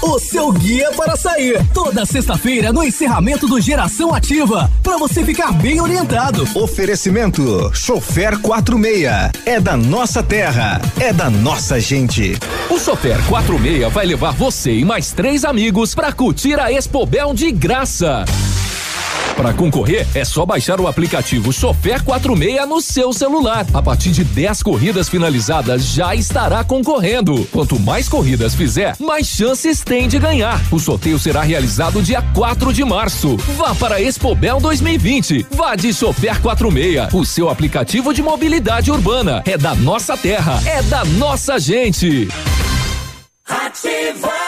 O seu guia para sair. Toda sexta-feira no encerramento do Geração Ativa. Para você ficar bem orientado. Oferecimento: Chofer 46. É da nossa terra. É da nossa gente. O Chofer 46 vai levar você e mais três amigos para curtir a Expobel de graça. Para concorrer, é só baixar o aplicativo Chofer 46 no seu celular. A partir de 10 corridas finalizadas, já estará concorrendo. Quanto mais corridas fizer, mais chances tem de ganhar. O sorteio será realizado dia 4 de março. Vá para Expobel 2020. Vá de Chofer 46, o seu aplicativo de mobilidade urbana. É da nossa terra, é da nossa gente. Ativa!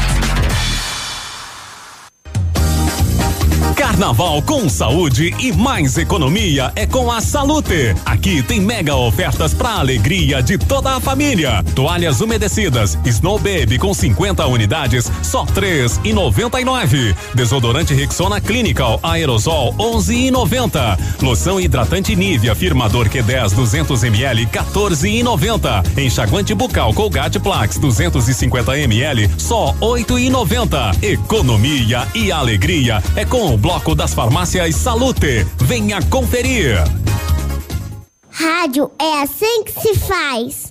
Carnaval com saúde e mais economia é com a Salute. Aqui tem mega ofertas para alegria de toda a família. Toalhas umedecidas Snow Baby com 50 unidades, só três e noventa e nove. Desodorante Rexona Clinical Aerosol 11 e noventa. Loção hidratante Nivea Firmador Q10 200 ml 14 e noventa. Enxaguante bucal Colgate Plax 250 ml só oito e noventa. Economia e alegria é com o Bloco das Farmácias Salute. Venha conferir. Rádio é assim que se faz.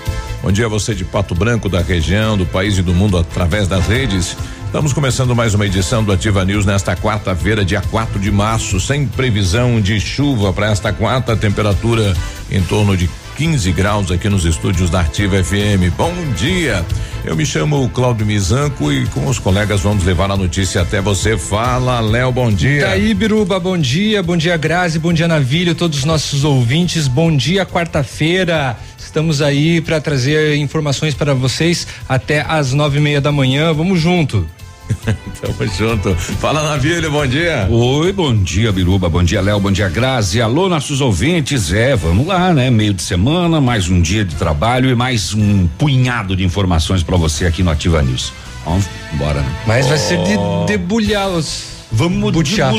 Bom dia você de Pato Branco, da região, do país e do mundo através das redes. Estamos começando mais uma edição do Ativa News nesta quarta-feira, dia 4 de março, sem previsão de chuva para esta quarta, temperatura em torno de 15 graus aqui nos estúdios da Ativa FM. Bom dia. Eu me chamo Cláudio Mizanco e com os colegas vamos levar a notícia até você. Fala, Léo, bom dia. Daí, Biruba, bom dia, bom dia, Grazi, bom dia, Navilho, todos os nossos ouvintes, bom dia, quarta-feira. Estamos aí para trazer informações para vocês até às nove e meia da manhã. Vamos junto. Tamo junto. Fala, Navilho, bom dia. Oi, bom dia, Biruba, bom dia, Léo, bom dia, Grazi. Alô, nossos ouvintes. É, vamos lá, né? Meio de semana, mais um dia de trabalho e mais um punhado de informações para você aqui no Ativa News. Vamos embora, né? Mas vai ser de debulhar os. Vamos Buchar.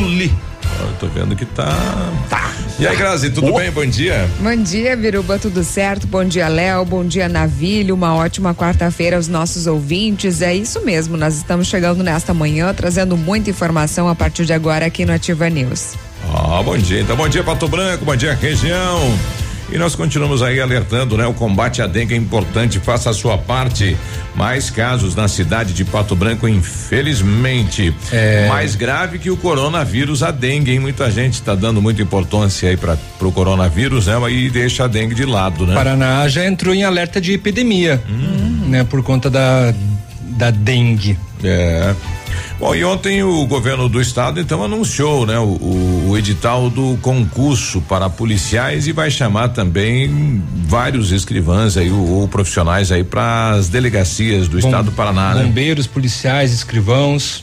Eu tô vendo que tá. Tá. E aí, Grazi, tudo bem? Bom dia. Bom dia, Biruba, tudo certo? Bom dia, Léo. Bom dia, Navilho. Uma ótima quarta-feira aos nossos ouvintes. É isso mesmo, nós estamos chegando nesta manhã trazendo muita informação a partir de agora aqui no Ativa News. Ah, bom dia. Então, bom dia, Pato Branco, bom dia, região. E nós continuamos aí alertando, né? O combate à dengue é importante, faça a sua parte. Mais casos na cidade de Pato Branco, infelizmente. É. Mais grave que o coronavírus, a dengue, hein? Muita gente está dando muita importância aí para o coronavírus, né? E deixa a dengue de lado, né? Paraná já entrou em alerta de epidemia, né? Por conta da, da dengue. É. Bom, e ontem o governo do estado então anunciou, né, o, o, o edital do concurso para policiais e vai chamar também vários escrivãs aí ou, ou profissionais aí para as delegacias do Bom- estado do Paraná, né? Bombeiros, policiais, escrivãos.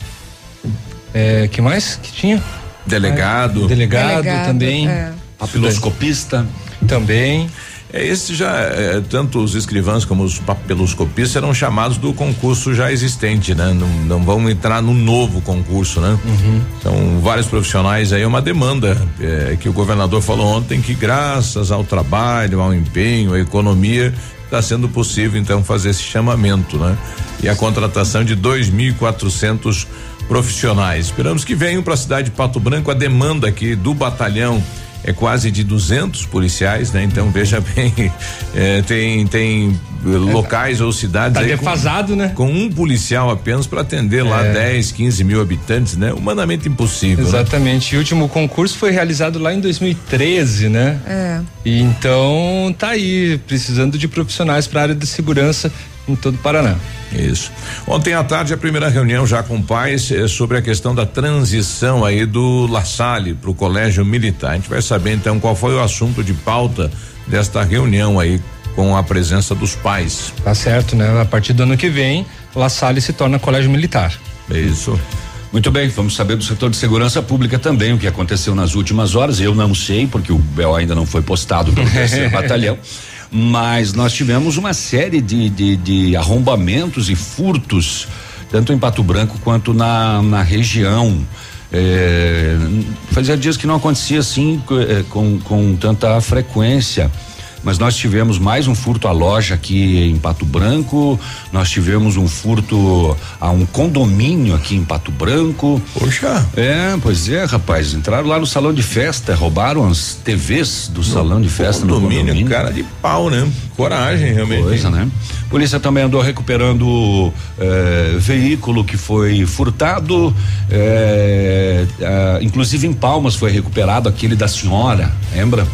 É, que mais que tinha? Delegado. Delegado, Delegado, também. é. Papiloscopista. Também. É, esse já, é, tanto os escrivãs como os papeloscopistas serão chamados do concurso já existente, né? Não, não vão entrar no novo concurso, né? São vários profissionais aí, é uma demanda é, que o governador falou ontem que graças ao trabalho, ao empenho, à economia, está sendo possível então fazer esse chamamento, né? E a contratação de 2.400 profissionais. Esperamos que venham para a cidade de Pato Branco a demanda aqui do batalhão é quase de 200 policiais, né? Então veja bem, eh, tem tem locais ou cidades Tá aí com- defasado, né? com um policial apenas para atender lá É. 10, 15 mil habitantes, né? Humanamente impossível. né? Exatamente. E o último concurso foi realizado lá em 2013, né? É. E então tá aí, precisando de profissionais para a área de segurança em todo o Paraná. Isso. Ontem à tarde a primeira reunião já com pais eh, sobre a questão da transição aí do La Salle para o Colégio Militar. A gente vai saber então qual foi o assunto de pauta desta reunião aí com a presença dos pais. Tá certo, né? A partir do ano que vem, La Salle se torna colégio militar. Isso. Muito bem, vamos saber do setor de segurança pública também, o que aconteceu nas últimas horas. Eu não sei, porque o BEL ainda não foi postado pelo terceiro batalhão. Mas nós tivemos uma série de, de, de arrombamentos e furtos, tanto em Pato Branco quanto na, na região. É, fazia dias que não acontecia assim eh, com, com tanta frequência. Mas nós tivemos mais um furto à loja aqui em Pato Branco, nós tivemos um furto a um condomínio aqui em Pato Branco. Poxa. É, pois é, rapaz. Entraram lá no salão de festa, roubaram as TVs do salão de festa no Condomínio, condomínio. cara de pau, né? Coragem, realmente. Coisa, né? Polícia também andou recuperando eh, veículo que foi furtado, eh, ah, inclusive em Palmas foi recuperado aquele da senhora, lembra?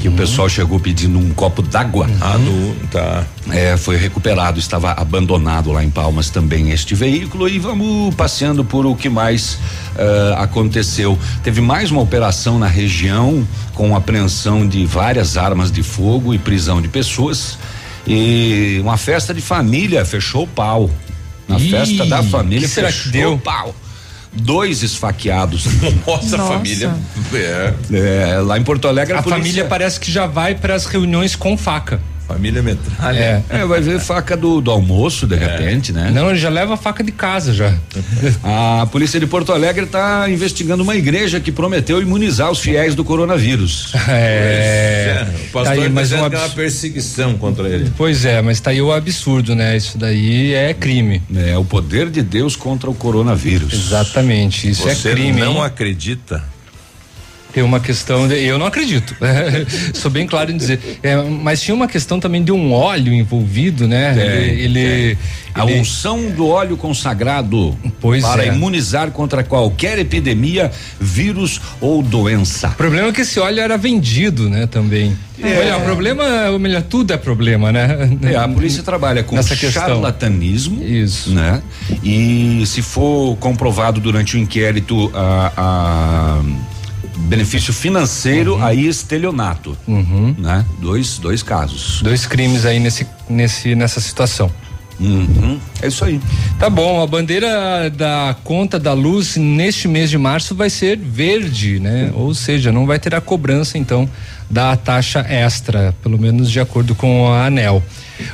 Que o pessoal chegou pedindo um copo d'água. Ah, do, tá. É, foi recuperado, estava abandonado lá em Palmas também este veículo e vamos passeando por o que mais eh, aconteceu. Teve mais uma operação na região com apreensão de várias armas de fogo e prisão de pessoas e uma festa de família fechou o pau. Na Ih, festa da família que será que fechou deu? o pau. Dois esfaqueados. Nossa, Nossa. família. É, É, lá em Porto Alegre A, polícia- família parece que já vai para as reuniões com faca. Família metralha. É. É, vai ver faca do, do almoço de repente, né? Não, ele já leva a faca de casa já. A polícia de Porto Alegre está investigando uma igreja que prometeu imunizar os fiéis do coronavírus. É. o pastor tá aí, mas um é uma abs- perseguição contra ele. Pois é, mas tá aí o absurdo, né? Isso daí é crime. É o poder de Deus contra o coronavírus. Exatamente, isso Você é crime. não hein? acredita? Tem uma questão de, eu não acredito. Sou bem claro em dizer. É, mas tinha uma questão também de um óleo envolvido, né? ele, ele, A ele- unção do óleo consagrado Pois para é. imunizar contra qualquer epidemia, vírus ou doença. O problema é que esse óleo era vendido, né, também. É. Olha, o problema, ou melhor, tudo é problema, né? É, a polícia trabalha com Nessa questão. charlatanismo, Isso. né? E se for comprovado durante o inquérito a, a benefício financeiro, aí estelionato, Uhum. né? Dois, dois casos. Dois crimes aí nesse, nesse, nessa situação. Uhum. É isso aí. Tá bom, a bandeira da conta da luz neste mês de março vai ser verde, né? Ou seja, não vai ter a cobrança então da taxa extra, pelo menos de acordo com a ANEL.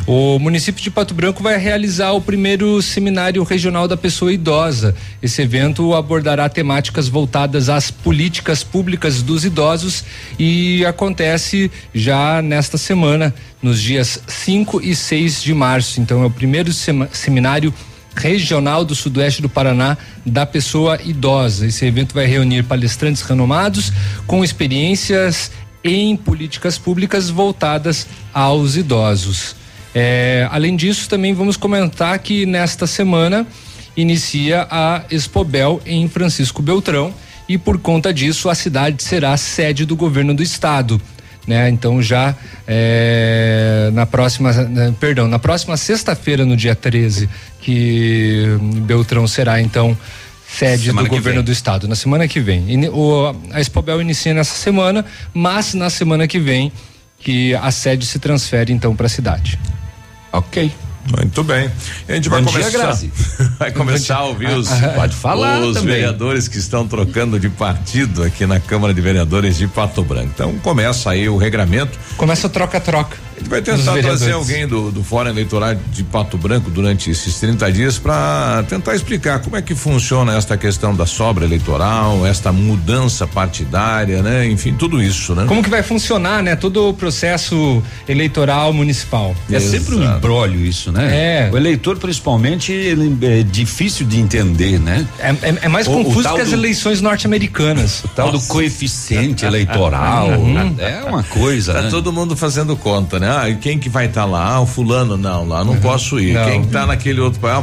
O município de Pato Branco vai realizar o primeiro seminário regional da pessoa idosa. Esse evento abordará temáticas voltadas às políticas públicas dos idosos e acontece já nesta semana, nos dias 5 e 6 de março. Então é o primeiro seminário regional do sudoeste do Paraná da pessoa idosa. Esse evento vai reunir palestrantes renomados com experiências em políticas públicas voltadas aos idosos. É, além disso, também vamos comentar que nesta semana inicia a Expobel em Francisco Beltrão e por conta disso a cidade será sede do governo do estado. Né? Então já é, na próxima, perdão, na próxima sexta-feira, no dia 13, que Beltrão será então sede semana do governo vem. do estado, na semana que vem. E, o, a Expobel inicia nessa semana, mas na semana que vem que a sede se transfere então para a cidade. Ok. Muito bem. A gente vai Bom começar. Dia, vai começar a ouvir os, Pode falar os também. vereadores que estão trocando de partido aqui na Câmara de Vereadores de Pato Branco. Então começa aí o regramento. Começa o troca-troca. A gente vai tentar trazer alguém do, do Fórum Eleitoral de Pato Branco durante esses 30 dias para tentar explicar como é que funciona esta questão da sobra eleitoral, esta mudança partidária, né? Enfim, tudo isso, né? Como que vai funcionar, né? Todo o processo eleitoral municipal. É sempre um embrólio isso, né? É. O eleitor, principalmente, ele é difícil de entender, né? É, é, é mais O- o confuso tal que as do- eleições norte-americanas. O tal do coeficiente eleitoral. Uhum. É uma coisa, Tá né? todo mundo fazendo conta, né? Ah, e quem que vai estar lá? Ah, o fulano, não, lá não posso ir. Não. Quem tá naquele outro, ah, o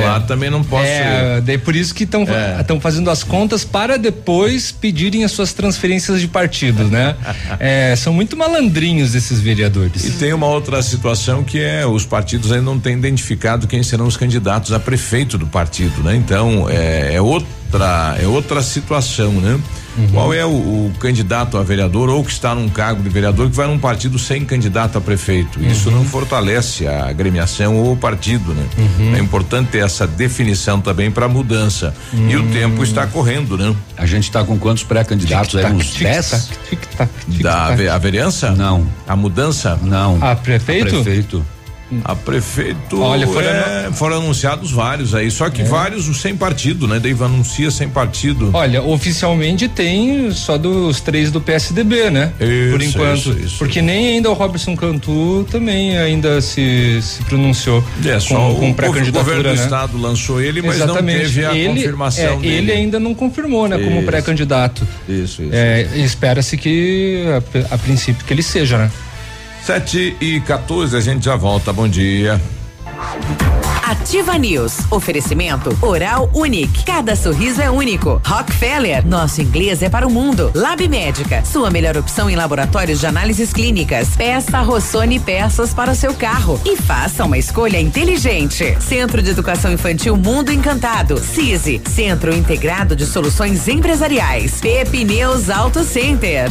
É. lá, também não posso ir. É, daí por isso que estão É. fazendo as contas para depois pedirem as suas transferências de partido, né? É, são muito malandrinhos esses vereadores. E tem uma outra situação que é os partidos ainda não têm identificado quem serão os candidatos a prefeito do partido, né? Então é, é outra é outra situação, né? Qual é o, o candidato a vereador ou que está num cargo de vereador que vai num partido sem candidato a prefeito? Isso não fortalece a agremiação ou o partido, né? É importante ter essa definição também para mudança. E o tempo está correndo, né? A gente está com quantos pré-candidatos aí? Uns 10? Da a vereança? Não. A mudança? Não. A prefeito? A prefeito. A prefeito. Olha, foram- é, foram anunciados vários aí, só que vários sem partido, né? Daí anuncia sem partido. Olha, oficialmente tem só dos três do PSDB, né? Isso, Por enquanto. isso, isso. Porque nem ainda o Robertson Cantu também ainda se, se pronunciou É, só com, o, com o pré-candidatura, governo do né? estado lançou ele, mas Exatamente. não teve a ele, confirmação é, dele. Ele ainda não confirmou, né? Como Isso. pré-candidato. Isso, isso. É, Espera-se que, a, a princípio, que ele seja, né? 7 e 14, a gente já volta. Bom dia. Ativa News. Oferecimento Oral Unique. Cada sorriso é único. Rockefeller. Nosso inglês é para o mundo. Lab Médica. Sua melhor opção em laboratórios de análises clínicas. Peça Rossoni peças para o seu carro. E faça uma escolha inteligente. Centro de Educação Infantil Mundo Encantado. CISI. Centro Integrado de Soluções Empresariais. Pepineus Auto Center.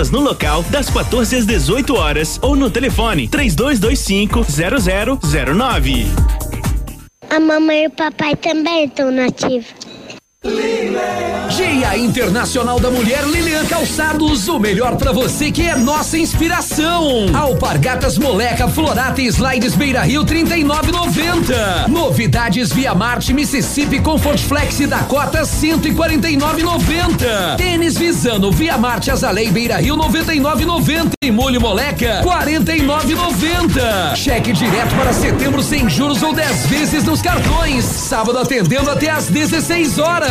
vendas no local das 14 às 18 horas ou no telefone 3225 0009. A mamãe e o papai também estão nativos. Dia Internacional da Mulher Lilian Calçados, o melhor pra você que é nossa inspiração. Alpargatas Moleca Florata e Slides Beira Rio 39,90. Novidades Via Marte Mississippi Comfort Flex Dakota 149,90. Tênis Visano Via Marte Azalei Beira Rio 99,90 e Molho Moleca 49,90. Cheque direto para setembro sem juros ou 10 vezes nos cartões. Sábado atendendo até às 16 horas.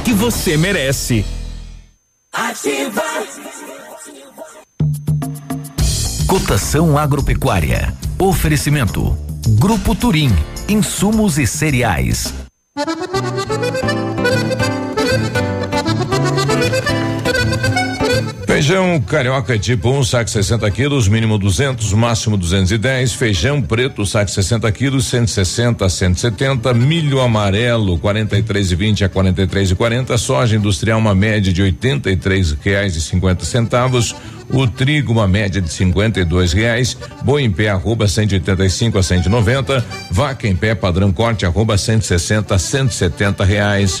que você merece. Ativa. Cotação agropecuária. Oferecimento. Grupo Turim. Insumos e cereais. Feijão carioca tipo 1, um, saco 60 quilos, mínimo 200, máximo 210. Feijão preto, saco 60 quilos, 160 a 170. Milho amarelo, 43,20 a 43,40. Soja industrial, uma média de 83 reais e 50 centavos. O trigo, uma média de 52 reais. Boi em pé, arroba 185 a 190. Vaca em pé, padrão corte, arroba 160 a 170 reais.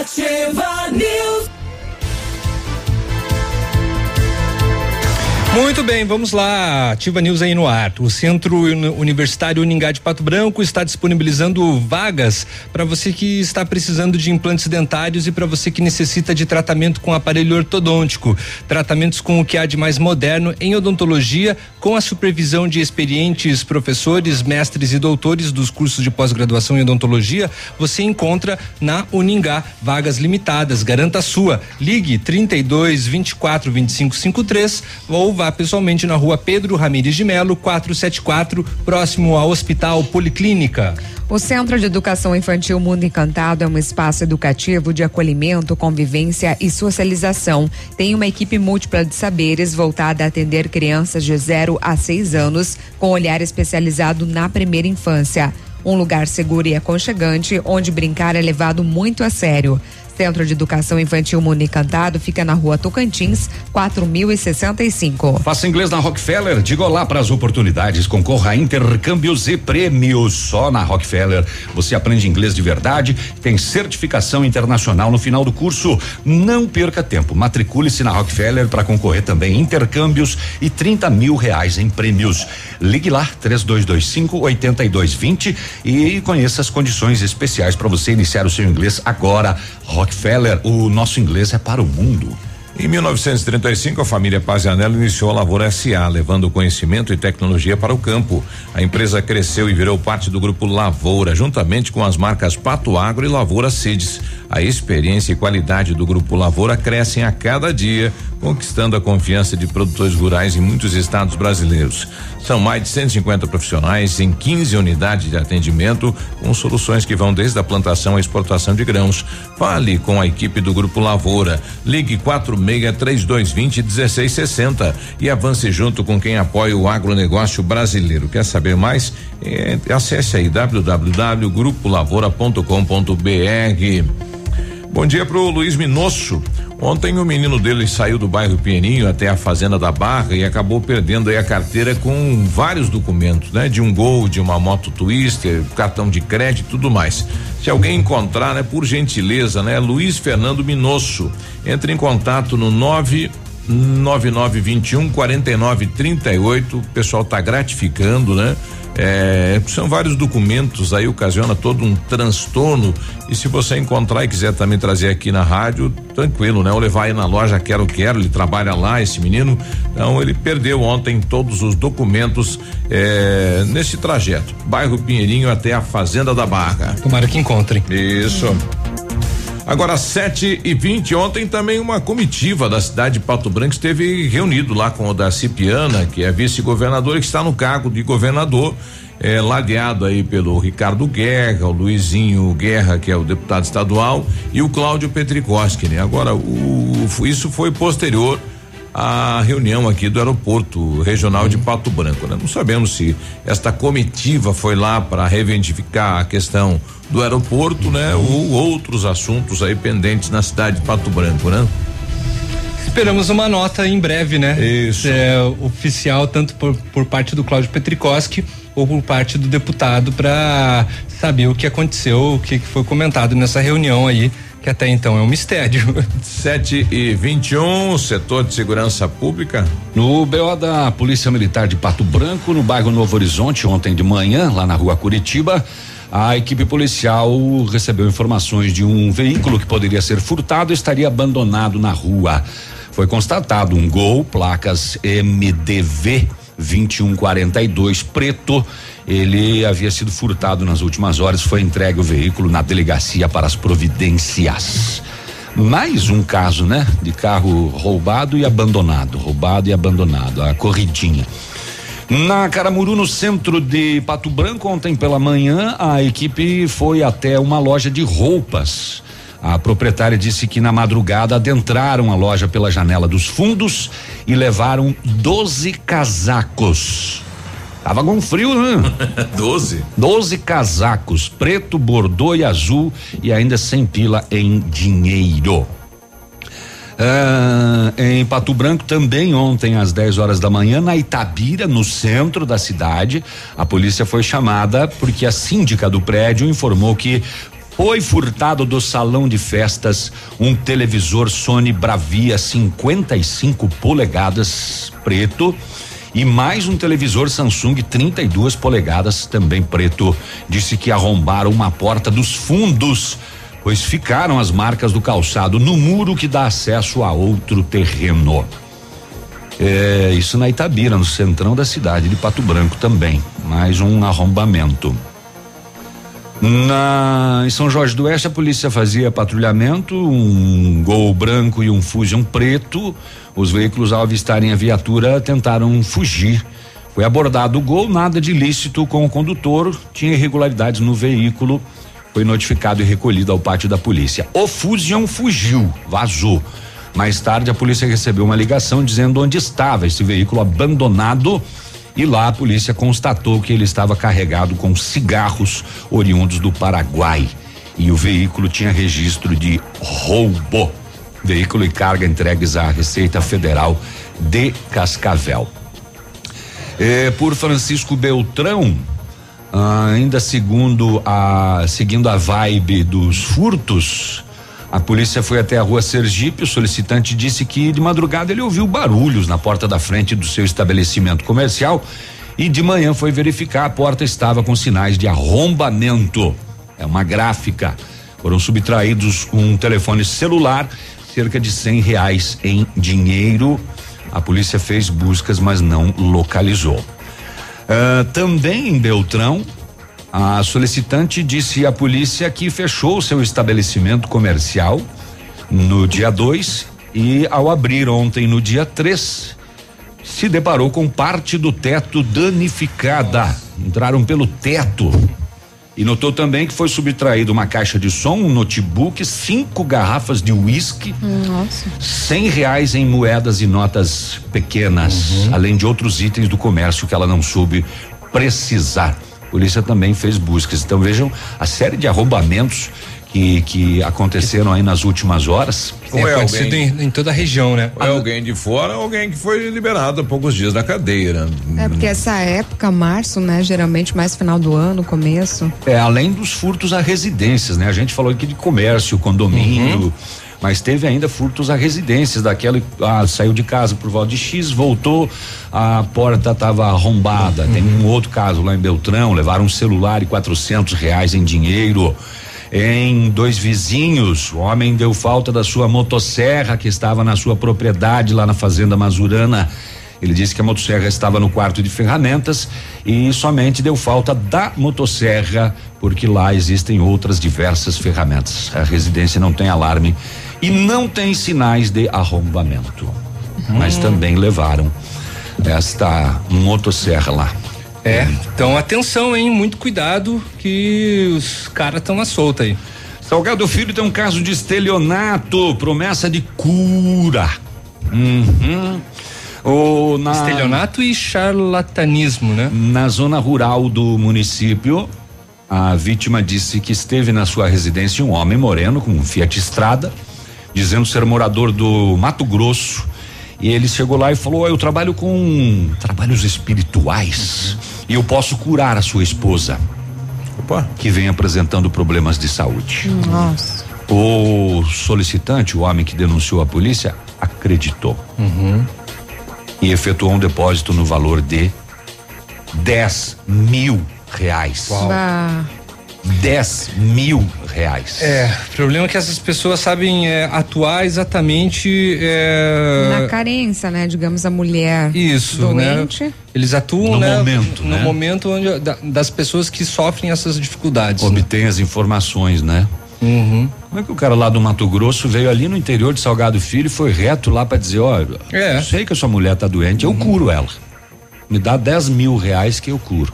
Ativa News. Muito bem, vamos lá. Ativa News aí no ar. O Centro Universitário Uningá de Pato Branco está disponibilizando vagas para você que está precisando de implantes dentários e para você que necessita de tratamento com aparelho ortodôntico. Tratamentos com o que há de mais moderno em odontologia, com a supervisão de experientes professores, mestres e doutores dos cursos de pós-graduação em odontologia, você encontra na Uningá. Vagas limitadas. Garanta a sua. Ligue 32 24 25 53 ou vá pessoalmente na rua Pedro Ramires de Melo, 474, próximo ao Hospital Policlínica. O Centro de Educação Infantil Mundo Encantado é um espaço educativo de acolhimento, convivência e socialização. Tem uma equipe múltipla de saberes voltada a atender crianças de 0 a 6 anos, com olhar especializado na primeira infância. Um lugar seguro e aconchegante, onde brincar é levado muito a sério. Centro de Educação Infantil Mundo Encantado fica na rua Tocantins, 4065. Faça inglês na Rockefeller, diga olá para as oportunidades, concorra a intercâmbios e prêmios. Só na Rockefeller você aprende inglês de verdade, tem certificação internacional no final do curso. Não perca tempo, matricule-se na Rockefeller para concorrer também intercâmbios e 30 mil reais em prêmios. Ligue lá, 3225 8220 e conheça as condições especiais para você iniciar o seu inglês agora. Rockefeller, o nosso inglês é para o mundo. Em 1935, a família Pazianello iniciou a Lavoura SA, levando conhecimento e tecnologia para o campo. A empresa cresceu e virou parte do grupo Lavoura, juntamente com as marcas Pato Agro e Lavoura Seeds. A experiência e qualidade do grupo Lavoura crescem a cada dia, conquistando a confiança de produtores rurais em muitos estados brasileiros. São mais de 150 profissionais em 15 unidades de atendimento, com soluções que vão desde a plantação à exportação de grãos. Fale com a equipe do Grupo Lavoura. Ligue 46 3220 1660 e avance junto com quem apoia o agronegócio brasileiro. Quer saber mais? É, acesse aí www.grupolavoura.com.br. Bom dia pro Luiz Minosso. Ontem o menino dele saiu do bairro Pinheirinho até a fazenda da Barra e acabou perdendo a carteira com vários documentos, né? De um gol, de uma moto twister, cartão de crédito tudo mais. Se alguém encontrar, né, por gentileza, né, Luiz Fernando Minosso, entre em contato no 9 9921 4938. O pessoal tá gratificando, né? É, são vários documentos, aí ocasiona todo um transtorno. E se você encontrar e quiser também trazer aqui na rádio, tranquilo, né? Ou levar aí na loja Quero Quero, ele trabalha lá, esse menino. Então ele perdeu ontem todos os documentos é, nesse trajeto. Bairro Pinheirinho até a Fazenda da Barra. Tomara que encontrem. Isso. Agora, 7 e 20 ontem também uma comitiva da cidade de Pato Branco esteve reunido lá com o da Cipiana, que é vice-governador e que está no cargo de governador, é, ladeado aí pelo Ricardo Guerra, o Luizinho Guerra, que é o deputado estadual, e o Cláudio Petricoski, né? Agora, o, isso foi posterior a reunião aqui do aeroporto regional de Pato Branco. Né? Não sabemos se esta comitiva foi lá para reivindicar a questão do aeroporto, né? Ou outros assuntos aí pendentes na cidade de Pato Branco, né? Esperamos uma nota em breve, né? Isso. É, oficial, tanto por, por parte do Cláudio Petrikoski ou por parte do deputado para saber o que aconteceu, o que foi comentado nessa reunião aí que até então é um mistério. 7 e 21, um, setor de segurança pública. No BO da Polícia Militar de Pato Branco, no bairro Novo Horizonte, ontem de manhã, lá na rua Curitiba, a equipe policial recebeu informações de um veículo que poderia ser furtado e estaria abandonado na rua. Foi constatado um gol, placas MDV 2142 preto. Ele havia sido furtado nas últimas horas, foi entregue o veículo na delegacia para as providências. Mais um caso, né? De carro roubado e abandonado, roubado e abandonado, a corridinha. Na Caramuru, no centro de Pato Branco, ontem pela manhã, a equipe foi até uma loja de roupas. A proprietária disse que na madrugada adentraram a loja pela janela dos fundos e levaram 12 casacos. Tava com frio, né? 12? 12 casacos, preto, bordô e azul e ainda sem pila em dinheiro. Ah, em Pato Branco, também ontem às 10 horas da manhã, na Itabira, no centro da cidade, a polícia foi chamada porque a síndica do prédio informou que foi furtado do salão de festas um televisor Sony Bravia 55 polegadas preto e mais um televisor Samsung 32 polegadas também preto. Disse que arrombaram uma porta dos fundos, pois ficaram as marcas do calçado no muro que dá acesso a outro terreno. É, isso na Itabira, no centrão da cidade de Pato Branco também. Mais um arrombamento. Na, em São Jorge do Oeste, a polícia fazia patrulhamento, um gol branco e um Fusion preto. Os veículos, ao avistarem a viatura, tentaram fugir. Foi abordado o gol, nada de ilícito com o condutor, tinha irregularidades no veículo. Foi notificado e recolhido ao pátio da polícia. O Fusion fugiu, vazou. Mais tarde, a polícia recebeu uma ligação dizendo onde estava esse veículo abandonado e lá a polícia constatou que ele estava carregado com cigarros oriundos do Paraguai e o veículo tinha registro de roubo. Veículo e carga entregues à Receita Federal de Cascavel. É, por Francisco Beltrão, ainda segundo a seguindo a vibe dos furtos, a polícia foi até a rua Sergipe. O solicitante disse que de madrugada ele ouviu barulhos na porta da frente do seu estabelecimento comercial e de manhã foi verificar. A porta estava com sinais de arrombamento. É uma gráfica. Foram subtraídos um telefone celular, cerca de cem reais em dinheiro. A polícia fez buscas, mas não localizou. Uh, também em Beltrão, a solicitante disse à polícia que fechou seu estabelecimento comercial no dia 2 e, ao abrir ontem, no dia 3, se deparou com parte do teto danificada. Entraram pelo teto. E notou também que foi subtraído uma caixa de som, um notebook, cinco garrafas de uísque, cem reais em moedas e notas pequenas, uhum. além de outros itens do comércio que ela não soube precisar. A polícia também fez buscas. Então vejam a série de arrombamentos que, que aconteceram aí nas últimas horas. Ou é, é acontecido alguém, em, em, toda a região, né? Ou é alguém de fora, alguém que foi liberado há poucos dias da cadeia. Né? É porque essa época, março, né? Geralmente mais final do ano, começo. É, além dos furtos a residências, né? A gente falou aqui de comércio, condomínio. Uhum Mas teve ainda furtos a residências daquela ah, saiu de casa por volta de X, voltou, a porta estava arrombada. Tem um outro caso lá em Beltrão, levaram um celular e quatrocentos reais em dinheiro. Em dois vizinhos, o homem deu falta da sua motosserra que estava na sua propriedade lá na fazenda Mazurana. Ele disse que a motosserra estava no quarto de ferramentas e somente deu falta da motosserra, porque lá existem outras diversas ferramentas. A residência não tem alarme e não tem sinais de arrombamento. Mas também levaram esta motosserra lá. É, então atenção, hein? Muito cuidado que os caras estão à solta aí. Salgado Filho tem um caso de estelionato, promessa de cura. Uhum. O, na, Estelionato e charlatanismo, né? Na zona rural do município, a vítima disse que esteve na sua residência um homem moreno com um Fiat Estrada, dizendo ser morador do Mato Grosso. E ele chegou lá e falou: Eu trabalho com trabalhos espirituais e eu posso curar a sua esposa. Opa. Que vem apresentando problemas de saúde. Nossa. O solicitante, o homem que denunciou a polícia, acreditou Uhum. e efetuou um depósito no valor de 10 mil reais. Bah. 10 mil reais. É, o problema é que essas pessoas sabem é, atuar exatamente. É, Na carência, né? Digamos, a mulher Isso, doente. né? Eles atuam No né, momento, no né? momento onde, da- das pessoas que sofrem essas dificuldades. né? Obtém as informações, né? Uhum. Como é que o cara lá do Mato Grosso veio ali no interior de Salgado Filho e foi reto lá pra dizer, ó, É. eu sei que a sua mulher tá doente, eu curo ela. Me dá 10 mil reais que eu curo.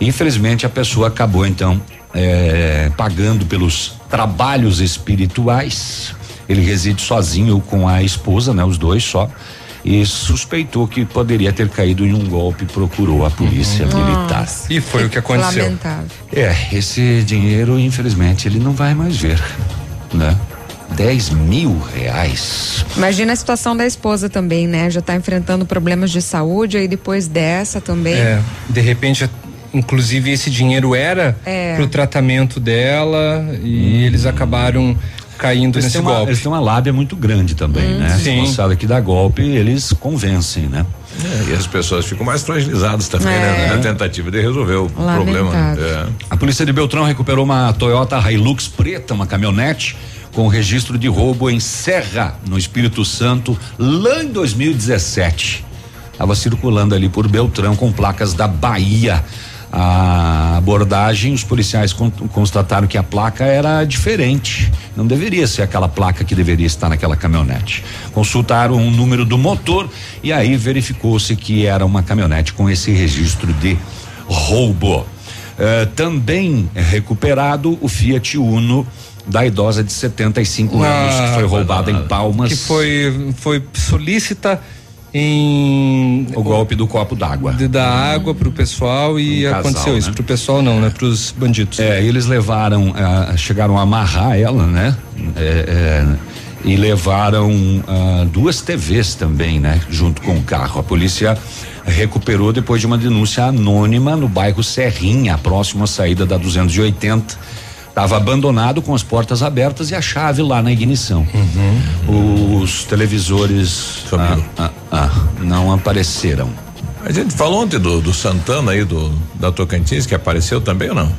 Infelizmente a pessoa acabou então eh, pagando pelos trabalhos espirituais. Ele reside sozinho com a esposa, né? Os dois só. E suspeitou que poderia ter caído em um golpe e procurou a polícia militar. E foi o que aconteceu. Lamentável. É, esse dinheiro, infelizmente, ele não vai mais ver, né? 10 mil reais. Imagina a situação da esposa também, né? Já tá enfrentando problemas de saúde, aí depois dessa também. É, de repente, inclusive esse dinheiro era É. pro tratamento dela e eles acabaram caindo Eles nesse uma, golpe. eles têm uma lábia muito grande também, né? Sim. Moçada que dá golpe, eles convencem, né? É, e as pessoas ficam mais fragilizadas também, É. né? Na tentativa de resolver o problema. Lamentável. É. A polícia de Beltrão recuperou uma Toyota Hilux preta, uma caminhonete com registro de roubo em Serra, no Espírito Santo, lá em 2017. Estava circulando ali por Beltrão com placas da Bahia. A abordagem, os policiais con- constataram que a placa era diferente. Não deveria ser aquela placa que deveria estar naquela caminhonete. Consultaram o número do motor e aí verificou-se que era uma caminhonete com esse registro de roubo. Eh, também é recuperado o Fiat Uno da idosa de 75 anos que foi roubada em Palmas. Ah, Que foi, foi solícita em. o golpe do copo d'água. De dar água pro pessoal e Um casal, aconteceu isso. né? Pro pessoal não, né? Pros bandidos. É, eles levaram, ah, chegaram a amarrar ela, né? É, é, e levaram ah, duas TVs também, né? Junto com o carro. A polícia recuperou depois de uma denúncia anônima no bairro Serrinha, próximo à saída da 280. Estava abandonado com as portas abertas e a chave lá na ignição. Os televisores ah, ah, ah, não apareceram. A gente falou ontem do, do Santana aí, do, da Tocantins, que apareceu também ou não?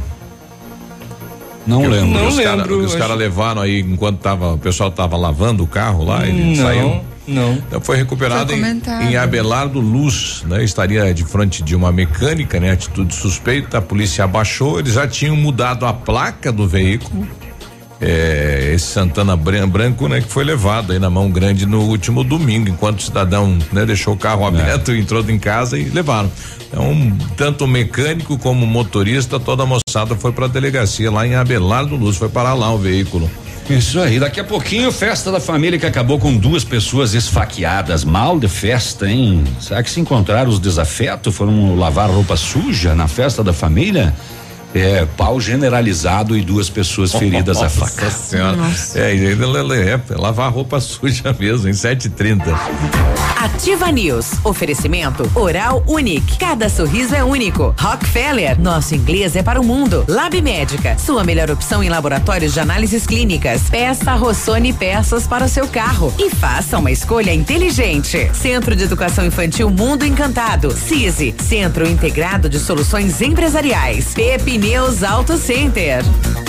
Não lembro. os Não cara- lembro, que os caras levaram aí enquanto tava, o pessoal tava lavando o carro lá, ele não, saiu. Não. Então foi recuperado Foi em, em Abelardo Luz, né? Estaria de frente de uma mecânica, né? Atitude suspeita, a polícia abaixou, eles já tinham mudado a placa do veículo. É, esse Santana Bran- Branco, né, que foi levado aí na mão grande no último domingo, enquanto o cidadão, né, deixou o carro aberto, entrou em casa e levaram. Então, tanto o mecânico como o motorista, toda a moçada foi pra delegacia lá em Abelardo Luz, foi parar lá o veículo. Isso aí, daqui a pouquinho, festa da família que acabou com duas pessoas esfaqueadas. Mal de festa, hein? Será que se encontraram os desafetos? Foram lavar roupa suja na festa da família? É, pau generalizado e duas pessoas feridas a faca. Nossa senhora. É, e ainda é, é, lavar roupa suja mesmo, em 7h30. Ativa News. Oferecimento Oral Unique. Cada sorriso é único. Rockefeller. Nosso inglês é para o mundo. Lab Médica. Sua melhor opção em laboratórios de análises clínicas. Peça Rossoni peças para o seu carro. E faça uma escolha inteligente. Centro de Educação Infantil Mundo Encantado. CISI. Centro Integrado de Soluções Empresariais. Pepe News Auto Center.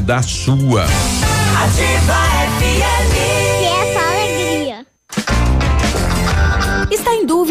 da sua. Ativa FM.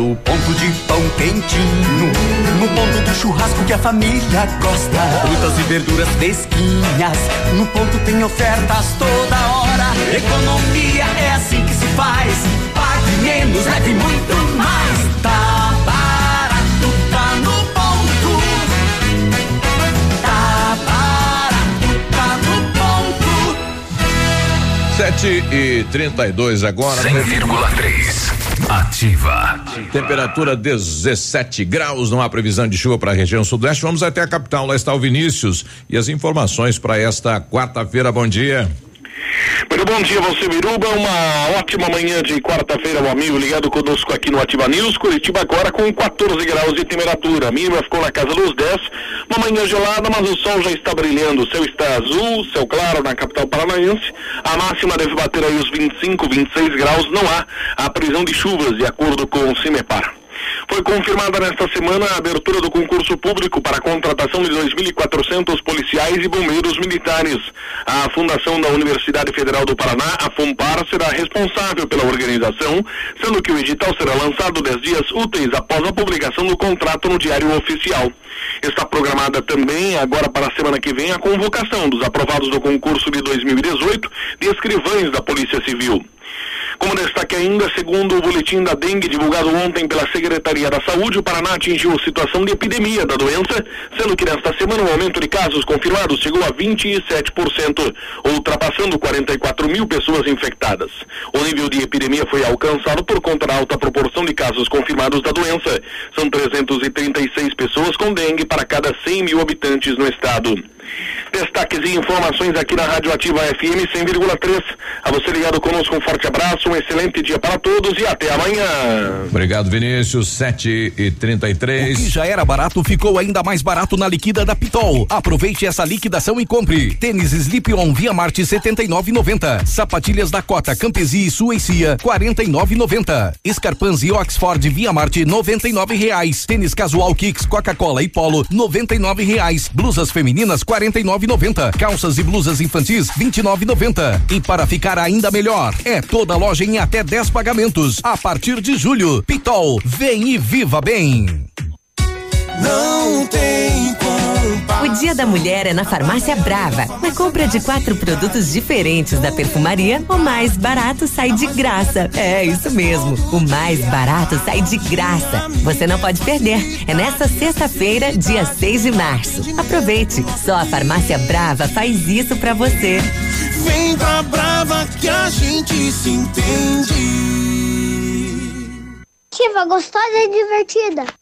No ponto de pão quentinho, no ponto do churrasco que a família gosta. Frutas e verduras fresquinhas, no ponto tem ofertas toda hora. Economia é assim que se faz. Pague menos, leve muito mais. Tá barato, tá no ponto. Tá barato, tá no ponto. 7 e 32 agora. 100,3. Ativa. Temperatura 17 graus, não há previsão de chuva para a região sudoeste. Vamos até a capital, lá está o Vinícius e as informações para esta quarta-feira. Bom dia. Muito bom dia, você Biruba. Uma ótima manhã de quarta-feira, meu amigo ligado conosco aqui no Ativa News. Curitiba agora com 14 graus de temperatura. A mínima ficou na casa dos 10. Uma manhã gelada, mas o sol já está brilhando. O céu está azul, céu claro na capital paranaense. A máxima deve bater aí os 25, 26 graus. Não há a previsão de chuvas, de acordo com o CIMEPAR. Foi confirmada nesta semana a abertura do concurso público para a contratação de 2.400 policiais e bombeiros militares. A Fundação da Universidade Federal do Paraná, a FUNPAR, será responsável pela organização, sendo que o edital será lançado 10 dias úteis após a publicação do contrato no Diário Oficial. Está programada também, agora para a semana que vem, a convocação dos aprovados do concurso de 2018 de escrivães da Polícia Civil. Como destaque ainda, segundo o boletim da dengue divulgado ontem pela Secretaria da Saúde, o Paraná atingiu situação de epidemia da doença, sendo que nesta semana o aumento de casos confirmados chegou a 27%, ultrapassando 44 mil pessoas infectadas. O nível de epidemia foi alcançado por conta da alta proporção de casos confirmados da doença. São 336 pessoas com dengue para cada 100 mil habitantes no estado. Destaques e informações aqui na Rádio Ativa FM 100,3. A você ligado conosco, um forte abraço, um excelente dia para todos e até amanhã. Obrigado, Vinícius. 7 e 33 O que já era barato ficou ainda mais barato na liquida da Pitol. Aproveite essa liquidação e compre. Tênis Slip On Via Marte 79,90. Sapatilhas Dakota Campesi e Suecia 49,90. Escarpans e Oxford Via Marte 99 reais. Tênis Casual Kicks Coca-Cola e Polo 99 reais. Blusas femininas 49,90. Calças e blusas infantis 29,90. E para ficar ainda melhor, é toda loja em até 10 pagamentos a partir de julho. Pitol, vem e viva bem. Não tem O Dia da Mulher é na Farmácia Brava. Na compra de quatro produtos diferentes da perfumaria, o mais barato sai de graça. É isso mesmo, o mais barato sai de graça. Você não pode perder. É nesta sexta-feira, dia 6 de março. Aproveite. Só a Farmácia Brava faz isso pra você. Vem pra Brava que a gente se entende. Ativa gostosa e divertida.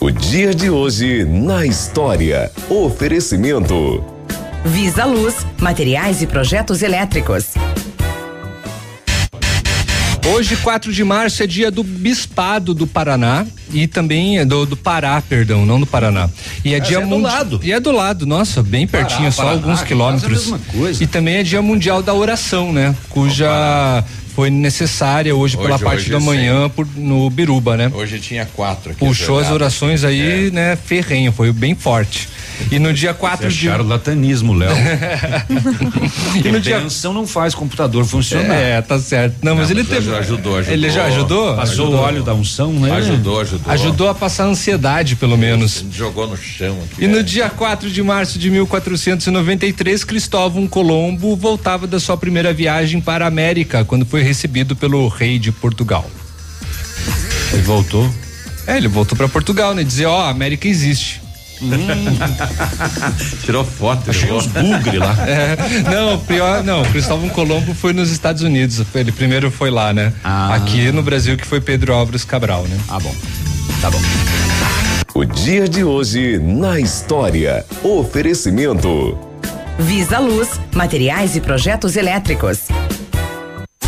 O dia de hoje na história. Oferecimento. Visa Luz, materiais e projetos elétricos. Hoje, 4 de março, é dia do Bispado do Paraná e também é do, do Pará, perdão, não do Paraná. E é Mas dia é do lado. E é do lado, nossa, bem Pará, pertinho, só Paraná, alguns quilômetros. quase a mesma coisa. E também é dia mundial da oração, né? Cuja foi necessária hoje, pela Hoje- parte hoje da manhã por, no Biruba, né? Hoje tinha quatro aqui. Puxou as orações aí, né, ferrenho, foi bem forte. E no dia 4 Você de é charlatanismo, Léo. E no dia não faz computador funcionar. É, tá certo. Não, mas ele teve. ajudou, ajudou. Ele já ajudou? Passou Ajudou. o óleo da unção, né? Ajudou, ajudou. Ajudou a passar ansiedade, pelo menos. Jogou no chão aqui. E no dia 4 de março de 1493, Cristóvão Colombo voltava da sua primeira viagem para a América, quando foi recebido pelo rei de Portugal. Ele voltou? É, ele voltou para Portugal, né? Dizer, ó, a América existe. Tirou foto, Achei uns bugre lá. É, não, pior, não, Cristóvão Colombo foi nos Estados Unidos, ele primeiro foi lá, né? Aqui no Brasil que foi Pedro Álvares Cabral, né? Ah, bom. Tá bom. O dia de hoje na história. Oferecimento. Visa Luz, materiais e projetos elétricos.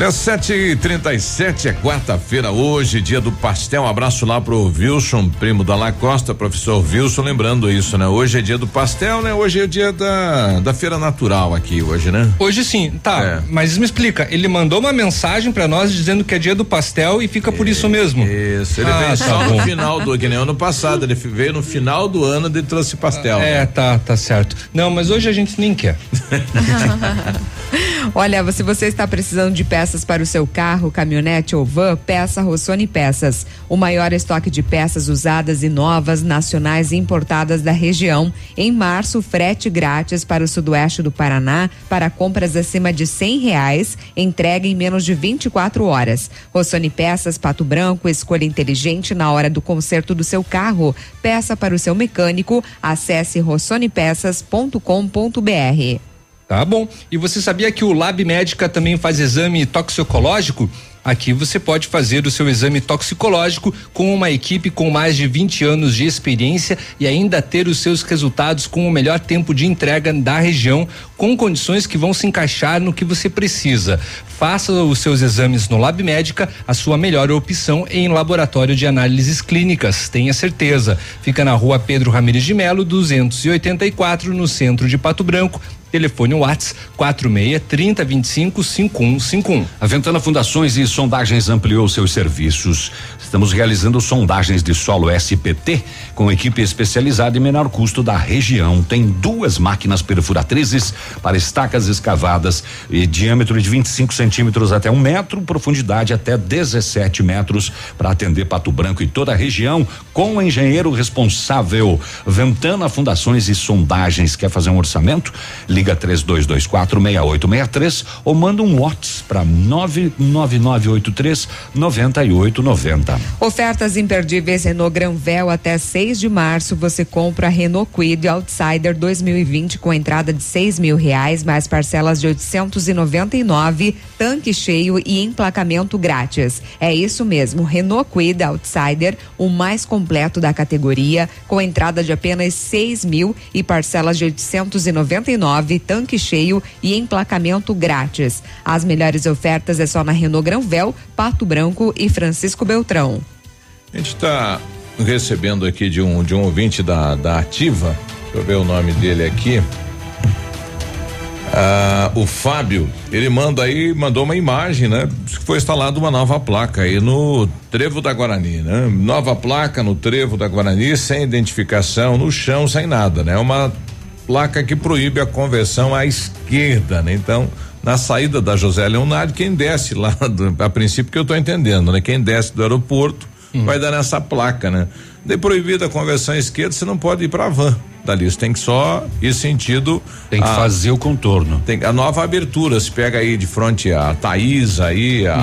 Olha, 7h37 é quarta-feira hoje, dia do pastel. Um abraço lá pro Wilson, primo da Lacosta, professor Wilson, lembrando isso, né? Hoje é dia do pastel, né? Hoje é dia da, da feira natural aqui, hoje, né? Hoje sim, tá. É. Mas me explica, ele mandou uma mensagem pra nós dizendo que é dia do pastel e fica por isso mesmo. Isso, ele Ah, veio tá só no bom. final do, que nem ano passado, ele veio no final do ano e trouxe pastel. É, né? tá, tá certo. Não, mas hoje a gente nem quer. Olha, se você está precisando de peças para o seu carro, caminhonete ou van, peça Rossoni Peças. O maior estoque de peças usadas e novas, nacionais e importadas da região. Em março, frete grátis para o sudoeste do Paraná para compras acima de cem reais. Entrega em menos de 24 horas. Rossoni Peças, Pato Branco, escolha inteligente na hora do conserto do seu carro. Peça para o seu mecânico. Acesse rossonepeças.com.br. Tá bom. E você sabia que o Lab Médica também faz exame toxicológico? Aqui você pode fazer o seu exame toxicológico com uma equipe com mais de 20 anos de experiência e ainda ter os seus resultados com o melhor tempo de entrega da região, com condições que vão se encaixar no que você precisa. Faça os seus exames no Lab Médica, a sua melhor opção em laboratório de análises clínicas, tenha certeza. Fica na rua Pedro Ramires de Melo, 284, no centro de Pato Branco. Telefone Whats 46 30 25 5151. A Ventana Fundações e Sondagens ampliou seus serviços. Estamos realizando sondagens de solo SPT com equipe especializada e menor custo da região. Tem duas máquinas perfuratrizes para estacas escavadas e diâmetro de 25 centímetros até um metro, profundidade até 17 metros para atender Pato Branco e toda a região com o engenheiro responsável. Ventana Fundações e Sondagens. Quer fazer um orçamento? Liga 3224 6863 ou manda um WhatsApp para 99983 9890. Ofertas imperdíveis Renault Granvel até 6 de março. Você compra a Renault Kwid Outsider 2020 com entrada de seis mil reais, mais parcelas de 899, tanque cheio e emplacamento grátis. É isso mesmo, Renault Kwid Outsider, o mais completo da categoria, com entrada de apenas seis mil e parcelas de 899, tanque cheio e emplacamento grátis. As melhores ofertas é só na Renault Granvel, Pato Branco e Francisco Beltrão. A gente está recebendo aqui de um de um ouvinte da, da Ativa. Deixa eu ver o nome dele aqui. Ah, o Fábio, ele manda aí, mandou uma imagem, né? Diz que foi instalada uma nova placa aí no Trevo da Guarani, né? Nova placa no Trevo da Guarani, sem identificação, no chão, sem nada, né? Uma placa que proíbe a conversão à esquerda, né? Então, na saída da José Leonardo, quem desce lá, do, a princípio que eu tô entendendo, né? Quem desce do aeroporto Hum. vai dar nessa placa, né? De proibida a conversão à esquerda, você não pode ir para van dali, você tem que só ir sentido. Tem que fazer o contorno. Tem a nova abertura, se pega aí de frente a Thaís aí, a.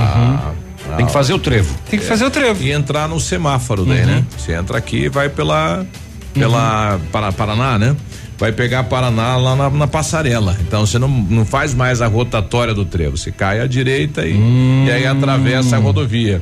Uhum. Tem que fazer o trevo. Tem que fazer o trevo. E entrar no semáforo daí, Uhum. né? Você entra aqui e vai pela. pela para, Paraná, né? Vai pegar Paraná lá na, na passarela. Então você não, não faz mais a rotatória do trevo. Você cai à direita e, e aí atravessa a rodovia.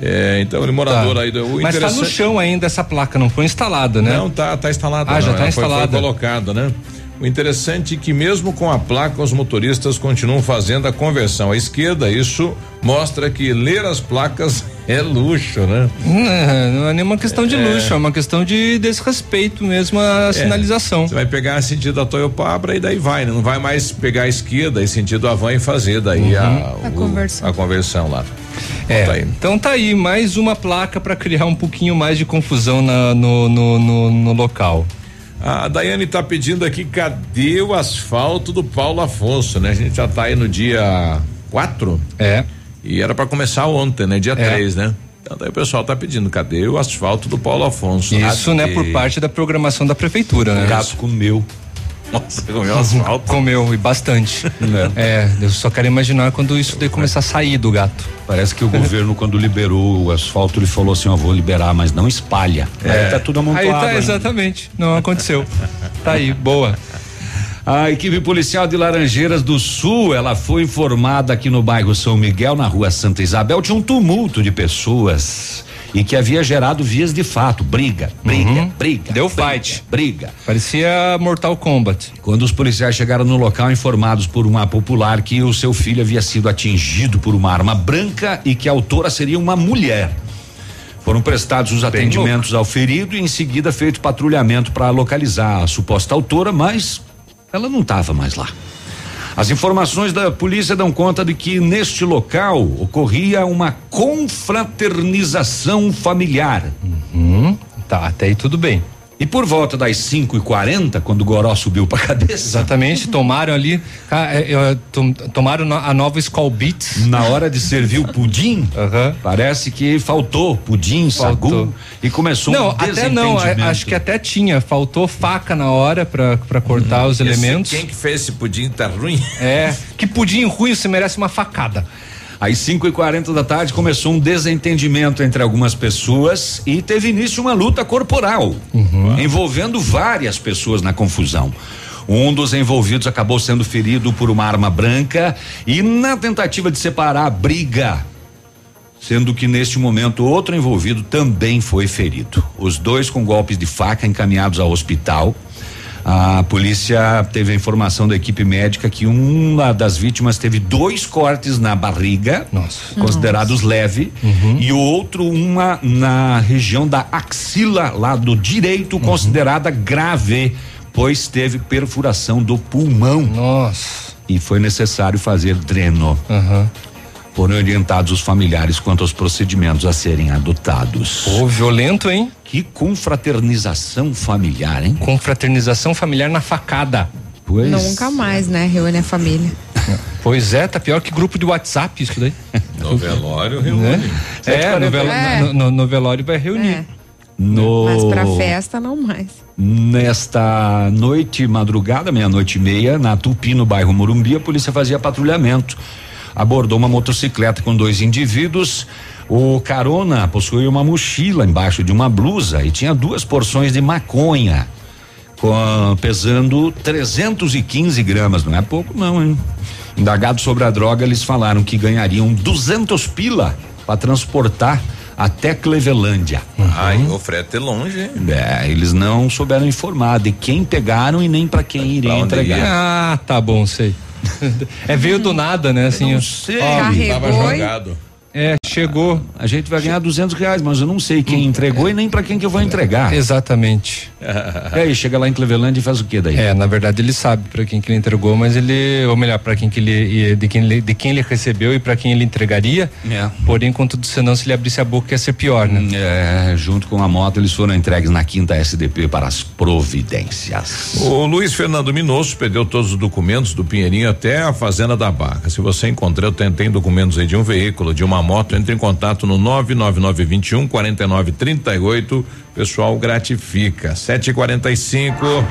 É, então, ele morador Tá. aí do. o Mas tá no chão ainda essa placa, não foi instalada, né? Não, tá, tá instalada. Ah, já não, tá ela foi- instalada. Foi, colocada, né? O interessante é que mesmo com a placa, os motoristas continuam fazendo a conversão à esquerda. Isso mostra que ler as placas é luxo, né? Não, não é nenhuma questão de É. luxo, é uma questão de desrespeito mesmo à sinalização. Você vai pegar sentido da Toyopabra e daí vai, né? Não vai mais pegar a esquerda e sentido Avan e fazer daí a, Uhum. A o- conversão. a conversão lá. É, Tá então tá aí, mais uma placa para criar um pouquinho mais de confusão na- no, no, no, no local. A Daiane tá pedindo aqui, cadê o asfalto do Paulo Afonso, né? A gente já tá aí no dia 4. É. E era para começar ontem, né? Dia É. 3, né? Então daí o pessoal tá pedindo, cadê o asfalto do Paulo Afonso? Isso, né, por parte da programação da prefeitura, né? O gato comeu. Nossa, comeu asfalto. Comeu, e bastante. É, eu só quero imaginar quando isso daí começar a sair do gato. Parece que o governo, quando liberou o asfalto, ele falou assim: ó, vou liberar, mas não espalha. Aí tá tudo amontoado. Aí tá, né? exatamente. Não aconteceu. tá aí, boa. A equipe policial de Laranjeiras do Sul, ela foi informada aqui no bairro São Miguel, na rua Santa Isabel, de um tumulto de pessoas e que havia gerado vias de fato, briga, briga, briga. Deu briga, fight. Briga. Parecia Mortal Kombat. Quando os policiais chegaram no local, informados por uma popular que o seu filho havia sido atingido por uma arma branca e que a autora seria uma mulher. Foram prestados os atendimentos ao ferido e em seguida feito patrulhamento para localizar a suposta autora, mas ela não estava mais lá. As informações da polícia dão conta de que neste local ocorria uma confraternização familiar. Uhum, tá, até aí tudo bem. E por volta das 5 e 40 quando o Goró subiu pra cabeça. Exatamente, tomaram ali, ah, é, é, tom- tomaram a nova Skull Beats. Na hora de servir o pudim, parece que faltou pudim, sagu e começou não, um até não, a- acho que até tinha, faltou faca na hora pra, pra cortar os Esse- elementos. Quem que fez esse pudim tá ruim? É, que pudim ruim, você merece uma facada. Às 5 e 40 da tarde começou um desentendimento entre algumas pessoas e teve início uma luta corporal, envolvendo várias pessoas na confusão. Um dos envolvidos acabou sendo ferido por uma arma branca e na tentativa de separar a briga, sendo que neste momento outro envolvido também foi ferido. Os dois com golpes de faca encaminhados ao hospital. A polícia teve a informação da equipe médica que uma das vítimas teve dois cortes na barriga, considerados leve, e o outro uma na região da axila, lado direito, considerada grave, pois teve perfuração do pulmão. Nossa. E foi necessário fazer dreno. Foram orientados os familiares quanto aos procedimentos a serem adotados. Pô, violento, hein? Que confraternização familiar, hein? Confraternização familiar na facada. Pois. Nunca mais, né? Reúne a família. Pois é, tá pior que grupo de WhatsApp isso daí. No velório Né? reúne. É, no, velo- É. no- no- no velório vai reunir. É, No... mas pra festa não mais. Nesta noite, madrugada, meia-noite e meia, na Tupi, no bairro Morumbi, a polícia fazia patrulhamento. Abordou uma motocicleta com dois indivíduos. O carona possuía uma mochila embaixo de uma blusa e tinha duas porções de maconha, com- pesando 315 gramas. Não é pouco, não, hein? Indagados sobre a droga, eles falaram que ganhariam 200 pila para transportar até Clevelândia. Ai, o frete é longe, hein? É, eles não souberam informar de quem pegaram e nem para quem iriam entregar. ia? Ah, tá bom, sei. É veio do nada, né? Assim, não ó. sei. Ó, Carregou Tava jogado. É, chegou. A gente vai ganhar duzentos reais, mas eu não sei quem entregou e nem para quem que eu vou entregar. Exatamente. E aí, chega lá em Cleveland e faz o que daí? É, na verdade ele sabe para quem que ele entregou, mas ele, ou melhor, para quem que ele, de quem ele, de quem ele recebeu e para quem ele entregaria. É. Porém, contudo, senão se ele abrisse a boca ia ser pior, né? É, junto com a moto eles foram entregues na quinta SDP para as providências. O Luiz Fernando Minosso perdeu todos os documentos do Pinheirinho até a Fazenda da Barca. Se você encontrar, tem, tem documentos aí de um veículo, de uma moto, entre em contato no 99921 4938. Pessoal gratifica. 745.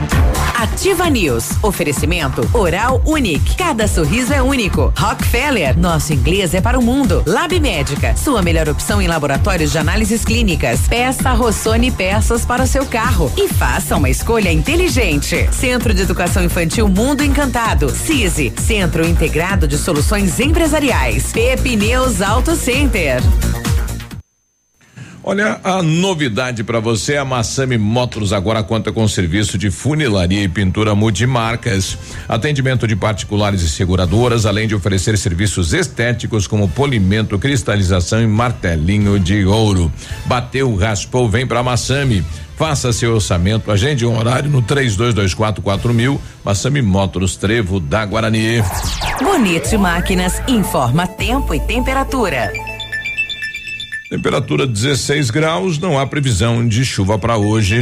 Ativa News. Oferecimento Oral Unique. Cada sorriso é único. Rockefeller. Nosso inglês é para o mundo. Lab Médica. Sua melhor opção em laboratórios de análises clínicas. Peça Rossoni peças para o seu carro. E faça uma escolha inteligente. Centro de Educação Infantil Mundo Encantado. CISI. Centro Integrado de Soluções Empresariais. Pepineus Auto Center. Olha, a novidade para você, a Massami Motors agora conta com serviço de funilaria e pintura multimarcas, atendimento de particulares e seguradoras, além de oferecer serviços estéticos como polimento, cristalização e martelinho de ouro. Bateu, raspou, vem para Massami. Faça seu orçamento, agende um horário no 3224 mil, Massami Motors Trevo da Guarani. Bonito Máquinas informa tempo e temperatura. Temperatura 16 graus, não há previsão de chuva para hoje.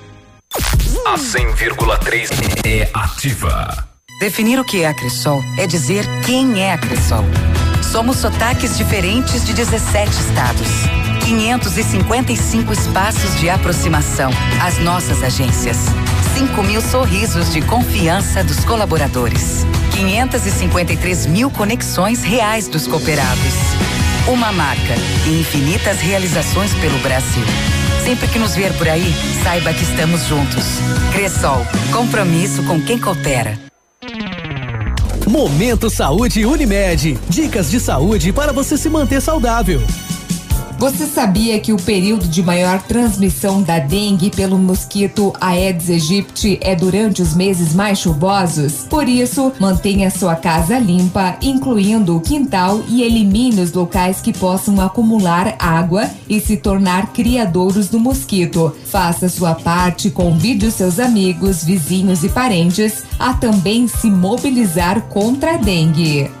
A 100,3 é ativa. Definir o que é a Cressol é dizer quem é a Cressol. Somos sotaques diferentes de 17 estados. 555 espaços de aproximação. As nossas agências. 5 mil sorrisos de confiança dos colaboradores. 553 mil conexões reais dos cooperados. Uma marca e infinitas realizações pelo Brasil. Sempre que nos ver por aí, saiba que estamos juntos. Cressol, compromisso com quem coopera. Momento Saúde Unimed. Dicas de saúde para você se manter saudável. Você sabia que o período de maior transmissão da dengue pelo mosquito Aedes aegypti é durante os meses mais chuvosos? Por isso, mantenha sua casa limpa, incluindo o quintal, e elimine os locais que possam acumular água e se tornar criadouros do mosquito. Faça sua parte, convide os seus amigos, vizinhos e parentes a também se mobilizar contra a dengue.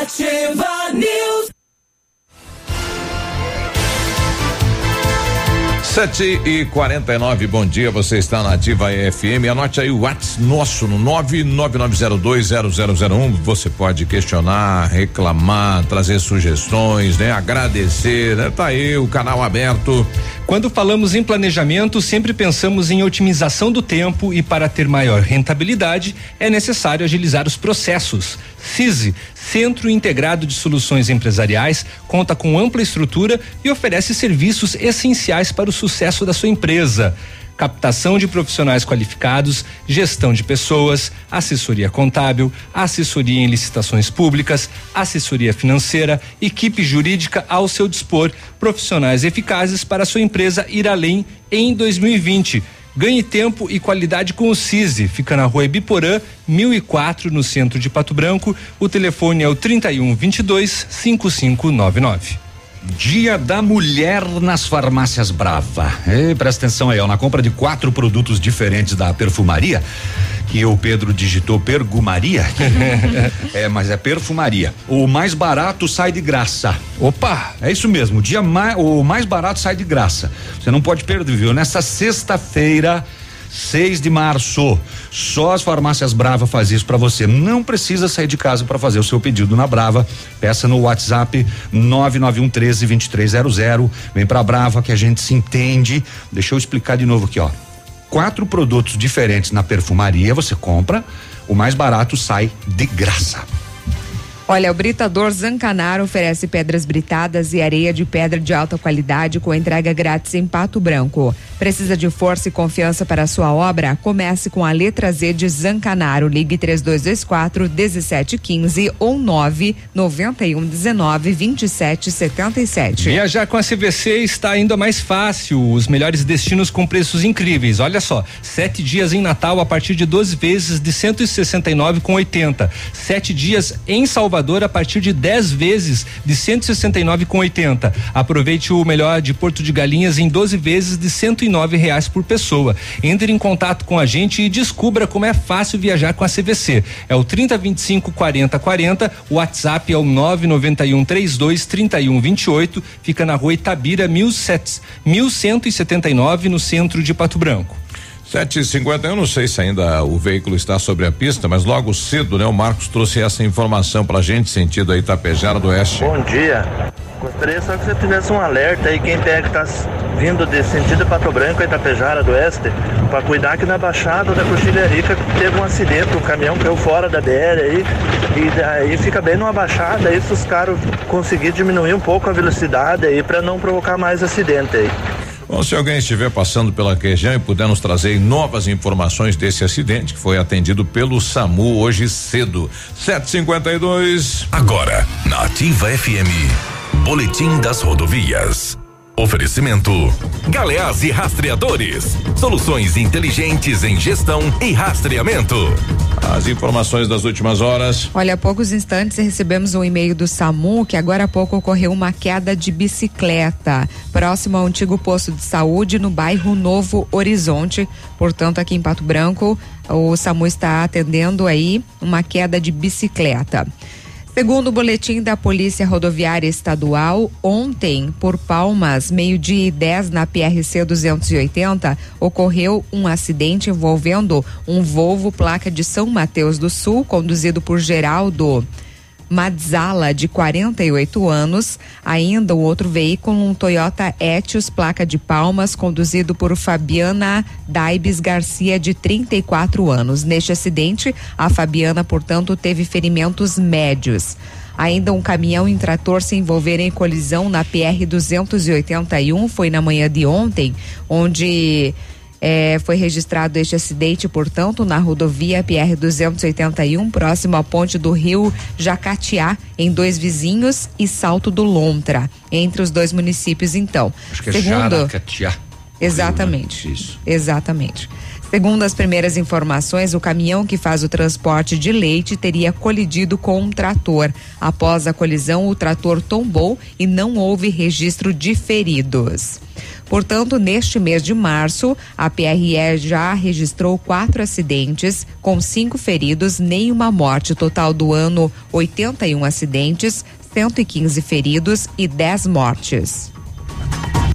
Ativa News. Sete e quarenta e nove, bom dia, você está na Ativa FM, anote aí o WhatsApp nosso no nove nove nove zero dois zero zero zero um, você pode questionar, reclamar, trazer sugestões, né? Agradecer, né? Tá aí o canal aberto. Quando falamos em planejamento, sempre pensamos em otimização do tempo e para ter maior rentabilidade é necessário agilizar os processos. CISI, Centro Integrado de Soluções Empresariais conta com ampla estrutura e oferece serviços essenciais para o sucesso da sua empresa captação de profissionais qualificados, gestão de pessoas, assessoria contábil, assessoria em licitações públicas, assessoria financeira, equipe jurídica ao seu dispor, profissionais eficazes para sua empresa ir além em 2020. Ganhe tempo e qualidade com o CISI. Fica na rua Ibiporã, 1004, no centro de Pato Branco. O telefone é o 31 22 5599. Dia da Mulher nas farmácias Brava. Ei, presta atenção aí, ó, na compra de quatro produtos diferentes da perfumaria, que o Pedro digitou pergumaria. é, mas é perfumaria. O mais barato sai de graça. Opa, é isso mesmo. O dia mais, o mais barato sai de graça. Você não pode perder, viu? Nessa sexta-feira, 6 de março. Só as farmácias Brava faz isso para você. Não precisa sair de casa para fazer o seu pedido na Brava. Peça no WhatsApp 991 13 2300. Vem pra Brava que a gente se entende. Deixa eu explicar de novo aqui, ó. Quatro produtos diferentes na perfumaria você compra, o mais barato sai de graça. Olha, o Britador Zancanaro oferece pedras britadas e areia de pedra de alta qualidade com entrega grátis em Pato Branco. Precisa de força e confiança para sua obra? Comece com a letra Z de Zancanaro. Ligue 3224 1715 ou 991 19 27 77. Viajar com a CVC está ainda mais fácil. Os melhores destinos com preços incríveis. Olha só, sete dias em Natal a partir de 12 vezes de 169,80. Sete dias em Salvador a partir de 10 vezes de 169,80. Aproveite o melhor de Porto de Galinhas em 12 vezes de 109 reais por pessoa. Entre em contato com a gente e descubra como é fácil viajar com a CVC. É o 3025 40 40, o WhatsApp é o 991 32 31 28, fica na rua Itabira 1179 no centro de Pato Branco. Sete e cinquenta, eu não sei se ainda o veículo está sobre a pista, mas logo cedo, né? O Marcos trouxe essa informação pra gente, sentido aí Tapejara do Oeste. Bom dia. Gostaria só que você fizesse um alerta aí, quem tem que tá vindo de sentido Pato Branco Itapejara do Oeste, para cuidar que na Baixada da Coxilharica teve um acidente, um caminhão caiu fora da BR aí, e daí fica bem numa baixada aí, se os caras conseguirem diminuir um pouco a velocidade aí, para não provocar mais acidente aí. Bom, se alguém estiver passando pela região e puder nos trazer novas informações desse acidente que foi atendido pelo SAMU hoje cedo. 752. Agora, na Ativa FM, Boletim das Rodovias. Oferecimento: Galeás e Rastreadores. Soluções inteligentes em gestão e rastreamento. As informações das últimas horas. Olha, há poucos instantes recebemos um e-mail do SAMU que agora há pouco ocorreu uma queda de bicicleta próximo ao antigo posto de saúde no bairro Novo Horizonte. Portanto, aqui em Pato Branco, o SAMU está atendendo aí uma queda de bicicleta. Segundo o boletim da Polícia Rodoviária Estadual, ontem, por Palmas, meio-dia e 10 na PRC 280, ocorreu um acidente envolvendo um Volvo placa de São Mateus do Sul, conduzido por Geraldo. Madzala, de 48 anos. Ainda o outro veículo, um Toyota Etios, placa de Palmas, conduzido por Fabiana Daibes Garcia, de 34 anos. Neste acidente, a Fabiana, portanto, teve ferimentos médios. Ainda um caminhão e trator se envolveram em colisão na PR 281, foi na manhã de ontem, onde é, foi registrado este acidente, portanto, na rodovia PR 281, próximo à ponte do rio Jacatiá, em dois vizinhos e Salto do Lontra, entre os dois municípios, então. Acho que é Segundo, Jacatiá. Exatamente. Rio, né? Isso. Exatamente. Segundo as primeiras informações, o caminhão que faz o transporte de leite teria colidido com um trator. Após a colisão, o trator tombou e não houve registro de feridos. Portanto, neste mês de março, a PRE já registrou quatro acidentes, com cinco feridos, nenhuma morte. Total do ano: 81 acidentes, 115 feridos e 10 mortes.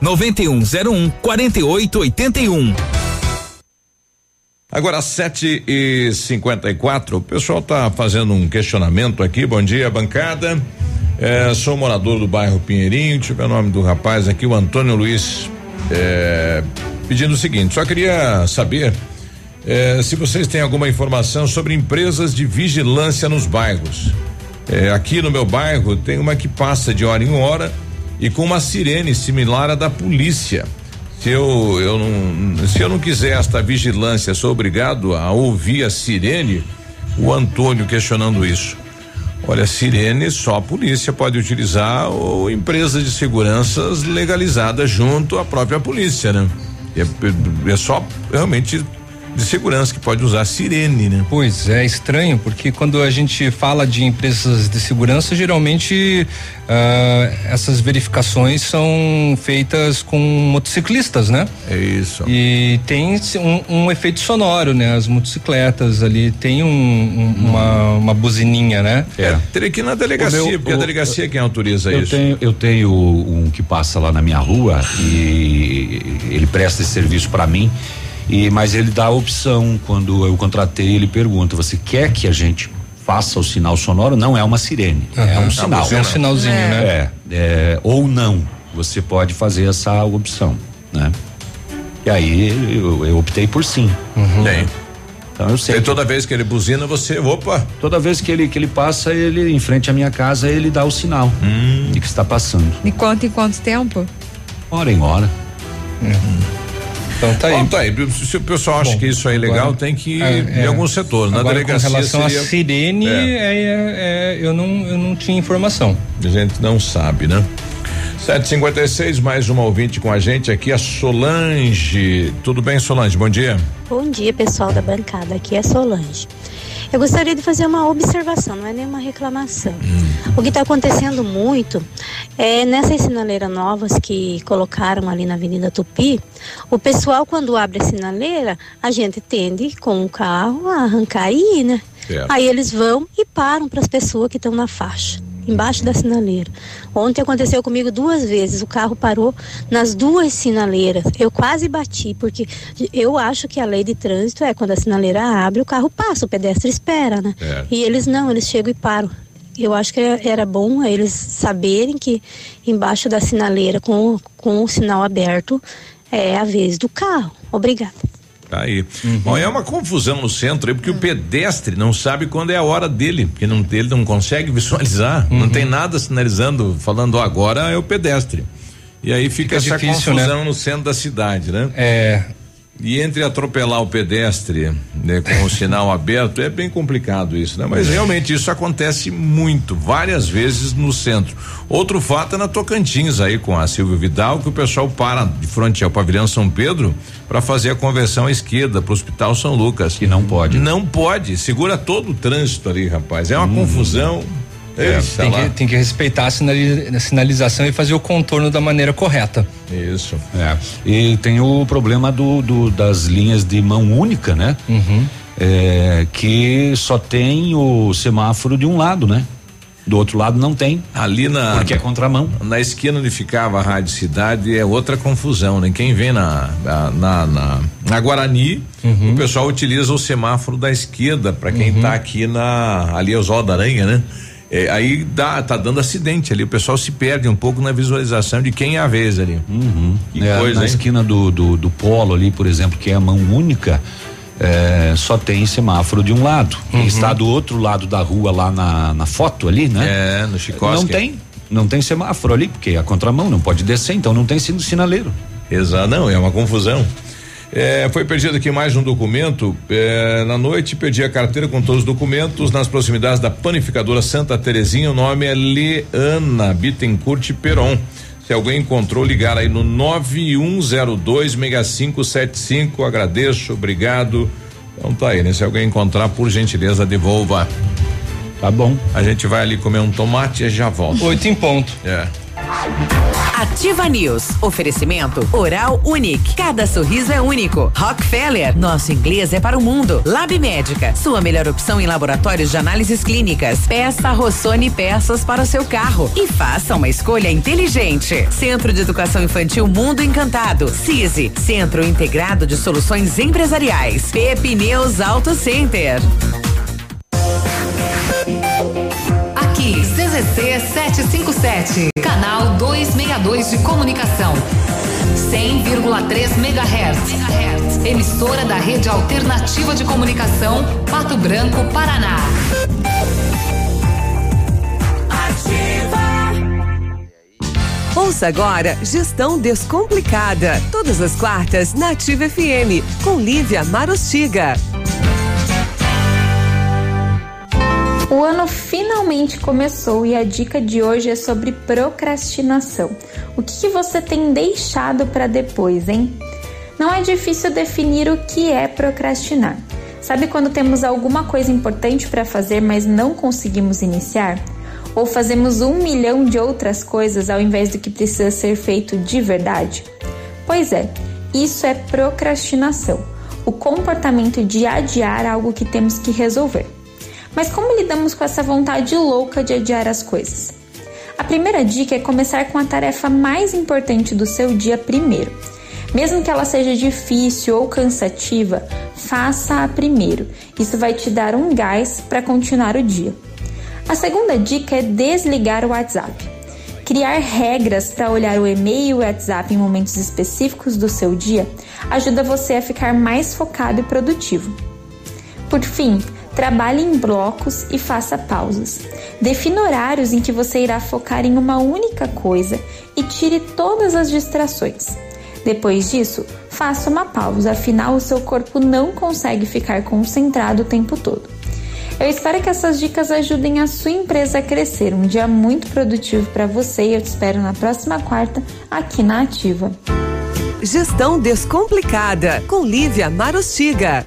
9101 4881. Agora, 7 e 54 o pessoal está fazendo um questionamento aqui. Bom dia, bancada. É, sou morador do bairro Pinheirinho. Ver o nome do rapaz aqui, o Antônio Luiz. É, pedindo o seguinte: só queria saber é, se vocês têm alguma informação sobre empresas de vigilância nos bairros. É, aqui no meu bairro tem uma que passa de hora em hora e com uma sirene similar à da polícia. Se eu, eu não, se eu não quiser esta vigilância, sou obrigado a ouvir a sirene. O Antônio questionando isso. Olha, sirene só a polícia pode utilizar ou empresas de seguranças legalizadas junto à própria polícia, né? É, é só realmente de segurança que pode usar sirene, né? Pois é, estranho, porque quando a gente fala de empresas de segurança, geralmente uh, essas verificações são feitas com motociclistas, né? É isso. E tem um, um efeito sonoro, né? As motocicletas ali tem um, um, uma, uma buzininha, né? É. Teria que ir na delegacia, meu, porque o, a delegacia é quem autoriza eu isso. Tenho, eu tenho um que passa lá na minha rua e ele presta esse serviço para mim. E mas ele dá a opção quando eu contratei, ele pergunta: "Você quer que a gente faça o sinal sonoro?" Não é uma sirene, uhum. é um sinal. É um sinalzinho, é. né? É, é, ou não. Você pode fazer essa opção, né? E aí eu, eu optei por sim. Uhum. Bem. Então eu sei. E toda vez que ele buzina, você, opa. Toda vez que ele que ele passa, ele em frente à minha casa, ele dá o sinal hum. de que está passando. E quanto em quanto tempo? Hora em hora. Uhum. Então tá aí. Bom, tá aí. Se o pessoal acha Bom, que isso é legal, agora, tem que ir é, em algum setor. Na delegacia. Com relação seria, à sirene, é. é. É, eu, não, eu não tinha informação. A gente não sabe, né? 756, mais uma ouvinte com a gente aqui, a Solange. Tudo bem, Solange? Bom dia. Bom dia, pessoal da bancada. Aqui é Solange. Eu gostaria de fazer uma observação, não é nenhuma reclamação. Hum. O que está acontecendo muito é nessas sinaleiras novas que colocaram ali na Avenida Tupi, o pessoal, quando abre a sinaleira, a gente tende com o carro a arrancar e ir, né? É. Aí eles vão e param para as pessoas que estão na faixa embaixo da sinaleira. Ontem aconteceu comigo duas vezes. O carro parou nas duas sinaleiras. Eu quase bati, porque eu acho que a lei de trânsito é quando a sinaleira abre, o carro passa, o pedestre espera, né? É. E eles não, eles chegam e param. Eu acho que era bom eles saberem que embaixo da sinaleira, com, com o sinal aberto, é a vez do carro. Obrigada. Tá aí. Uhum. Bom, é uma confusão no centro aí, porque uhum. o pedestre não sabe quando é a hora dele, porque não, ele não consegue visualizar, uhum. não tem nada sinalizando, falando, agora é o pedestre. E aí fica, fica essa difícil, né? confusão né? no centro da cidade, né? É. E entre atropelar o pedestre né, com o sinal aberto é bem complicado isso, né? Mas realmente isso acontece muito, várias vezes no centro. Outro fato é na Tocantins aí com a Silvio Vidal que o pessoal para de frente ao pavilhão São Pedro para fazer a conversão à esquerda para o Hospital São Lucas. Que não pode. Não pode, segura todo o trânsito ali, rapaz. É uma hum. confusão. É, tem, que, tem, que, respeitar a sinalização e fazer o contorno da maneira correta. Isso. É. E tem o problema do, do das linhas de mão única, né? Uhum. É, que só tem o semáforo de um lado, né? Do outro lado não tem. Ali na. Porque é contramão. Na esquina onde ficava a Rádio Cidade é outra confusão, né? Quem vem na, na, na, na Guarani, uhum. o pessoal utiliza o semáforo da esquerda, para quem está uhum. aqui na. Ali é o da Aranha, né? É, aí dá, tá dando acidente ali, o pessoal se perde um pouco na visualização de quem é a vez ali. Uhum. É, coisa, na hein? esquina do, do, do polo ali, por exemplo, que é a mão única, é, só tem semáforo de um lado. Uhum. Quem está do outro lado da rua lá na, na foto ali, né? É, no Chicosque. Não tem, não tem semáforo ali, porque é a contramão, não pode descer, então não tem sinaleiro. Exato, não, é uma confusão. É, foi perdido aqui mais um documento. É, na noite perdi a carteira com todos os documentos nas proximidades da panificadora Santa Terezinha. O nome é Leana Bittencourt Peron. Se alguém encontrou, ligar aí no 9102 6575. Agradeço, obrigado. Então tá aí, né? Se alguém encontrar, por gentileza, devolva. Tá bom. A gente vai ali comer um tomate e já volta. Oito em ponto. É. Ativa News. Oferecimento Oral Unique. Cada sorriso é único. Rockefeller. Nosso inglês é para o mundo. Lab Médica. Sua melhor opção em laboratórios de análises clínicas. Peça Rossoni peças para o seu carro. E faça uma escolha inteligente. Centro de Educação Infantil Mundo Encantado. CISI. Centro Integrado de Soluções Empresariais. Pepineus Auto Center. CZC 757, canal 262 de comunicação. 100,3 MHz. Emissora da Rede Alternativa de Comunicação, Pato Branco, Paraná. Ouça agora Gestão Descomplicada, todas as quartas na Ativa FM, com Lívia Marostiga. O ano finalmente começou e a dica de hoje é sobre procrastinação. O que, que você tem deixado para depois, hein? Não é difícil definir o que é procrastinar. Sabe quando temos alguma coisa importante para fazer, mas não conseguimos iniciar? Ou fazemos um milhão de outras coisas ao invés do que precisa ser feito de verdade? Pois é, isso é procrastinação o comportamento de adiar algo que temos que resolver. Mas como lidamos com essa vontade louca de adiar as coisas? A primeira dica é começar com a tarefa mais importante do seu dia primeiro. Mesmo que ela seja difícil ou cansativa, faça-a primeiro. Isso vai te dar um gás para continuar o dia. A segunda dica é desligar o WhatsApp. Criar regras para olhar o e-mail e o WhatsApp em momentos específicos do seu dia ajuda você a ficar mais focado e produtivo. Por fim, trabalhe em blocos e faça pausas. Defina horários em que você irá focar em uma única coisa e tire todas as distrações. Depois disso, faça uma pausa, afinal, o seu corpo não consegue ficar concentrado o tempo todo. Eu espero que essas dicas ajudem a sua empresa a crescer. Um dia muito produtivo para você e eu te espero na próxima quarta aqui na Ativa. Gestão Descomplicada, com Lívia Marostiga.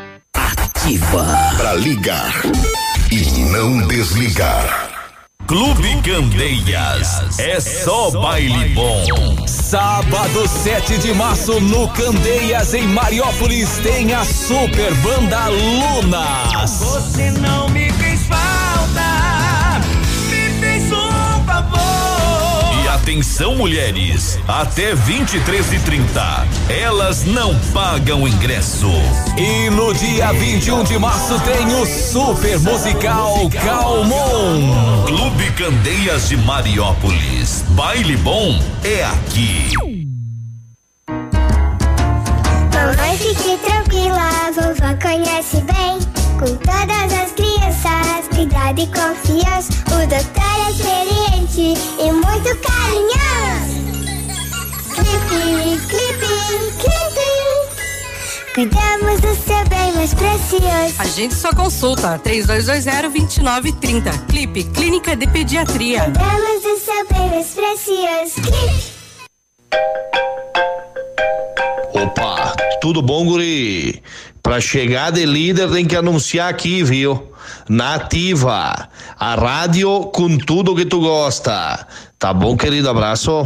Ativa. Pra ligar e não desligar. Clube Candeias. É só baile bom. Sábado 7 de março no Candeias, em Mariópolis, tem a super banda Lunas. Você não me atenção, mulheres, até 23 e 30 elas não pagam ingresso. E no dia 21 de março tem o super musical Calmon. Clube Candeias de Mariópolis. Baile bom é aqui. Mamãe, fique tranquila, a vovó conhece bem. Com todas as crianças, cuidado e confiança. O doutor é experiente e muito carinhoso. Clipe, clipe, clipe. Cuidamos do seu bem mais precioso. Agende sua consulta 3220-2930. Clipe Clínica de Pediatria. Cuidamos do seu bem mais precioso. Clipe. Opa, tudo bom, guri? Pra chegar de líder tem que anunciar aqui, viu? Nativa, a rádio com tudo que tu gosta. Tá bom, querido? Abraço.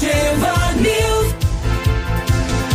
Ativa News.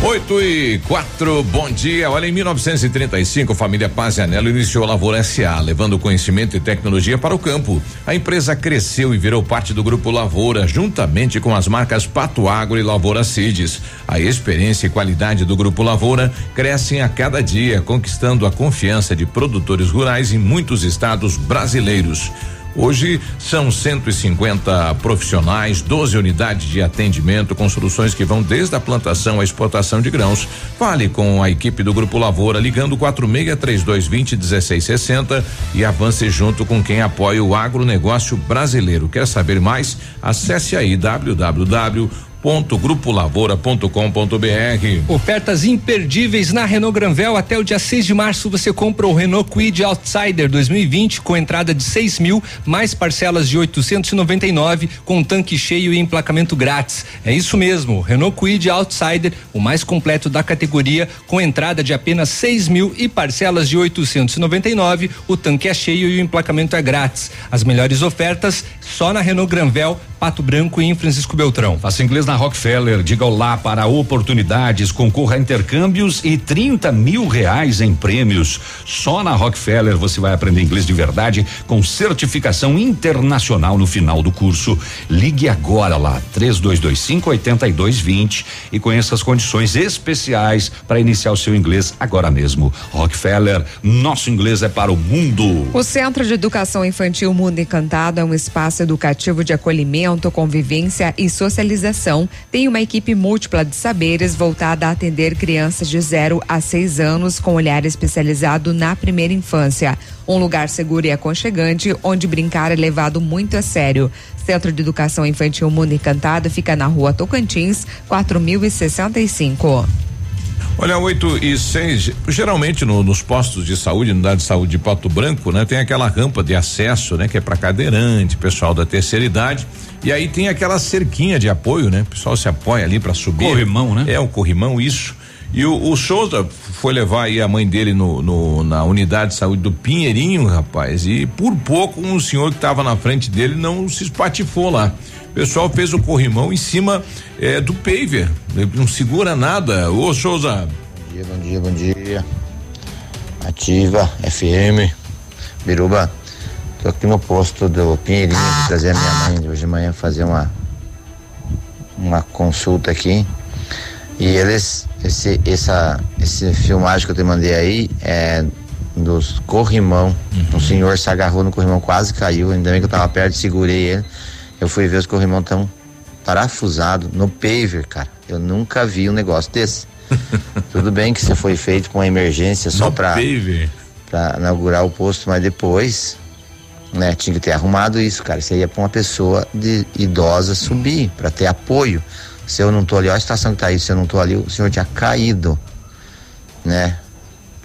8 e 4, bom dia. Olha, em 1935, a família Pazianello iniciou a Lavoura SA, levando conhecimento e tecnologia para o campo. A empresa cresceu e virou parte do grupo Lavoura, juntamente com as marcas Pato Agro e Lavoura Cides. A experiência e qualidade do grupo Lavoura crescem a cada dia, conquistando a confiança de produtores rurais em muitos estados brasileiros. Hoje são 150 profissionais, 12 unidades de atendimento com soluções que vão desde a plantação à exportação de grãos. Fale com a equipe do Grupo Lavoura ligando 463220 1660 e avance junto com quem apoia o agronegócio brasileiro. Quer saber mais? Acesse aí www www.grupolavoura.com.br. Ofertas imperdíveis na Renault Granvel até o dia 6 de março você compra o Renault Kwid Outsider 2020 com entrada de 6 mil mais parcelas de 899 com tanque cheio e emplacamento grátis. É isso mesmo, Renault Kwid Outsider, o mais completo da categoria, com entrada de apenas 6 mil e parcelas de 899. O tanque é cheio e o emplacamento é grátis. As melhores ofertas só na Renault Granvel, Pato Branco e em Francisco Beltrão. Faça inglês na Rockefeller, diga olá para oportunidades, concorra a intercâmbios e 30 mil reais em prêmios. Só na Rockefeller você vai aprender inglês de verdade com certificação internacional no final do curso. Ligue agora lá, 3225 8220 e conheça as condições especiais para iniciar o seu inglês agora mesmo. Rockefeller, nosso inglês é para o mundo. O Centro de Educação Infantil Mundo Encantado é um espaço educativo de acolhimento, convivência e socialização. Tem uma equipe múltipla de saberes voltada a atender crianças de 0 a 6 anos com olhar especializado na primeira infância. Um lugar seguro e aconchegante onde brincar é levado muito a sério. Centro de Educação Infantil Mundo Encantado fica na rua Tocantins, 4065. Olha, 8 e 6, geralmente no- nos postos de saúde, unidade de saúde de Pato Branco, né? Tem aquela rampa de acesso, né? Que é para cadeirante, pessoal da terceira idade. E aí tem aquela cerquinha de apoio, né? O pessoal se apoia ali para subir. Corrimão, né? É, o corrimão, isso. E o, o Souza foi levar aí a mãe dele no, no- na unidade de saúde do Pinheirinho, rapaz. E por pouco um senhor que estava na frente dele não se espatifou lá. O pessoal fez o corrimão em cima eh, do paver. Não segura nada. Ô, Souza. Bom dia, bom dia, bom dia. Ativa, FM, Biruba. Tô aqui no posto do Pinheirinho, vou trazer a minha mãe hoje de manhã fazer uma uma consulta aqui. E eles, esse, essa, esse filmagem que eu te mandei aí é dos corrimão. Um senhor se agarrou no corrimão, quase caiu. Ainda bem que eu tava perto, segurei ele. Eu fui ver os corrimão tão parafusado no paver, cara. Eu nunca vi um negócio desse. Tudo bem que isso foi feito com emergência só pra inaugurar o posto, mas depois, né, tinha que ter arrumado isso, cara. Isso aí é pra uma pessoa de idosa subir, pra ter apoio. Se eu não tô ali, olha a situação que tá aí, se eu não tô ali, o senhor tinha caído, né?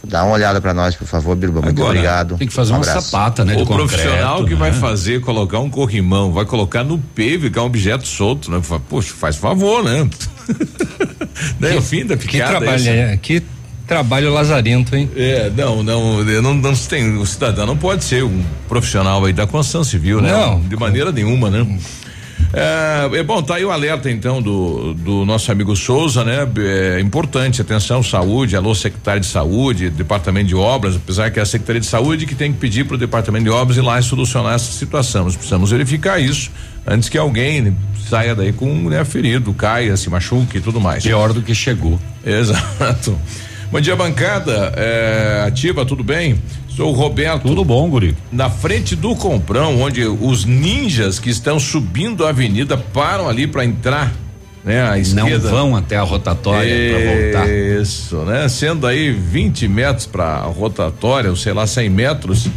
Dá uma olhada pra nós, por favor, Biruba. Muito Agora, obrigado. tem que fazer Um uma abraço. sapata, né? O de profissional concreto, que vai né? fazer, colocar um corrimão, vai colocar no PV, que é um objeto solto, né? Poxa, faz favor, né? né? o fim da Que picada. trabalho, esse. é, que trabalho lazarento, hein? É, não, não, eu não, não tem, o cidadão não pode ser um profissional aí da construção civil, né? Não. De maneira nenhuma, né? É, é bom, tá aí o alerta então do, do nosso amigo Souza, né? É importante, atenção, saúde, alô secretário de saúde, departamento de obras, apesar que é a secretaria de saúde que tem que pedir para o departamento de obras ir lá e solucionar essa situação. Nós precisamos verificar isso antes que alguém saia daí com né, ferido, caia, se machuque e tudo mais. Pior do que chegou. Exato. Bom dia, bancada. É, ativa, tudo bem? Sou o Roberto. Tudo bom, Guri? Na frente do Comprão, onde os ninjas que estão subindo a avenida param ali para entrar né? A esquerda. Não vão até a rotatória para voltar. Isso, né? Sendo aí 20 metros para rotatória, ou sei lá, 100 metros,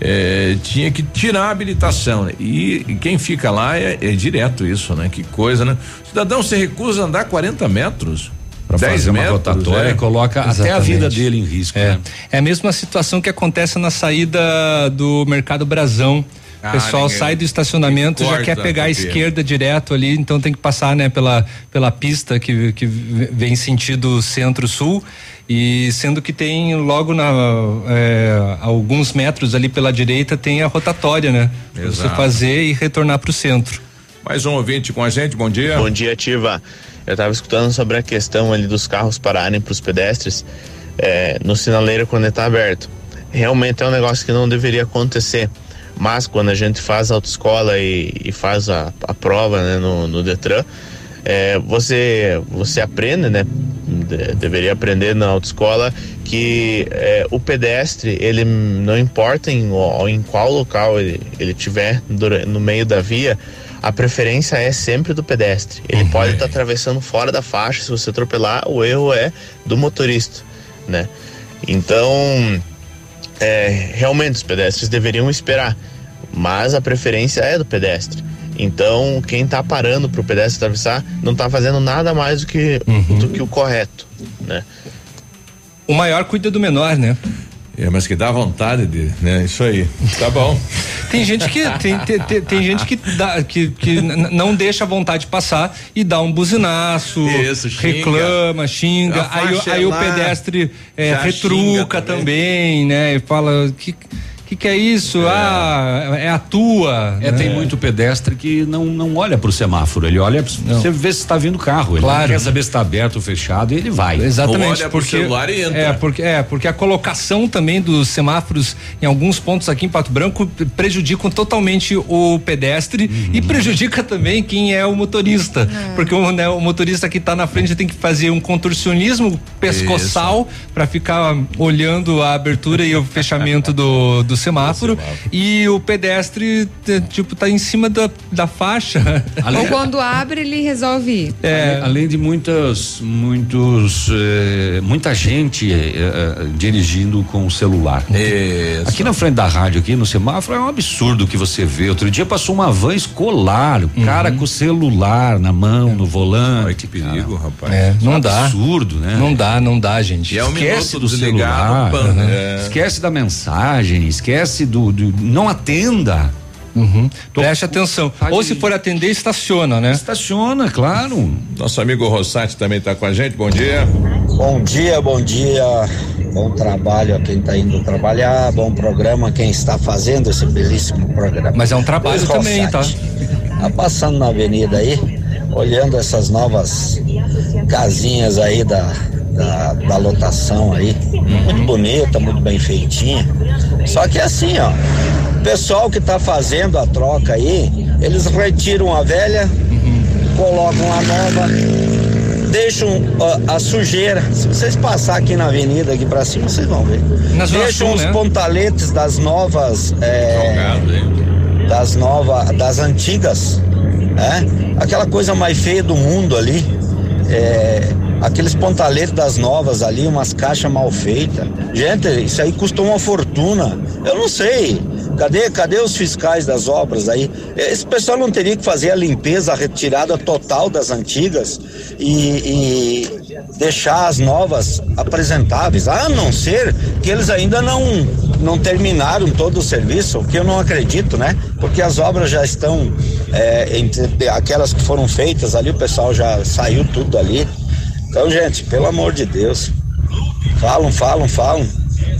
é, tinha que tirar a habilitação. né? E, e quem fica lá é, é direto isso, né? Que coisa, né? O cidadão se recusa a andar 40 metros. Pra 10 fazer uma metros, rotatória, é. coloca até a Exatamente. vida dele em risco. É. né? é a mesma situação que acontece na saída do Mercado Brasão. Ah, O pessoal ninguém- sai do estacionamento, já quer pegar a esquerda direto ali, então tem que passar, né, pela, pela pista que, que vem sentido centro-sul. E sendo que tem logo na é, alguns metros ali pela direita tem a rotatória, né? Pra Você fazer e retornar para o centro. Mais um ouvinte com a gente, bom dia. Bom dia, Ativa. Eu estava escutando sobre a questão ali dos carros pararem para os pedestres é, no sinaleiro quando está aberto. Realmente é um negócio que não deveria acontecer. Mas quando a gente faz a autoescola e, e faz a, a prova né, no, no Detran, é, você, você aprende, né? de- deveria aprender na autoescola que é, o pedestre, ele não importa em, em qual local ele, ele tiver no meio da via, a preferência é sempre do pedestre. Ele pode estar atravessando fora da faixa, se você atropelar, o erro é do motorista, né? Então, é, realmente os pedestres deveriam esperar, mas a preferência é do pedestre. Então, quem está parando para o pedestre atravessar não está fazendo nada mais do que, do que o correto, né? O maior cuida do menor, né? É, mas que dá vontade de, né? Isso aí. Tá bom. Tem gente que tem, tem, tem- tem gente que, dá, que, que não deixa a vontade passar e dá um buzinaço, Isso, xinga. reclama, xinga. A Aí, aí é o pedestre é, retruca xinga também. também. né? E fala que que, que é isso? Ah, é a tua. É, né? tem muito pedestre que não, não olha pro semáforo, ele olha, você vê se está vindo carro, ele Claro. não quer saber se está aberto ou fechado e ele vai. Exatamente, porque é porque é porque a colocação também dos semáforos em alguns pontos aqui em Pato Branco prejudicam totalmente o pedestre e prejudica também quem é o motorista, porque o, né, o motorista que está na frente tem que fazer um contorcionismo pescoçal para ficar olhando a abertura e o fechamento do, do semáforo e o pedestre tipo tá em cima da, da faixa. Ou quando abre, ele resolve ir. É. Além, além de muitas, muitos, eh, muita gente eh, eh, dirigindo com o celular. Aqui na frente da rádio, aqui no semáforo, é um absurdo o que você vê. Outro dia passou uma van escolar, o cara com o celular na mão, no volante. que perigo, rapaz. É, não dá. Absurdo, né? Não dá, não dá, gente. E é um esquece minuto do celular, pan, né? é. esquece da mensagem, esquece do, do- não atenda. Uhum. Preste atenção. Ou se for atender, estaciona, né? Estaciona, claro. Nosso amigo Rossati também está com a gente. Bom dia. Bom dia, bom dia. Bom trabalho a quem está indo trabalhar, bom programa a quem está fazendo esse belíssimo programa. Mas é um trabalho também, tá? Tá passando na avenida aí, olhando essas novas casinhas aí da, da, da lotação aí. Muito bonita, muito bem feitinha. Só que assim, ó, o pessoal que tá fazendo a troca aí, eles retiram a velha, colocam a nova, deixam ó, a sujeira. Se vocês passar aqui na avenida aqui pra cima, vocês vão ver. Na Zona deixam os né? pontaletes das novas. é, das novas, das antigas, né? Aquela coisa mais feia do mundo ali. é, aqueles pontaletes das novas ali, umas caixas mal feitas. Gente, isso aí custou uma fortuna. Eu não sei. Cadê, cadê os fiscais das obras aí? Esse pessoal não teria que fazer a limpeza, a retirada total das antigas e, e deixar as novas apresentáveis, a não ser que eles ainda não, não terminaram todo o serviço, o que eu não acredito, né? Porque as obras já estão, é, entre aquelas que foram feitas ali, o pessoal já saiu tudo ali. Então, gente, pelo amor de Deus, falam, falam, falam,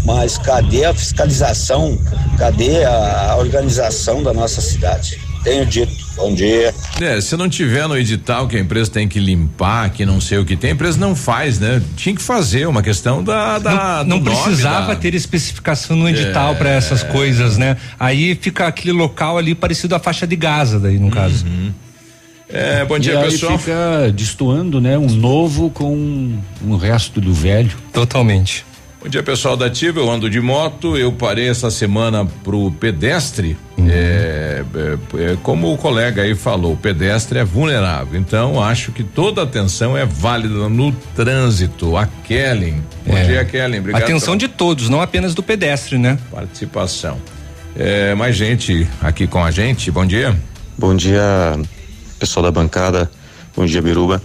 mas cadê a fiscalização? Cadê a, organização da nossa cidade? Tenho dito. Bom dia. É, se não tiver no edital que a empresa tem que limpar, que não sei o que tem, a empresa não faz, né? Tinha que fazer uma questão da. da não, não do nome precisava da- ter especificação no edital É. pra essas coisas, né? Aí fica aquele local ali parecido à faixa de Gaza, daí no caso. É, bom e dia, aí pessoal. fica destoando, né? Um novo com um resto do velho. Totalmente. Bom dia, pessoal da Ativa. Eu ando de moto. Eu parei essa semana pro pedestre. É, é, é, como o colega aí falou, o pedestre é vulnerável. Então, acho que toda atenção é válida no trânsito. A Kellen. Bom É. dia, Kellen. Obrigado. Atenção de todos, não apenas do pedestre, né? Participação. É, mais gente aqui com a gente. Bom dia. Bom dia, pessoal da bancada. Bom dia, Biruba.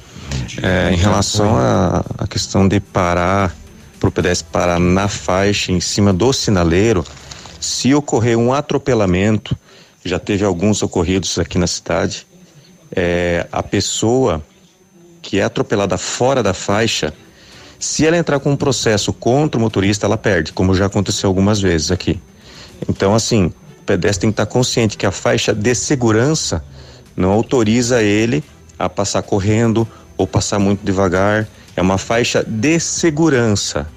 É, em relação à à questão de parar, para o pedestre parar na faixa em cima do sinaleiro, se ocorrer um atropelamento, já teve alguns ocorridos aqui na cidade, é, a pessoa que é atropelada fora da faixa, se ela entrar com um processo contra o motorista, ela perde, como já aconteceu algumas vezes aqui. Então, assim, o pedestre tem que estar consciente que a faixa de segurança não autoriza ele a passar correndo ou passar muito devagar. É uma faixa de segurança,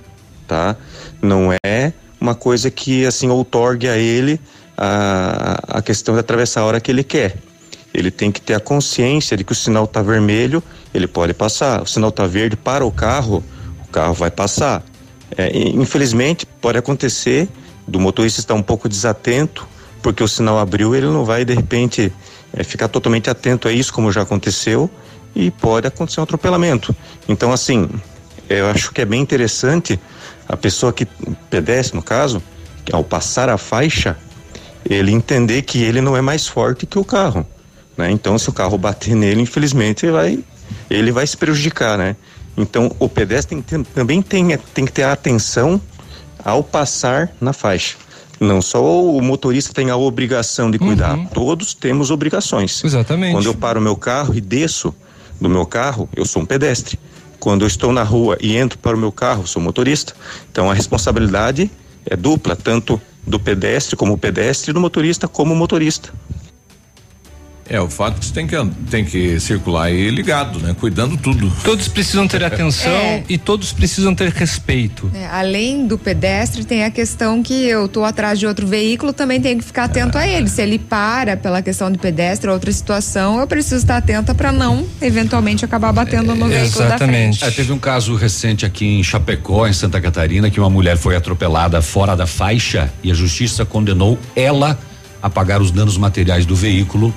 tá? Não é uma coisa que, assim, outorgue a ele a, a questão de atravessar a hora que ele quer. Ele tem que ter a consciência de que o sinal está vermelho, ele pode passar. O sinal está verde para o carro, o carro vai passar. É, infelizmente, pode acontecer do motorista estar um pouco desatento, porque o sinal abriu, ele não vai de repente é, ficar totalmente atento a isso, como já aconteceu, e pode acontecer um atropelamento. Então, assim, eu acho que é bem interessante a pessoa que pedestre, no caso, que ao passar a faixa, ele entender que ele não é mais forte que o carro, né? Então, se o carro bater nele, infelizmente, ele vai, ele vai se prejudicar, né? Então, o pedestre tem também tem, tem que ter atenção ao passar na faixa. Não só o motorista tem a obrigação de cuidar, todos temos obrigações. Exatamente. Quando eu paro meu carro e desço do meu carro, eu sou um pedestre. Quando eu estou na rua e entro para o meu carro, sou motorista. Então a responsabilidade é dupla, tanto do pedestre como pedestre do motorista como motorista. É, o fato é que você tem que, tem que circular aí ligado, né? Cuidando tudo. Todos precisam ter atenção É. e todos precisam ter respeito. É, além do pedestre, tem a questão que eu tô atrás de outro veículo, também tenho que ficar atento a ele. Se ele para pela questão de pedestre ou outra situação, eu preciso estar atenta para não, eventualmente, acabar batendo no veículo da frente. É, teve um caso recente aqui em Chapecó, em Santa Catarina, que uma mulher foi atropelada fora da faixa e a justiça condenou ela a pagar os danos materiais do veículo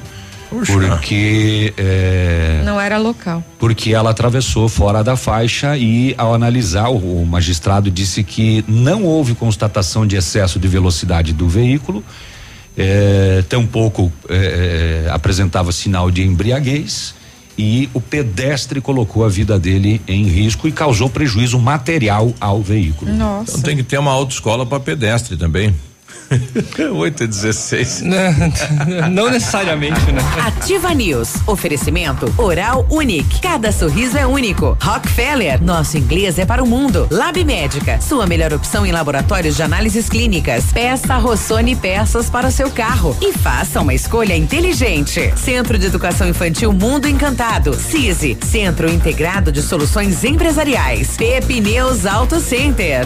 porque é, Não era local. porque ela atravessou fora da faixa e ao analisar o, o magistrado disse que não houve constatação de excesso de velocidade do veículo, eh, tampouco eh, eh, apresentava sinal de embriaguez e o pedestre colocou a vida dele em risco e causou prejuízo material ao veículo. Nossa. Então tem que ter uma autoescola para pedestre também. 8 e 16. Não necessariamente, né? Ativa News. Oferecimento Oral Unique. Cada sorriso é único. Rockefeller. Nosso inglês é para o mundo. Lab Médica. Sua melhor opção em laboratórios de análises clínicas. Peça Rossoni peças para o seu carro. E faça uma escolha inteligente. Centro de Educação Infantil Mundo Encantado. CISI. Centro Integrado de Soluções Empresariais. Pepineus Auto Center.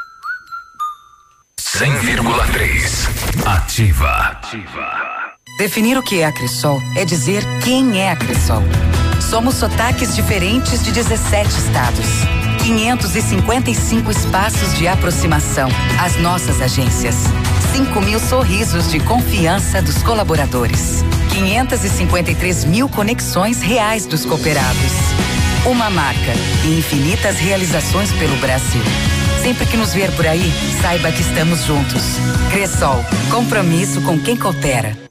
100,3. Ativa. Definir o que é a Cressol é dizer quem é a Cressol. Somos sotaques diferentes de 17 estados. 555 espaços de aproximação. As nossas agências. 5 mil sorrisos de confiança dos colaboradores. 553 mil conexões reais dos cooperados. Uma marca e infinitas realizações pelo Brasil. Sempre que nos ver por aí, saiba que estamos juntos. Cressol, compromisso com quem coopera.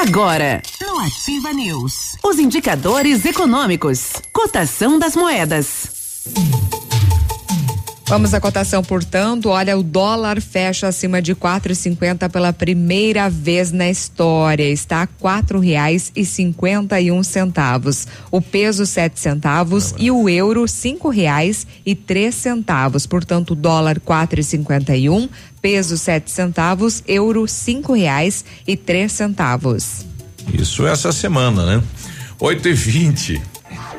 Agora, no Ativa News, os indicadores econômicos, cotação das moedas. Vamos à cotação, portanto. Olha, o dólar fecha acima de quatro e cinquenta pela primeira vez na história. Está a quatro reais e cinquenta e um centavos. O peso sete centavos e o euro cinco reais e três centavos. Portanto, dólar quatro e cinquenta e um, peso sete centavos, euro cinco reais e três centavos. Isso essa semana, né? 8 e 20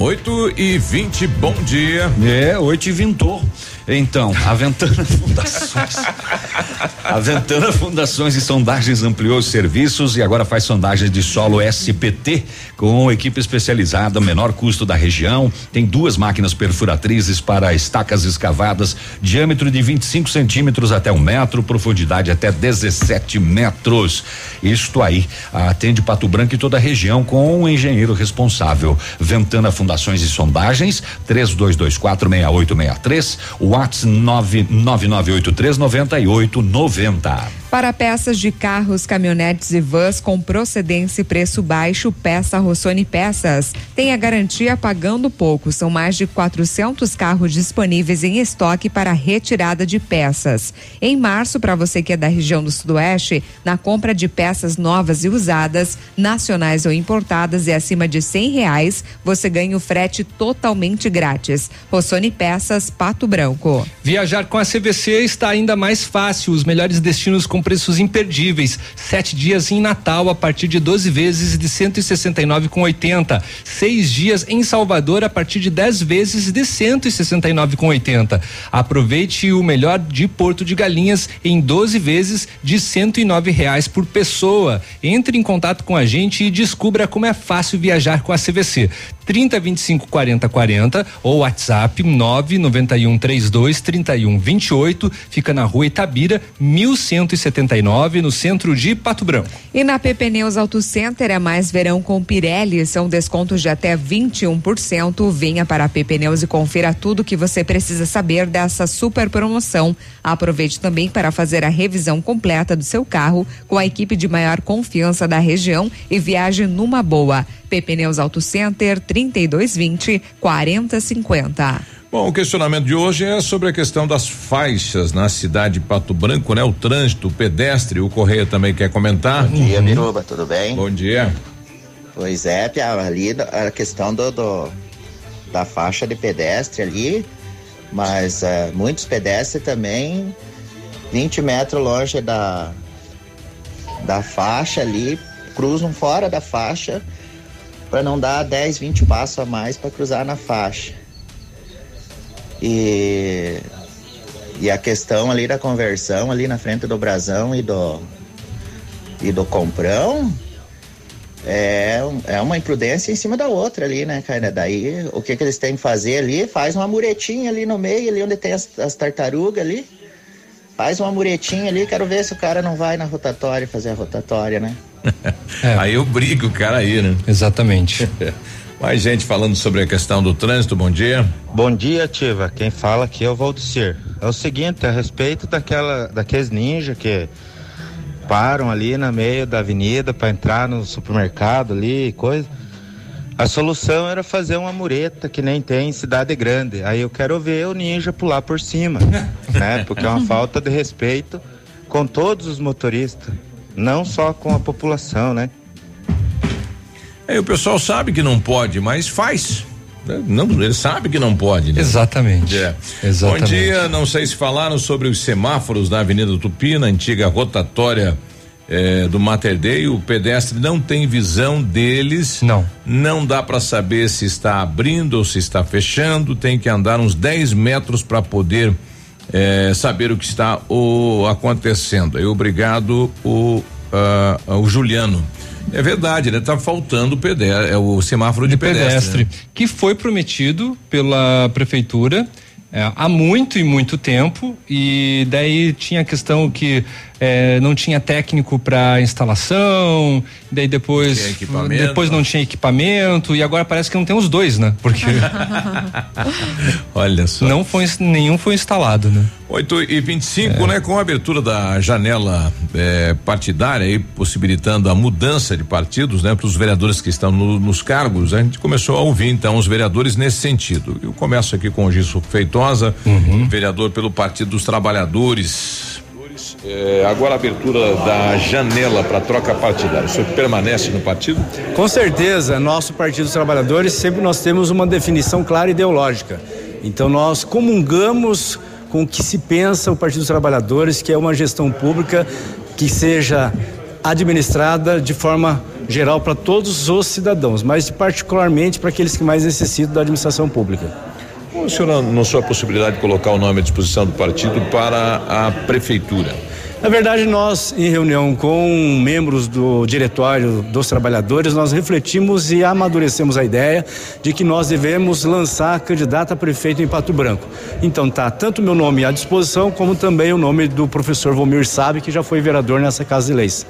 8 e 20 bom dia. É, 8 e vintou. Então, a Ventana Fundações. a Ventana Fundações e Sondagens ampliou os serviços e agora faz sondagens de solo SPT com equipe especializada, menor custo da região. Tem duas máquinas perfuratrizes para estacas escavadas, diâmetro de 25 centímetros até um metro, profundidade até 17 metros. Isto aí atende Pato Branco e toda a região com um engenheiro responsável. Ventana Fundações e Sondagens, 32246863, WhatsApp 999839890. Para peças de carros, caminhonetes e vans com procedência e preço baixo, peça Rossoni Peças. Tem a garantia pagando pouco. São mais de 400 carros disponíveis em estoque para retirada de peças. Em março, para você que é da região do Sudoeste, na compra de peças novas e usadas, nacionais ou importadas e acima de cem reais, você ganha o frete totalmente grátis. Rossoni Peças, Pato Branco. Viajar com a CVC está ainda mais fácil. Os melhores destinos com preços imperdíveis. Sete dias em Natal a partir de 12 vezes de 169,80. Seis dias em Salvador a partir de 10 vezes de 169,80. Aproveite o melhor de Porto de Galinhas em 12 vezes de 109 reais por pessoa. Entre em contato com a gente e descubra como é fácil viajar com a CVC. 30 25 40 40 ou WhatsApp 991 32 31 28. Fica na rua Itabira, 1179, no centro de Pato Branco. E na PP Neus Auto Center é mais verão com Pirelli, são descontos de até 21%. Venha para a PP Neus e confira tudo que você precisa saber dessa super promoção. Aproveite também para fazer a revisão completa do seu carro com a equipe de maior confiança da região e viaje numa boa. PP Neus Auto Center 3220 4050. Bom, o questionamento de hoje é sobre a questão das faixas na cidade de Pato Branco, né? O trânsito, o pedestre, o Correia também quer comentar. Bom dia, Biruba, tudo bem? Bom dia. Pois é, Pia, ali a questão do, do- da faixa de pedestre ali, mas eh, muitos pedestres também 20 metros longe da, da faixa ali, cruzam fora da faixa para não dar 10, 20 passos a mais para cruzar na faixa. E, e a questão ali da conversão ali na frente do Brasão e do e do Comprão é, é uma imprudência em cima da outra ali, né, cara? Daí o que que eles têm que fazer ali? Faz uma muretinha ali no meio, ali onde tem as, as tartarugas ali. Faz uma muretinha ali, quero ver se o cara não vai na rotatória fazer a rotatória, né? Aí eu brigo o cara aí, né? Exatamente. Mais gente falando sobre a questão do trânsito, bom dia. Bom dia, Ativa. Quem fala aqui é o Valdecir. É o seguinte, a respeito daquela, daqueles ninja que param ali na meio da avenida para entrar no supermercado ali e coisa. A solução era fazer uma mureta que nem tem em cidade grande. Aí eu quero ver o ninja pular por cima, né? Porque é uma falta de respeito com todos os motoristas, não só com a população, né? Aí o pessoal sabe que não pode, mas faz. né? Não, ele sabe que não pode, né? Exatamente. É. Exatamente. Bom dia, não sei se falaram sobre os semáforos na Avenida Tupi, na antiga rotatória eh, do Mater Dei, o pedestre não tem visão deles. Não. Não dá para saber se está abrindo ou se está fechando, tem que andar uns 10 metros para poder eh, saber o que está o, acontecendo. Aí, obrigado, o, ah, o Juliano. É verdade, né? Tá faltando o pedestre, é o semáforo de, pedestre. né? que foi prometido pela prefeitura é, há muito e muito tempo e daí tinha a questão que é, não tinha técnico para instalação, daí depois depois não tinha equipamento e agora parece que não tem os dois, né? Porque Olha só. não foi nenhum foi instalado, né? 8 e 25, né? Com a abertura da janela eh, partidária aí, possibilitando a mudança de partidos, né? Para os vereadores que estão no- nos cargos, a gente começou a ouvir então os vereadores nesse sentido. Eu começo aqui com o Gisso Feitosa, vereador pelo Partido dos Trabalhadores. Eh, agora a abertura da janela para troca partidária. O senhor permanece no partido? Com certeza, nosso Partido dos Trabalhadores sempre nós temos uma definição clara e ideológica. Então nós comungamos com o que se pensa o Partido dos Trabalhadores, que é uma gestão pública que seja administrada de forma geral para todos os cidadãos, mas particularmente para aqueles que mais necessitam da administração pública. O senhor anunciou a possibilidade de colocar o nome à disposição do partido para a prefeitura? Na verdade, nós, em reunião com membros do diretório dos trabalhadores, nós refletimos e amadurecemos a ideia de que nós devemos lançar candidato a prefeito em Pato Branco. Então tá tanto meu nome à disposição, como também o nome do professor Vomir Sabe, que já foi vereador nessa Casa de Leis.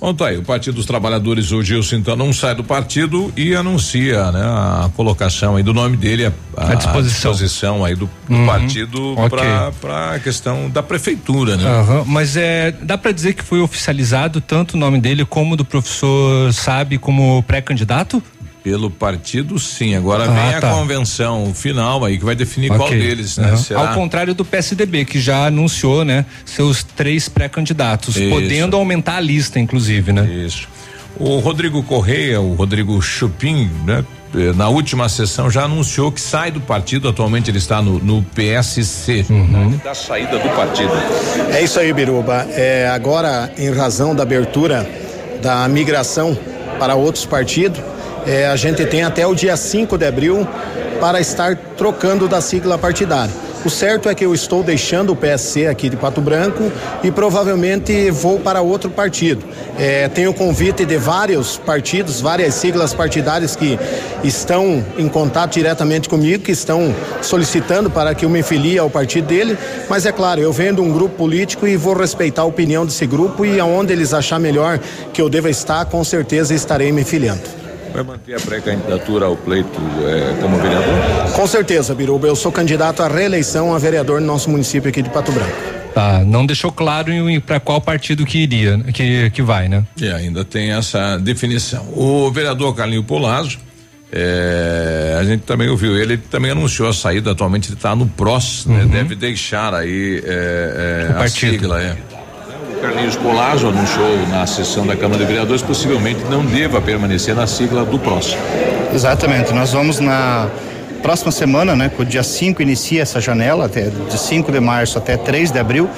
Bom, tá aí, o Partido dos Trabalhadores, o Gilson, então, não sai do partido e anuncia, né, a colocação aí do nome dele a, À disposição. disposição aí do, do Uhum, partido ok. para a questão da prefeitura, né? Aham, mas é, dá para dizer que foi oficializado tanto o nome dele como do professor Sabe como pré-candidato? Pelo partido, sim. Agora Ah, vem a tá. convenção final aí que vai definir qual Ok. deles, né? Será? Ao contrário do PSDB, que já anunciou, né, seus três pré-candidatos, podendo aumentar a lista, inclusive, né? Isso. O Rodrigo Correia, o Rodrigo Chupim, né? eh, Na última sessão já anunciou que sai do partido, atualmente ele está no, no PSC. Uhum. Da saída do partido. É isso aí, Biruba. É, agora, em razão da abertura da migração para outros partidos, é, a gente tem até o dia 5 de abril para estar trocando da sigla partidária. O certo é que eu estou deixando o PSC aqui de Pato Branco e provavelmente vou para outro partido. É, tenho convite de vários partidos, várias siglas partidárias que estão em contato diretamente comigo, que estão solicitando para que eu me filie ao partido dele. Mas é claro, eu venho de um grupo político e vou respeitar a opinião desse grupo e aonde eles achar melhor que eu deva estar, com certeza estarei me filiando. Vai manter a pré-candidatura ao pleito eh, como vereador? Com certeza, Biruba. Eu sou candidato à reeleição a vereador no nosso município aqui de Pato Branco. Tá, não deixou claro para qual partido que iria, que, que vai, né? E ainda tem essa definição. O vereador Carlinho Polazzo, eh, a gente também ouviu ele, ele também anunciou a saída, atualmente ele está no PROS, né? Deve deixar aí eh, O a partido. sigla, é. Carlinhos Polazzo anunciou na sessão da Câmara de Vereadores possivelmente não deva permanecer na sigla do PROS. Exatamente. Nós vamos na próxima semana, né? Com o dia 5 inicia essa janela, até de 5 de março até 3 de abril.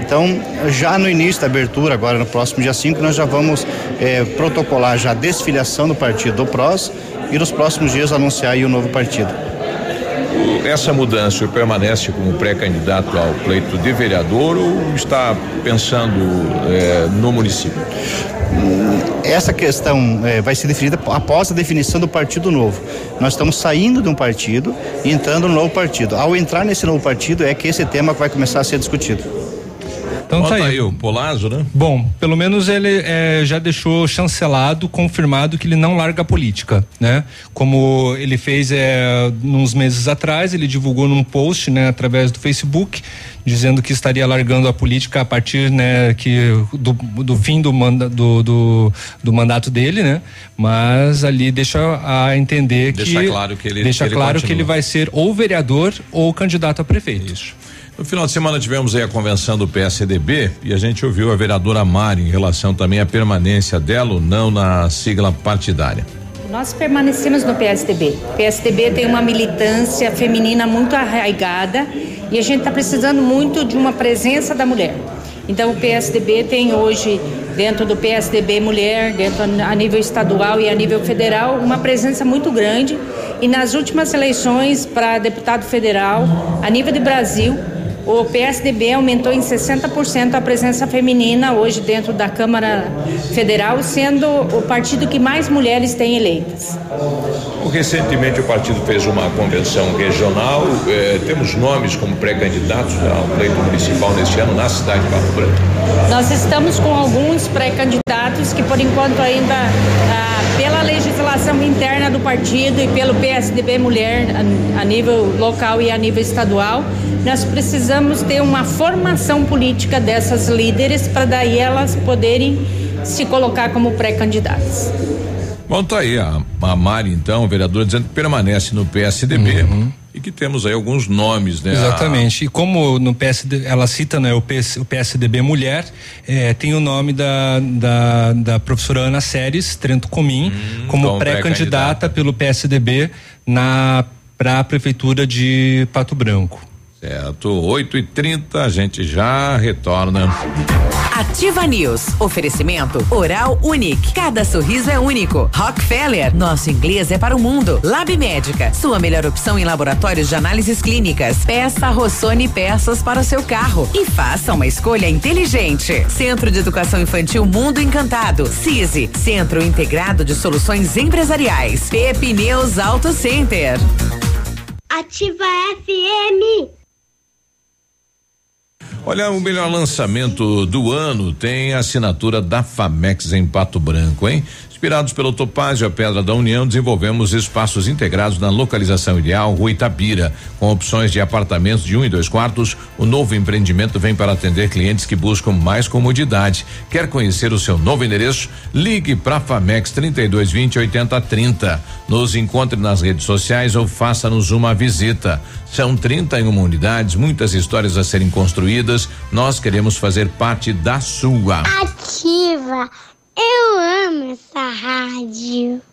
Então, já no início da abertura, agora no próximo dia 5, nós já vamos eh, protocolar já a desfiliação do partido do PROS e nos próximos dias anunciar o novo partido. Essa mudança, permanece como pré-candidato ao pleito de vereador ou está pensando eh, no município? Essa questão eh, vai ser definida após a definição do partido novo. Nós estamos saindo de um partido e entrando no novo partido. Ao entrar nesse novo partido é que esse tema vai começar a ser discutido. Então Bota tá aí. aí o Polazo, né? Bom, pelo menos ele eh, já deixou chancelado, confirmado que ele não larga a política, né? Como ele fez eh, uns meses atrás, ele divulgou num post, né, através do Facebook, dizendo que estaria largando a política a partir, né, que do, do fim do, manda, do, do, do mandato dele, né? Mas ali deixa a entender Deixa que claro que ele- deixa que ele claro que continua. ele vai ser ou vereador ou candidato a prefeito. Isso. No final de semana tivemos aí a convenção do PSDB e a gente ouviu a vereadora Mari em relação também à permanência dela ou não na sigla partidária. Nós permanecemos no PSDB. O PSDB tem uma militância feminina muito arraigada e a gente está precisando muito de uma presença da mulher. Então, o PSDB tem hoje, dentro do PSDB Mulher, dentro a nível estadual e a nível federal, uma presença muito grande. E nas últimas eleições para deputado federal, a nível de Brasil, o PSDB aumentou em 60% a presença feminina hoje dentro da Câmara Federal, sendo o partido que mais mulheres tem eleitas. Recentemente o partido fez uma convenção regional, eh, temos nomes como pré-candidatos ao pleito municipal neste ano na cidade de Pato Branco. Nós estamos com alguns pré-candidatos que, por enquanto, ainda, ah, pela legislação interna do partido e pelo PSDB Mulher, a, a nível local e a nível estadual, nós precisamos ter uma formação política dessas líderes para daí elas poderem se colocar como pré-candidatas. Bom, tá aí a, a Mari, então, vereadora, dizendo que permanece no PSDB e que temos aí alguns nomes, né? Exatamente. E como no PSD, ela cita né, o, PS, o PSDB Mulher, eh, tem o nome da, da, da professora Ana Séries Trento Comim como como pré-candidata pelo PSDB na para a prefeitura de Pato Branco. Certo, 8 e 30 a gente já retorna. Ativa News. Oferecimento Oral Unique. Cada sorriso é único. Rockefeller. Nosso inglês é para o mundo. Lab Médica. Sua melhor opção em laboratórios de análises clínicas. Peça Rossoni peças para o seu carro. E faça uma escolha inteligente. Centro de Educação Infantil Mundo Encantado. CISI. Centro Integrado de Soluções Empresariais. Pepineus Auto Center. Ativa FM. Olha, o melhor lançamento do ano tem a assinatura da Famex em Pato Branco, hein? Inspirados pelo Topázio, a Pedra da União, desenvolvemos espaços integrados na localização ideal, Rua Itabira, com opções de apartamentos de um e dois quartos. O novo empreendimento vem para atender clientes que buscam mais comodidade. Quer conhecer o seu novo endereço? Ligue para Famex 3220 8030. Nos encontre nas redes sociais ou faça-nos uma visita. São 31 unidades, muitas histórias a serem construídas. Nós queremos fazer parte da sua. Ativa. Eu amo essa rádio.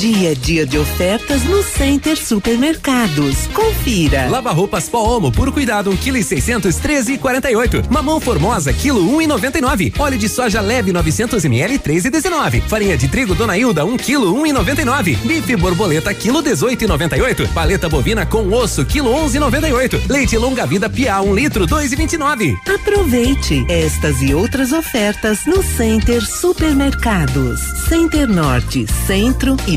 Dia é dia de ofertas no Center Supermercados. Confira. Lava roupas pó Omo, puro cuidado, 1 kg e 613 e 48. Mamão Formosa, quilo 1 e 99. Óleo de soja leve, 900 ml, 3 e 19. Farinha de trigo Dona Hilda, 1 kg, 1 e 99. Bife borboleta, quilo 18 e 98. Paleta bovina com osso, quilo 11 e 98. Leite longa vida Pia, 1 litro, 2 e 29. Aproveite estas e outras ofertas no Center Supermercados. Center Norte, Centro e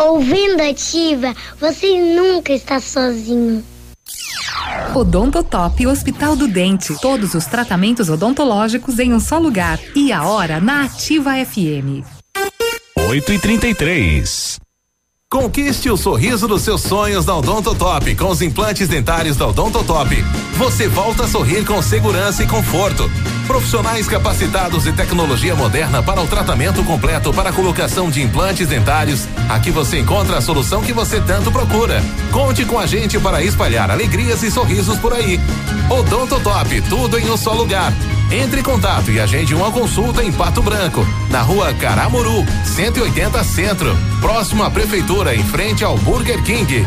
Ouvindo Ativa, você nunca está sozinho. Odontotop Hospital do Dente. Todos os tratamentos odontológicos em um só lugar. E a hora na Ativa FM. 8 e 33 Conquiste o sorriso dos seus sonhos da Odontotop com os implantes dentários da Odontotop. Você volta a sorrir com segurança e conforto. Profissionais capacitados e tecnologia moderna para o tratamento completo para a colocação de implantes dentários. Aqui você encontra a solução que você tanto procura. Conte com a gente para espalhar alegrias e sorrisos por aí. Odontotop, tudo em um só lugar. Entre em contato e agende uma consulta em Pato Branco, na rua Caramuru, 180 Centro, próximo à Prefeitura, em frente ao Burger King.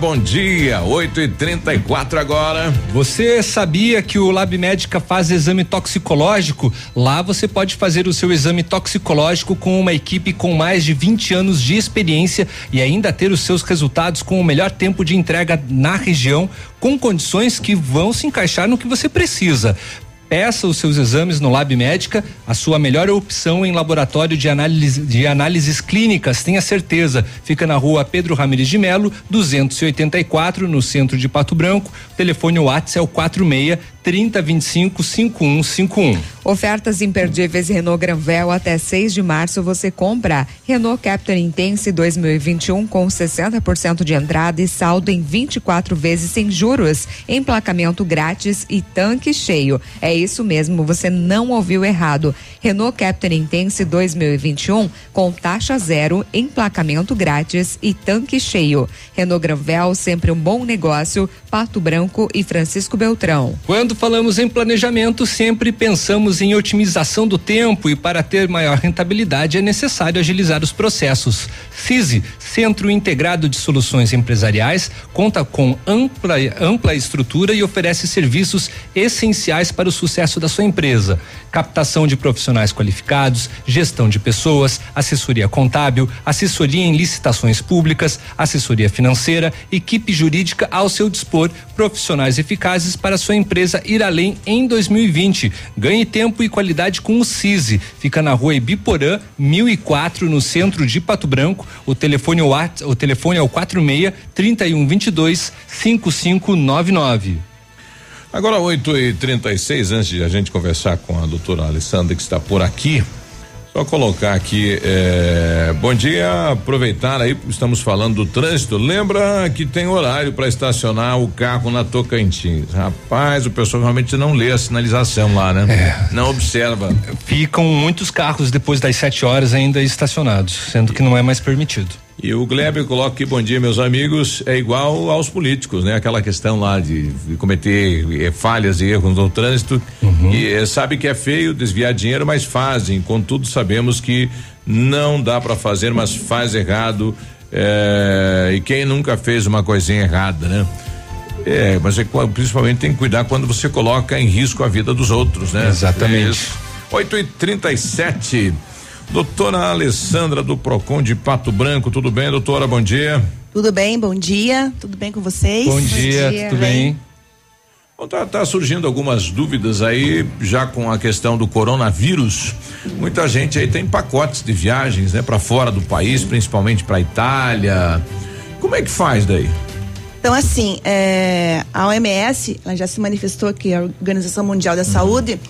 Bom dia. 8 e 34 agora. Você sabia que o Lab Médica faz exame toxicológico? Lá você pode fazer o seu exame toxicológico com uma equipe com mais de 20 anos de experiência e ainda ter os seus resultados com o melhor tempo de entrega na região, com condições que vão se encaixar no que você precisa. Peça os seus exames no Lab Médica, a sua melhor opção em laboratório de, análise, de análises clínicas, tenha certeza. Fica na rua Pedro Ramirez de Melo, 284, no centro de Pato Branco. O telefone WhatsApp é o 46 3025 5151. Ofertas imperdíveis Renault Granvel até 6 de março você compra Renault Captur Intense 2021 com 60% de entrada e saldo em 24 vezes sem juros, emplacamento grátis e tanque cheio. É isso mesmo, você não ouviu errado. Renault Captur Intense 2021 com taxa zero, emplacamento grátis e tanque cheio. Renault Granvel sempre um bom negócio. Pato Branco e Francisco Beltrão. Quando falamos em planejamento, sempre pensamos em otimização do tempo e para ter maior rentabilidade é necessário agilizar os processos. CISI, Centro Integrado de Soluções Empresariais, conta com ampla, ampla estrutura e oferece serviços essenciais para o sucesso da sua empresa. Captação de profissionais qualificados, gestão de pessoas, assessoria contábil, assessoria em licitações públicas, assessoria financeira, equipe jurídica ao seu dispor, profissionais eficazes para sua empresa ir além em 2020. Ganhe tempo e qualidade com o CISI. Fica na rua Ibiporã, 1004, no centro de Pato Branco. O telefone, o telefone é o 46 3122 5599. Agora 8 e 36 antes de a gente conversar com a doutora Alessandra que está por aqui, só colocar aqui, eh, bom dia, aproveitar aí, estamos falando do trânsito, lembra que tem horário para estacionar o carro na Tocantins. Rapaz, o pessoal realmente não lê a sinalização lá, né? É. Não observa. Ficam muitos carros depois das 7 horas ainda estacionados, sendo que não é mais permitido. E o Kleber coloca aqui, bom dia, meus amigos, é igual aos políticos, né? Aquela questão lá de, de cometer eh, falhas e erros no trânsito. E eh, sabe que é feio desviar dinheiro, mas fazem. Contudo, sabemos que não dá para fazer, mas faz errado. eh, e quem nunca fez uma coisinha errada, né? É, mas é, principalmente tem que cuidar quando você coloca em risco a vida dos outros, né? Exatamente. É isso. 8 e 37 Doutora Alessandra do Procon de Pato Branco, tudo bem, doutora? Bom dia. Tudo bem, bom dia. Tudo bem com vocês? Bom dia, tudo bem? Bom, tá, tá surgindo algumas dúvidas aí, já com a questão do coronavírus. Muita gente aí tem pacotes de viagens, né, para fora do país, principalmente para Itália. Como é que faz daí? Então, assim, é, a OMS ela já se manifestou aqui, a Organização Mundial da Saúde,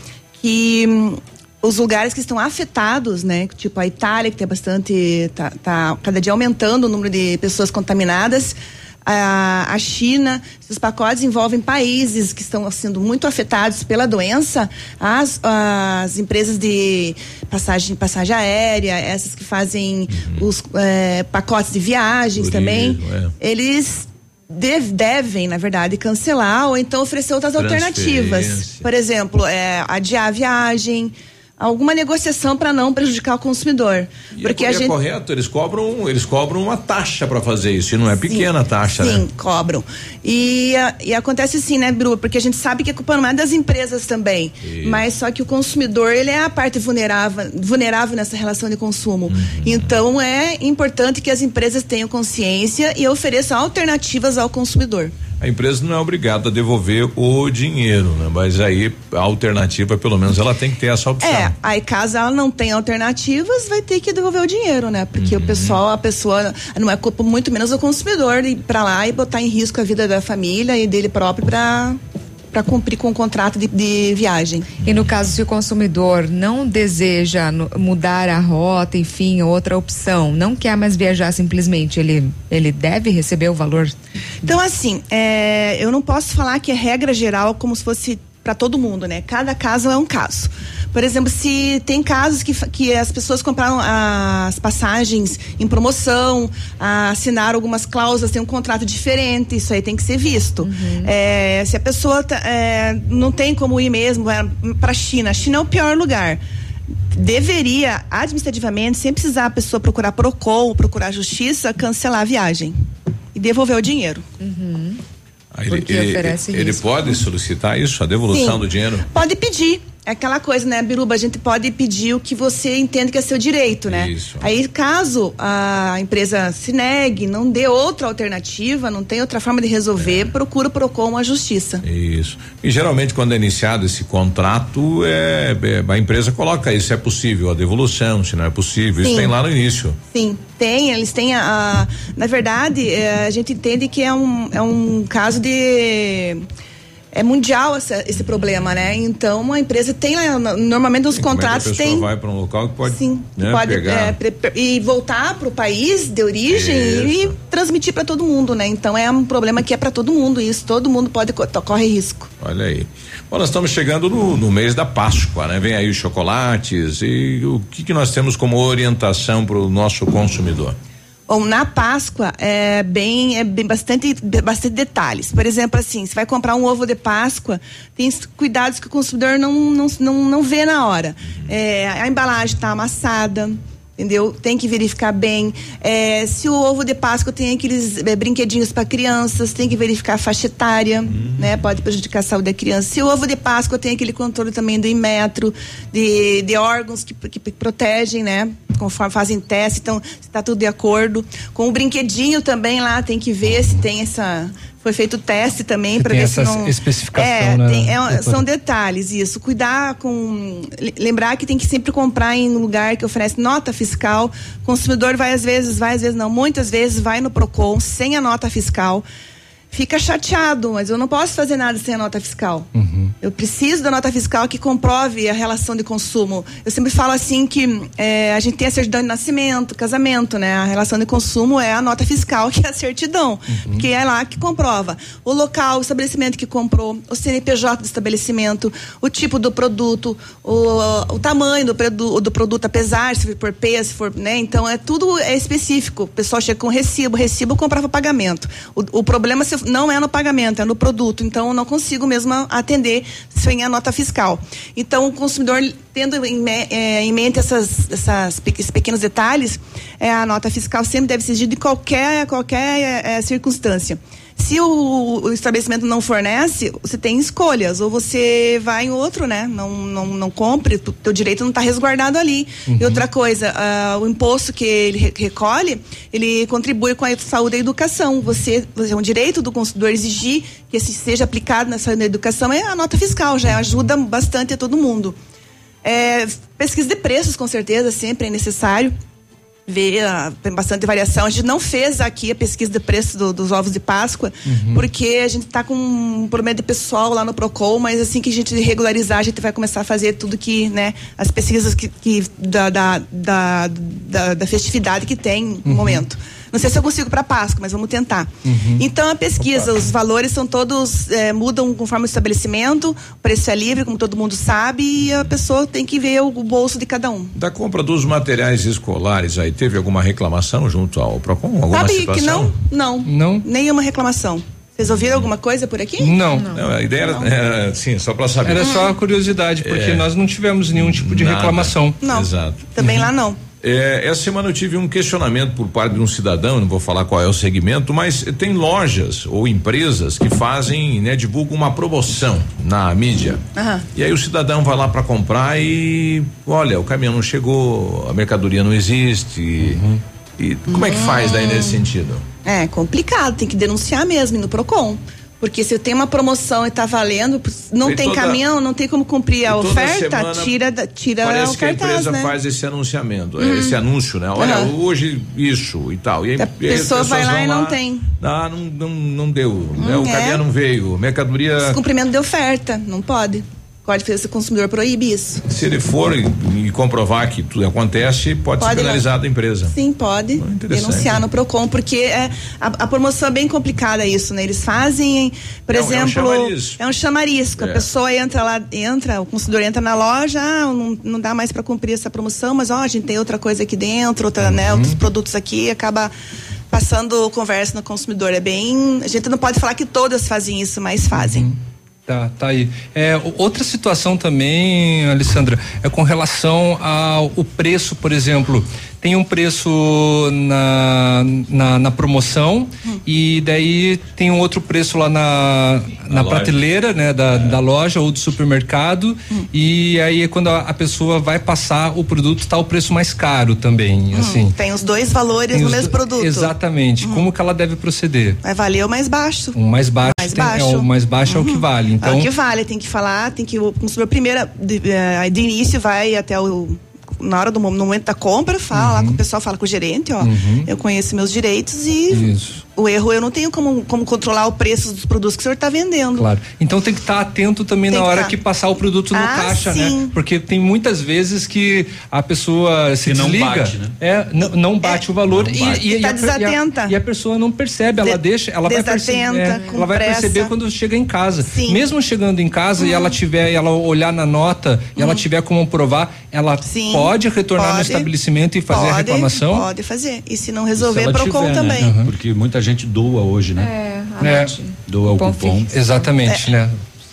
que hum, os lugares que estão afetados, né, tipo a Itália, que tem bastante, tá, tá cada dia aumentando o número de pessoas contaminadas, a, a China, esses pacotes envolvem países que estão sendo muito afetados pela doença, as, as empresas de passagem, passagem aérea, essas que fazem os eh, pacotes de viagens também, Turismo, é. eles dev- devem, na verdade, cancelar ou então oferecer outras alternativas. Por exemplo, é, adiar a viagem, alguma negociação para não prejudicar o consumidor. E porque é, a é gente correto, eles cobram, eles cobram uma taxa para fazer isso, e não é pequena a taxa, Sim, né? cobram. E, e acontece assim, né, Bru? Porque a gente sabe que a culpa não é das empresas também. Isso. Mas só que o consumidor, ele é a parte vulnerável, vulnerável nessa relação de consumo. Uhum. Então é importante que as empresas tenham consciência e ofereçam alternativas ao consumidor. A empresa não é obrigada a devolver o dinheiro, né? Mas aí a alternativa, pelo menos, ela tem que ter essa opção. É, aí caso ela não tenha alternativas, vai ter que devolver o dinheiro, né? Porque Uhum. o pessoal, a pessoa, não é culpa muito menos do consumidor ir pra lá e botar em risco a vida da família e dele próprio pra para cumprir com o contrato de, de viagem. E no caso, se o consumidor não deseja mudar a rota, enfim, outra opção, não quer mais viajar simplesmente, ele, ele deve receber o valor? Então, assim, é, eu não posso falar que é regra geral como se fosse para todo mundo, né? Cada caso é um caso. Por exemplo, se tem casos que, que as pessoas compraram as passagens em promoção, assinaram algumas cláusulas, tem um contrato diferente, isso aí tem que ser visto. É, se a pessoa tá, é, não tem como ir mesmo para a China, a China é o pior lugar. Deveria, administrativamente, sem precisar a pessoa procurar PROCON, procurar justiça, cancelar a viagem e devolver o dinheiro. Aí Ele, ele risco. pode solicitar isso, a devolução Sim. do dinheiro? Pode pedir. É aquela coisa, né, Biruba? A gente pode pedir o que você entende que é seu direito, né? Isso. Aí, caso a empresa se negue, não dê outra alternativa, não tem outra forma de resolver, procura o PROCON a justiça. Isso. E geralmente quando é iniciado esse contrato, é, é, a empresa coloca isso, é possível a devolução, se não é possível. Isso Sim. tem lá no início. Sim, tem, eles têm a. a- na verdade, é, a gente entende que é um, é um caso de. É mundial essa- esse problema, né? Então a empresa tem normalmente que contratos a tem. vai para um local que pode, Sim, né, pode pegar. é, e voltar para o país de origem e transmitir para todo mundo, né? Então é um problema que é para todo mundo isso, todo mundo pode co- corre risco. Olha aí. Bom, nós estamos chegando no, no mês da Páscoa, né? Vem aí os chocolates e o que, que nós temos como orientação para o nosso consumidor? Bom, na Páscoa é bem, é bem bastante, bastante detalhes. Por exemplo, assim, você vai comprar um ovo de Páscoa, tem cuidados que o consumidor não, não, não, não vê na hora. É, a embalagem está amassada. Entendeu? Tem que verificar bem. É, se o ovo de Páscoa tem aqueles é, brinquedinhos para crianças, tem que verificar a faixa etária, né? Pode prejudicar a saúde da criança. Se o ovo de Páscoa tem aquele controle também do imetro, de, de órgãos que, que protegem, né? Conforme fazem teste, então está tudo de acordo. Com o brinquedinho também lá tem que ver se tem essa. Foi feito o teste também Se para ver se essa não. especificação, é, né, tem- é, são detalhes, isso. Cuidar com. le- Lembrar que tem que sempre comprar em um lugar que oferece nota fiscal. O consumidor vai às vezes, vai às vezes não, muitas vezes vai no PROCON sem a nota fiscal. Fica chateado, mas eu não posso fazer nada sem a nota fiscal. Eu preciso da nota fiscal que comprove a relação de consumo. Eu sempre falo assim que é, a gente tem a certidão de nascimento, casamento, né? A relação de consumo é a nota fiscal, que é a certidão, que é lá que comprova o local, o estabelecimento que comprou, o CNPJ do estabelecimento, o tipo do produto, o, o tamanho do, produ- do produto, apesar se for por peso, se for, né? Então é tudo é específico. O pessoal chega com recibo, recibo comprava pagamento. O, o problema se- não é no pagamento, é no produto. Então não consigo mesmo atender sem a nota fiscal. Então o consumidor tendo em, eh, em mente essas, essas esses pequenos detalhes, é, a nota fiscal sempre deve ser exigida em qualquer qualquer eh, circunstância. Se o, o estabelecimento não fornece, você tem escolhas. Ou você vai em outro, né? Não, não, não compre, o teu direito não está resguardado ali. E outra coisa, ah, o imposto que ele re- recolhe, ele contribui com a saúde e a educação. Você, você é um direito do consumidor exigir que esse seja aplicado na saúde e na educação, é a nota fiscal, já ajuda bastante a todo mundo. É, pesquisa de preços, com certeza, sempre é necessário ver, ah, tem bastante variação. A gente não fez aqui a pesquisa de preço do- dos ovos de Páscoa, Uhum. porque a gente está com um problema de pessoal lá no Procon, mas assim que a gente regularizar, a gente vai começar a fazer tudo que, né, as pesquisas que, que da, da, da, da, da festividade que tem no momento. Não sei se eu consigo para Páscoa, mas vamos tentar. Então a pesquisa, os valores são todos eh, mudam conforme o estabelecimento, o preço é livre, como todo mundo sabe, e a pessoa tem que ver o, bolso de cada um. Da compra dos materiais escolares aí, teve alguma reclamação junto ao PROCON? Alguma Sabe situação? que não? Não. Não? Nenhuma reclamação. Vocês ouviram alguma coisa por aqui? Não. Não, a ideia era, era, sim, só para saber. Era só a curiosidade, porque É. nós não tivemos nenhum tipo de Nada. reclamação. Não. Exato. Também lá não. É, essa semana eu tive um questionamento por parte de um cidadão, não vou falar qual é o segmento, mas tem lojas ou empresas que fazem, né, divulgam uma promoção na mídia. Aham. E aí o cidadão vai lá para comprar e olha, o caminhão não chegou, a mercadoria não existe. E como é que faz daí nesse sentido? É complicado, tem que denunciar mesmo no Procon. Porque se eu tenho uma promoção e tá valendo, não E tem toda- caminhão, não tem como cumprir a oferta, semana tira, da- tira Parece o que a cartaz, empresa né? faz esse anunciamento, Uhum. esse anúncio, né? Olha, Aham. hoje isso e tal. E aí, A pessoa vai lá e não tem. Ah, não, não, não deu. né? O é. caminhão não veio. Mercadoria. Descumprimento de oferta, não pode. Código de Defesa do Consumidor proíbe isso. Se ele for e, e comprovar que tudo acontece, pode, Pode ser penalizado a empresa. Sim, pode denunciar no Procon, porque é, a, a promoção é bem complicada isso, né? Eles fazem, por É um- é um exemplo, é um chamarisco. É. A pessoa entra lá, entra, o consumidor entra na loja, ah, não, não dá mais para cumprir essa promoção, mas ó, a gente tem outra coisa aqui dentro, outra, Uhum. né, outros produtos aqui, acaba passando conversa no consumidor. É bem, a gente não pode falar que todas fazem isso, mas fazem. Tá, tá aí. É, outra situação também, Alessandra, é com relação ao preço, por exemplo. Tem um preço na, na, na promoção e daí tem um outro preço lá na, na, loja. prateleira, né, da, da loja ou do supermercado. E aí é quando a, a pessoa vai passar o produto, tá o preço mais caro também, assim. Tem os dois valores Tem no mesmo do- produto. Exatamente. Como que ela deve proceder? Vai valer o mais baixo. O mais baixo, Mais tem- baixo. é o mais baixo é o que vale. Então, É o que vale, tem que falar, tem que o consumidor primeiro de, eh, de início vai até o na hora do momento da compra, fala lá com o pessoal, fala com o gerente, ó, Uhum. eu conheço meus direitos e Isso. O erro eu não tenho como, como controlar o preço dos produtos que o senhor está vendendo. Claro. Então tem que estar atento também Tem na que hora tá. que passar o produto no Ah, caixa, sim. né? Porque tem muitas vezes que a pessoa se Que não desliga, bate, né? é, não, não bate o valor e, bate. e, E tá a, e a- e a pessoa não percebe, ela De- deixa, ela vai perceber, desatenta, com ela vai pressa. perceber quando chega em casa. Sim. Mesmo chegando em casa e ela tiver, e ela olhar na nota e ela tiver como provar, ela Uhum. Sim, pode retornar no pode. estabelecimento e fazer a Pode, reclamação. Pode fazer. E se não Se resolver, ela Procon tiver, também. Né? Porque muita gente doa hoje, né? É, É. Doa o Cupom cupom. Exatamente, né?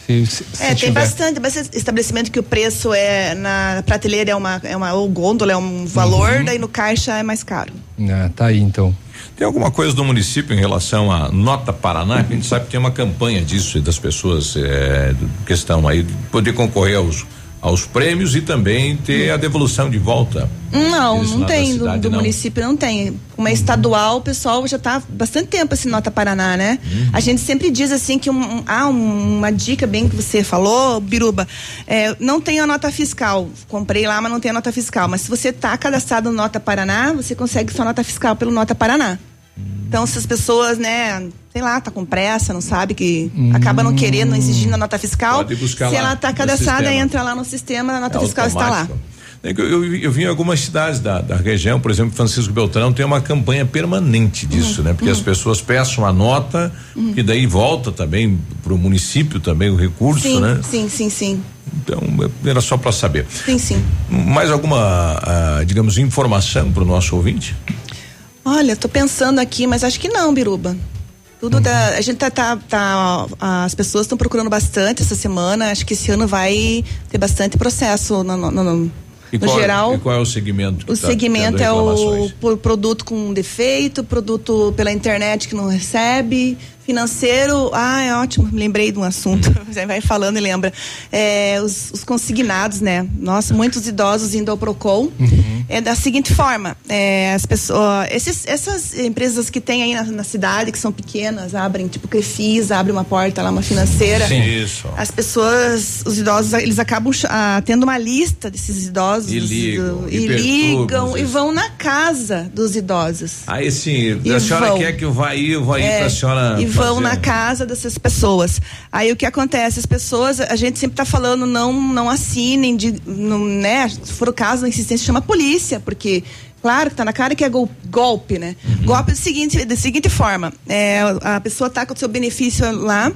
Se, se, se É, tem tiver. bastante, bastante estabelecimento que o preço é na prateleira é uma, é uma ou gôndola é um valor, Uhum. daí no caixa é mais caro. Ah, tá aí então. Tem alguma coisa do município em relação à Nota Paraná? Que a gente sabe que tem uma campanha disso, das pessoas é, que estão aí, de poder concorrer aos, aos prêmios e também ter a devolução de volta. Não, Isso não tem. Do, cidade, do não? município não tem. Uma estadual, o pessoal já está bastante tempo assim, Nota Paraná, né? Uhum. A gente sempre diz assim que um, ah, um- uma dica bem que você falou, Biruba, é, não tem a nota fiscal. Comprei lá, mas não tem a nota fiscal. Mas se você está cadastrado no Nota Paraná, você consegue sua nota fiscal pelo Nota Paraná. Então, se as pessoas, né, sei lá, tá com pressa, não sabe que acaba não querendo, não exigindo a nota fiscal. Pode buscar se lá ela está no cadastrada, entra lá no sistema, a nota É fiscal está lá. É Eu, eu, eu vi em algumas cidades da, da região, por exemplo, Francisco Beltrão tem uma campanha permanente disso, né? Porque as pessoas peçam a nota e daí volta também para o município também o recurso, Sim, né? sim, sim, sim. Então era só para saber. Sim, sim. Mais alguma, ah, digamos, informação para o nosso ouvinte? Olha, tô pensando aqui, mas acho que não, Biruba. Tudo da, a gente tá, tá, tá- as pessoas estão procurando bastante essa semana. Acho que esse ano vai ter bastante processo no, no- no- no E qual, geral. E qual é o segmento? O tá segmento é o produto com defeito, produto pela internet que não recebe, financeiro. Ah, é ótimo, lembrei de um assunto. Já vai falando e lembra. É, os, os consignados, né? Nossa, muitos idosos indo ao PROCON. É da seguinte forma: é, as pessoas, esses, essas empresas que tem aí na, na cidade, que são pequenas, abrem, tipo Crefisa, abre uma porta lá, uma financeira. Sim. Isso. As pessoas, os idosos, eles acabam ah, tendo uma lista desses idosos. E ligam, do- e e ligam, e vão na casa dos idosos. Aí sim, E a senhora vão. quer que eu vá aí, eu vou aí É, para a senhora. Vão na casa dessas pessoas. Aí o que acontece? As pessoas, a gente sempre está falando, não, não assinem, de, não, né? Se for o caso da insistência, chama a polícia, porque. Claro que tá na cara que é gol- golpe, né? Uhum. Golpe é da seguinte, da seguinte forma: é, a pessoa tá com o seu benefício lá,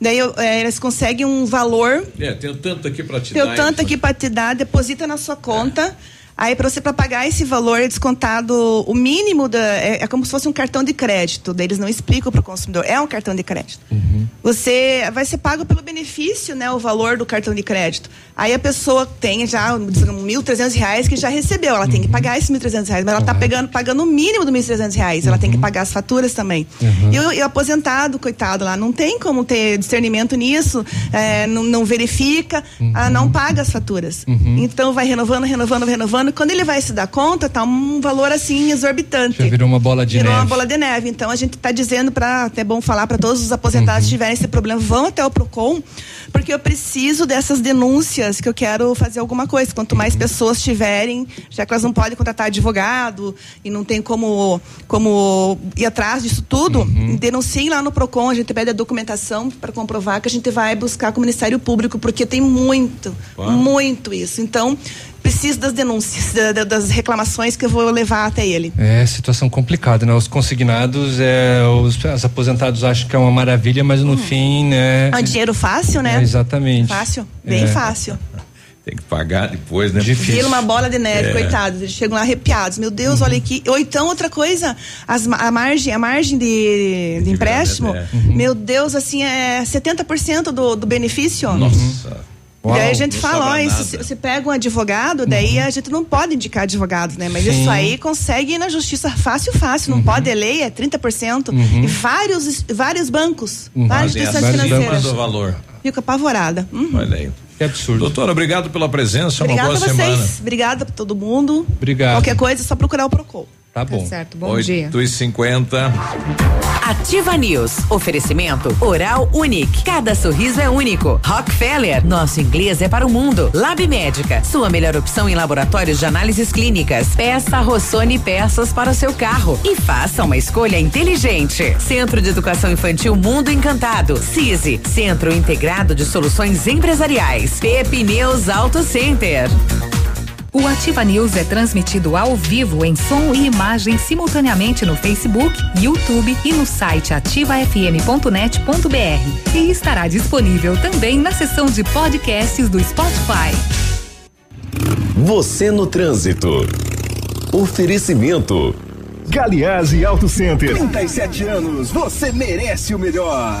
daí é, eles conseguem um valor É, tenho tanto aqui para te Tenho dar. tanto aqui para te dar, deposita na sua conta. Aí para você pagar esse valor é descontado o mínimo da é, é como se fosse um cartão de crédito. Eles não explicam para o consumidor. É um cartão de crédito. Você vai ser pago pelo benefício, né, o valor do cartão de crédito. Aí a pessoa tem já 1.300 reais que já recebeu. Ela tem que pagar esses 1.300 reais, mas ela está pegando pagando o mínimo do 1.300 reais. Ela tem que pagar as faturas também. E, o, e o aposentado, coitado lá, não tem como ter discernimento nisso, é, não, não verifica, ah, não paga as faturas. Então vai renovando, renovando, renovando. Quando ele vai se dar conta, tá um valor assim exorbitante. Já virou uma bola de Virou neve. uma bola de neve. Então a gente está dizendo para até bom falar para todos os aposentados que tiverem esse problema, vão até o Procon, porque eu preciso dessas denúncias que eu quero fazer alguma coisa. Quanto mais pessoas tiverem, já que elas não podem contratar advogado e não tem como como ir atrás disso tudo, denunciem lá no Procon, a gente pede a documentação para comprovar que a gente vai buscar com o Ministério Público, porque tem muito, muito isso. Então, preciso das denúncias, da- da- das reclamações que eu vou levar até ele. É situação complicada, né? Os consignados, é, os, os aposentados acham que é uma maravilha, mas no fim, né? É um dinheiro fácil, né? É, exatamente. Fácil, bem É. fácil. Tem que pagar depois, né? Vira uma bola de neve, É. coitados. Eles chegam lá arrepiados. Meu Deus, olha aqui. Ou então, outra coisa, as a margem, a margem de, de empréstimo, é. meu Deus, assim, é 70% do, do benefício. Nossa. E aí a gente fala, ó, sobra e nada. se você pega um advogado, daí a gente não pode indicar advogado, né? Mas Sim. isso aí consegue ir na justiça fácil, fácil. Não pode, é lei, é 30%. Uhum. E vários, vários bancos, Uhum. várias instituições financeiras. do valor. Fico apavorada. Uhum. Olha aí. Que absurdo. Doutora, obrigado pela presença. Obrigada uma a boa vocês. semana. Obrigada pra todo mundo. Obrigado. Qualquer coisa, é só procurar o Procon. Tá bom. certo, bom dia. 8 e 50 Ativa News. Oferecimento Oral Unique. Cada sorriso é único. Rockefeller. Nosso inglês é para o mundo. Lab Médica. Sua melhor opção em laboratórios de análises clínicas. Peça Rossoni peças para o seu carro. E faça uma escolha inteligente. Centro de Educação Infantil Mundo Encantado. CISI. Centro Integrado de Soluções Empresariais. Pepineus Auto Center. O Ativa News é transmitido ao vivo em som e imagem simultaneamente no Facebook, YouTube e no site ativafm.net.br. E estará disponível também na seção de podcasts do Spotify. Você no trânsito. Oferecimento. Galiase Auto Center. 37 anos, você merece o melhor.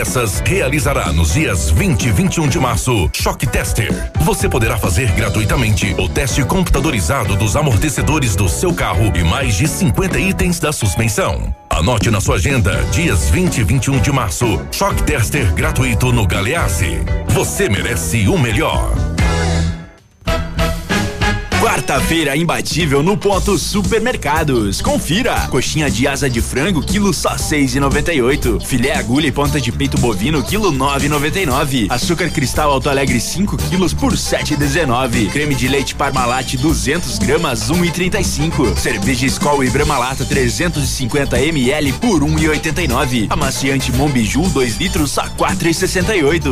Peças, realizará nos dias 20 e 21 de março Choque Tester. Você poderá fazer gratuitamente o teste computadorizado dos amortecedores do seu carro e mais de 50 itens da suspensão. Anote na sua agenda, dias 20 e 21 de março, Choque Tester gratuito no Galeazzi. Você merece o melhor. Quarta-feira imbatível no ponto supermercados. Confira. Coxinha de asa de frango, quilo só seis e noventa e oito. Filé agulha e ponta de peito bovino, quilo nove e noventa e nove. Açúcar cristal Alto Alegre 5 quilos por sete e dezenove. Creme de leite Parmalat 200 gramas, um e trinta e cinco. Cerveja Skol e Brahma Lata 350 ml por um e oitenta e nove. Amaciante Monbiju 2 litros a quatro e sessenta e oito.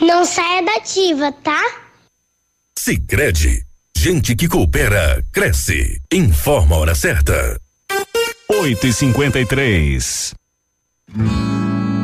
Não saia da ativa, tá? Sicredi, gente que coopera cresce. Informa a hora certa. 8 e 53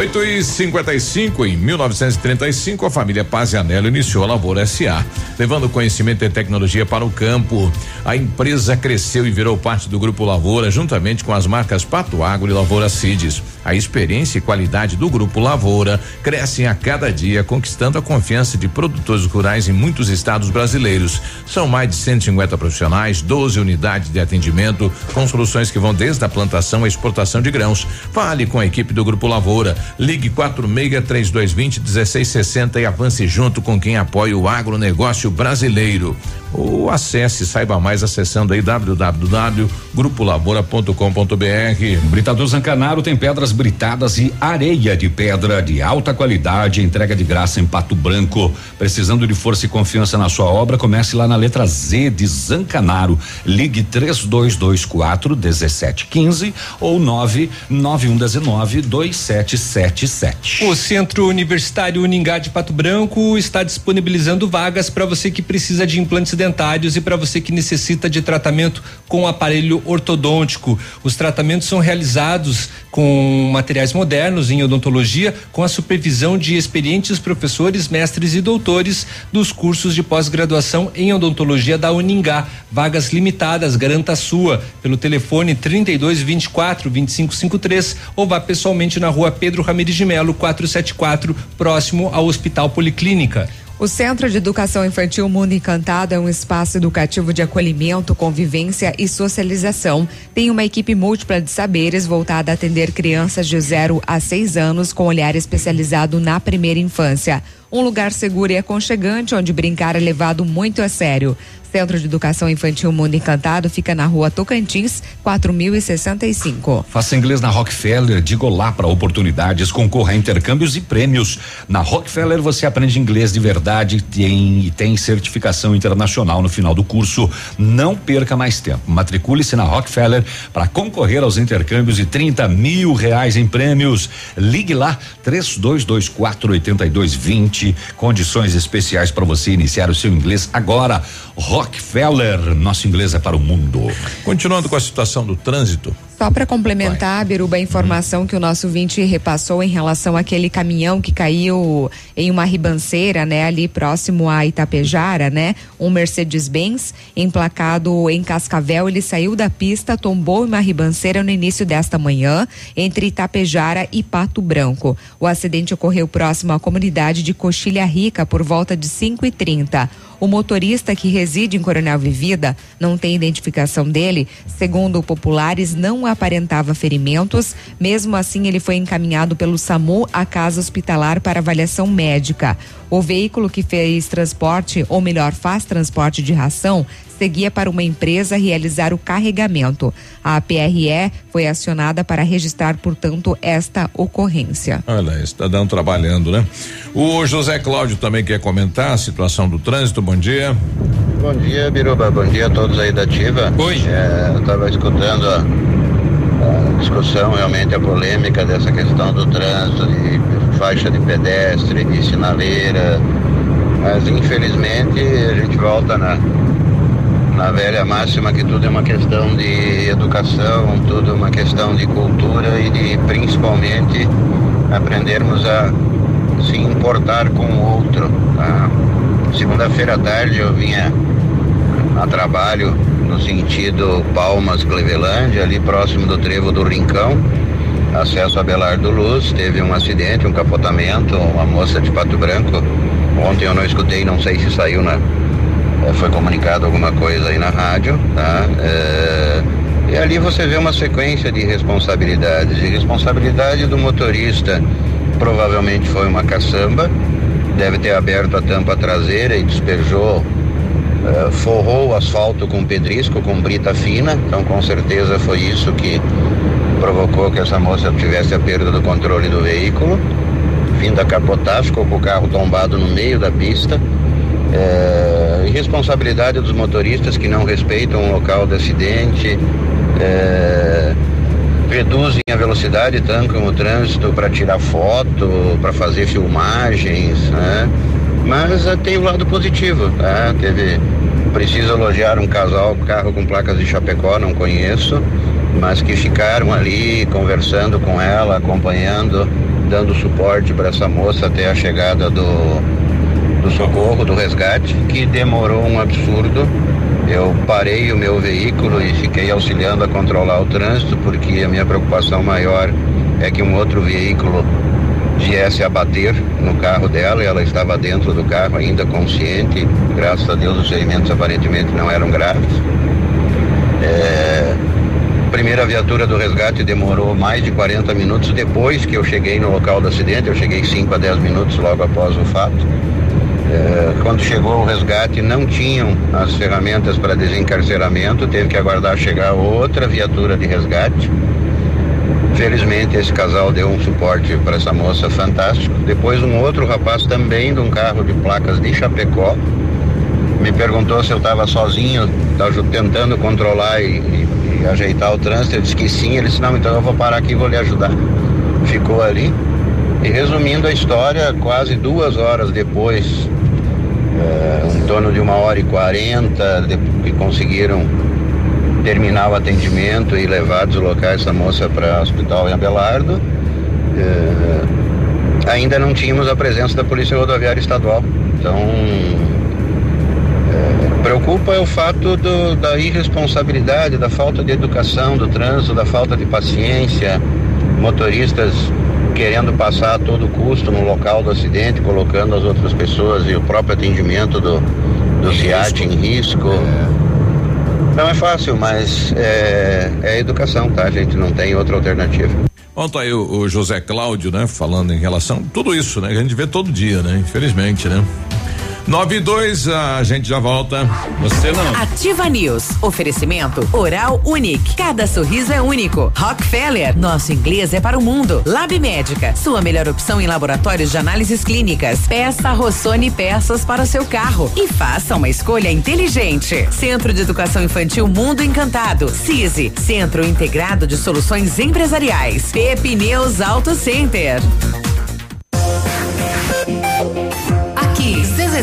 8 e 55 em 1935, a família Pazianello iniciou a Lavoura SA, levando conhecimento e tecnologia para o campo. A empresa cresceu e virou parte do Grupo Lavoura, juntamente com as marcas Pato Agro e Lavoura Cides. A experiência e qualidade do Grupo Lavoura crescem a cada dia, conquistando a confiança de produtores rurais em muitos estados brasileiros. São mais de 150 profissionais, 12 unidades de atendimento, com soluções que vão desde a plantação à exportação de grãos. Fale com a equipe do Grupo Lavoura. Ligue 46 3220 1660 e avance junto com quem apoia o agronegócio brasileiro. Ou acesse, saiba mais acessando aí www.grupolabora.com.br. Britador Zancanaro tem pedras britadas e areia de pedra de alta qualidade, entrega de graça em Pato Branco. Precisando de força e confiança na sua obra, comece lá na letra Z de Zancanaro. Ligue 3224 1715 ou 99119 2777. O Centro Universitário Uningá de Pato Branco está disponibilizando vagas para você que precisa de implantes dentários e para você que necessita de tratamento com aparelho ortodôntico. Os tratamentos são realizados com materiais modernos em odontologia, com a supervisão de experientes professores, mestres e doutores dos cursos de pós-graduação em odontologia da Uningá. Vagas limitadas, garanta a sua pelo telefone 32 24 25 53 ou vá pessoalmente na rua Pedro Ramirez de Melo 474, próximo ao Hospital Policlínica. O Centro de Educação Infantil Mundo Encantado é um espaço educativo de acolhimento, convivência e socialização. Tem uma equipe múltipla de saberes voltada a atender crianças de 0 a 6 anos com olhar especializado na primeira infância. Um lugar seguro e aconchegante onde brincar é levado muito a sério. Centro de Educação Infantil Mundo Encantado fica na rua Tocantins, 4065. Faça inglês na Rockefeller, diga olá para oportunidades, concorra a intercâmbios e prêmios. Na Rockefeller você aprende inglês de verdade tem, e tem certificação internacional no final do curso. Não perca mais tempo. Matricule-se na Rockefeller para concorrer aos intercâmbios e 30 mil reais em prêmios. Ligue lá, 3224 8220. Condições especiais para você iniciar o seu inglês agora. Rockefeller, nosso inglês é para o mundo. Continuando com a situação do trânsito. Só para complementar, Biruba, a informação que o nosso vinte repassou em relação àquele caminhão que caiu em uma ribanceira, né, ali próximo a Itapejara, né? Um Mercedes-Benz emplacado em Cascavel, ele saiu da pista, tombou em uma ribanceira no início desta manhã, entre Itapejara e Pato Branco. O acidente ocorreu próximo à comunidade de Coxilha Rica por volta de 5 e 30 o motorista que reside em Coronel Vivida não tem identificação dele. Segundo populares, não aparentava ferimentos. Mesmo assim, ele foi encaminhado pelo SAMU à casa hospitalar para avaliação médica. O veículo que fez transporte, ou melhor, faz transporte de ração, seguia para uma empresa realizar o carregamento. A PRE foi acionada para registrar, portanto, esta ocorrência. Olha, está dando trabalhando, né? O José Cláudio também quer comentar a situação do trânsito. Bom dia. Bom dia, Biruba. Bom dia a todos aí da Ativa. Oi. É, eu estava escutando a, a discussão, realmente a polêmica dessa questão do trânsito, de faixa de pedestre, de sinaleira. Mas infelizmente a gente volta na, na velha máxima que tudo é uma questão de educação, tudo é uma questão de cultura e de principalmente aprendermos a se importar com o outro. Tá? Segunda-feira à tarde eu vinha a trabalho no sentido Palmas Clevelândia, ali próximo do trevo do Rincão, acesso a Belardo Luz, teve um acidente, um capotamento, uma moça de Pato Branco. Ontem eu não escutei, não sei se saiu na, é, foi comunicado alguma coisa aí na rádio, tá? É, e ali você vê uma sequência de responsabilidades. E responsabilidade do motorista provavelmente foi uma caçamba, deve ter aberto a tampa traseira e despejou, é, forrou o asfalto com pedrisco, com brita fina, então com certeza foi isso que provocou que essa moça tivesse a perda do controle do veículo. Fim da capotar, ficou com o carro tombado no meio da pista. É, irresponsabilidade dos motoristas que não respeitam o local do acidente, é, reduzem a velocidade, tancam o trânsito para tirar foto, para fazer filmagens, né? Mas é, tem o lado positivo, tá? Teve, preciso elogiar um casal, carro com placas de Chapecó, não conheço, mas que ficaram ali conversando com ela, acompanhando, dando suporte para essa moça até a chegada do do socorro, do resgate, que demorou um absurdo. Eu parei o meu veículo e fiquei auxiliando a controlar o trânsito, porque a minha preocupação maior é que um outro veículo viesse a bater no carro dela e ela estava dentro do carro ainda consciente. Graças a Deus os ferimentos aparentemente não eram graves. É, primeira viatura do resgate demorou mais de 40 minutos depois que eu cheguei no local do acidente. Eu cheguei 5 a 10 minutos logo após o fato. É, quando chegou o resgate, não tinham as ferramentas para desencarceramento, teve que aguardar chegar outra viatura de resgate. Felizmente, esse casal deu um suporte para essa moça fantástico. Depois, um outro rapaz também de um carro de placas de Chapecó me perguntou se eu estava sozinho, estava tentando controlar e, e, e, ajeitar o trânsito. Eu disse que sim. Ele disse: Não, então eu vou parar aqui e vou lhe ajudar. Ficou ali. E resumindo a história, quase duas horas depois é, em torno de uma hora e quarenta, que conseguiram terminar o atendimento e levar, deslocar essa moça para o hospital em Abelardo. É, ainda não tínhamos a presença da Polícia Rodoviária Estadual. Então, é, preocupa é o fato do, da irresponsabilidade, da falta de educação do trânsito, da falta de paciência, motoristas querendo passar a todo custo no local do acidente, colocando as outras pessoas e o próprio atendimento do, do SIAT em risco. É. Não é fácil, mas é, é educação, tá? A gente não tem outra alternativa. Ontem aí o, o, José Cláudio, né, falando em relação tudo isso, né, que a gente vê todo dia, né, infelizmente, né. 9 e 2, a gente já volta. Você não. Ativa News. Oferecimento Oral Unique. Cada sorriso é único. Rockefeller. Nosso inglês é para o mundo. Lab Médica. Sua melhor opção em laboratórios de análises clínicas. Peça Rossoni peças para o seu carro. E faça uma escolha inteligente. Centro de Educação Infantil Mundo Encantado. CISI. Centro Integrado de Soluções Empresariais. Pepineus Auto Center.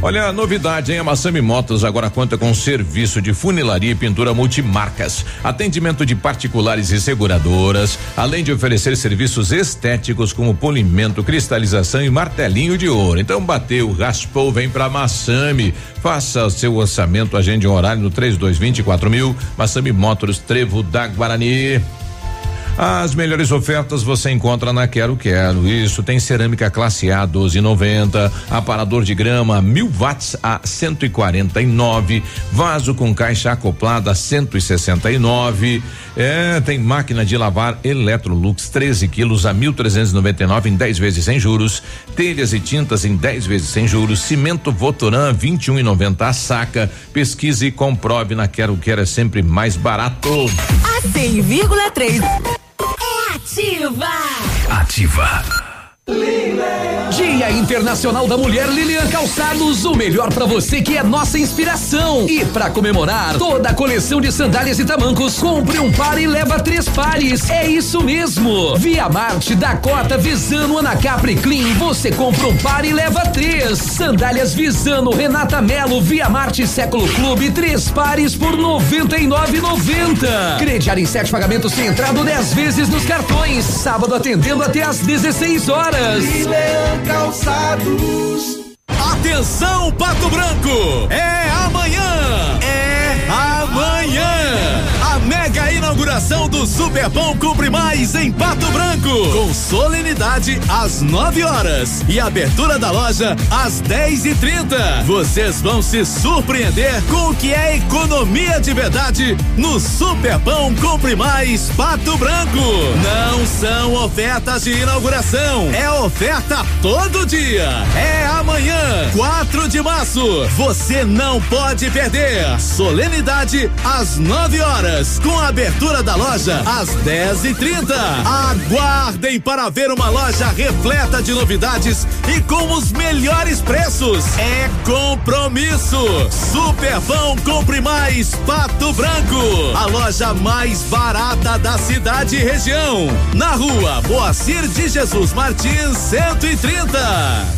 Olha a novidade, hein? A Massami Motos agora conta com serviço de funilaria e pintura multimarcas, atendimento de particulares e seguradoras, além de oferecer serviços estéticos como polimento, cristalização e martelinho de ouro. Então bateu, raspou, vem pra Massami. Faça o seu orçamento, agende um horário no 3224 mil. Massami Motors, Trevo da Guarani. As melhores ofertas você encontra na Quero Quero. Isso tem cerâmica classe A 12,90, aparador de grama 1000 watts a 149, vaso com caixa acoplada 169. É, tem máquina de lavar Electrolux 13 quilos a 1.399 em 10 vezes sem juros, telhas e tintas em 10 vezes sem juros, cimento Votoran 21,90 a saca. Pesquise e comprove na Quero Quero é sempre mais barato. A 100,3 é ativa. Ativa. Dia Internacional da Mulher Lilian Calçados, o melhor pra você que é nossa inspiração. E pra comemorar toda a coleção de sandálias e tamancos, compre um par e leva três pares. É isso mesmo. Via Marte, Dakota, Visano, Ana Capri Clean, você compra um par e leva três. Sandálias Visano, Renata Melo, Via Marte Século Clube, três pares por 99,90. Crediar em sete pagamentos sem entrada dez vezes nos cartões. Sábado atendendo até às 16 horas. Leão Calçados. Atenção, Pato Branco! É amanhã! Inauguração do Superpão Cumpre Mais em Pato Branco. Com solenidade às 9 horas e abertura da loja às 10 e 30 Vocês vão se surpreender com o que é economia de verdade no Superpão Cumpre Mais Pato Branco. Não são ofertas de inauguração, é oferta todo dia. É amanhã, 4 de março. Você não pode perder. Solenidade às 9 horas, com abertura da loja às 10 e 30 Aguardem para ver uma loja repleta de novidades e com os melhores preços. É compromisso. Superpão Compre Mais Pato Branco. A loja mais barata da cidade e região. Na rua Moacir de Jesus Martins 130.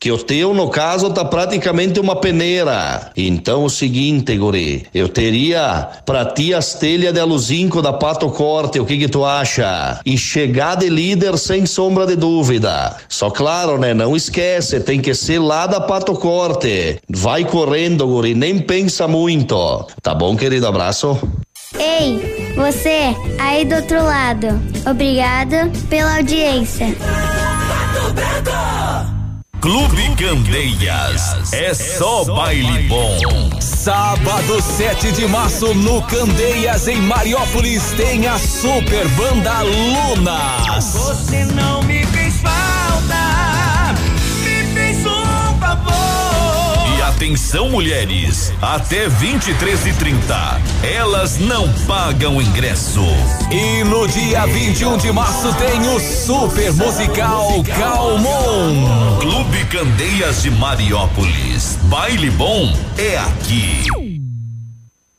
que o teu, no caso, tá praticamente uma peneira. Então, o seguinte, guri, eu teria pra ti as telhas de aluzinco da Pato Corte, o que que tu acha? E chegar de líder sem sombra de dúvida. Só claro, né, não esquece, tem que ser lá da Pato Corte. Vai correndo, guri, nem pensa muito. Tá bom, querido? Abraço. Ei, você aí do outro lado. Obrigada pela audiência. Clube Candeias. É só baile bom. Sábado 7 de março no Candeias, em Mariópolis, tem a super banda Lunas. Você não me fez atenção, mulheres, até 23 e 30 elas não pagam ingresso. E no dia 21 de março tem o super musical Calmon. Clube Candeias de Mariópolis. Baile bom é aqui.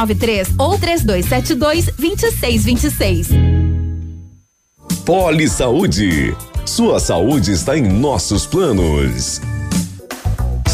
93 ou 3272 2626. Poli Saúde. Sua saúde está em nossos planos.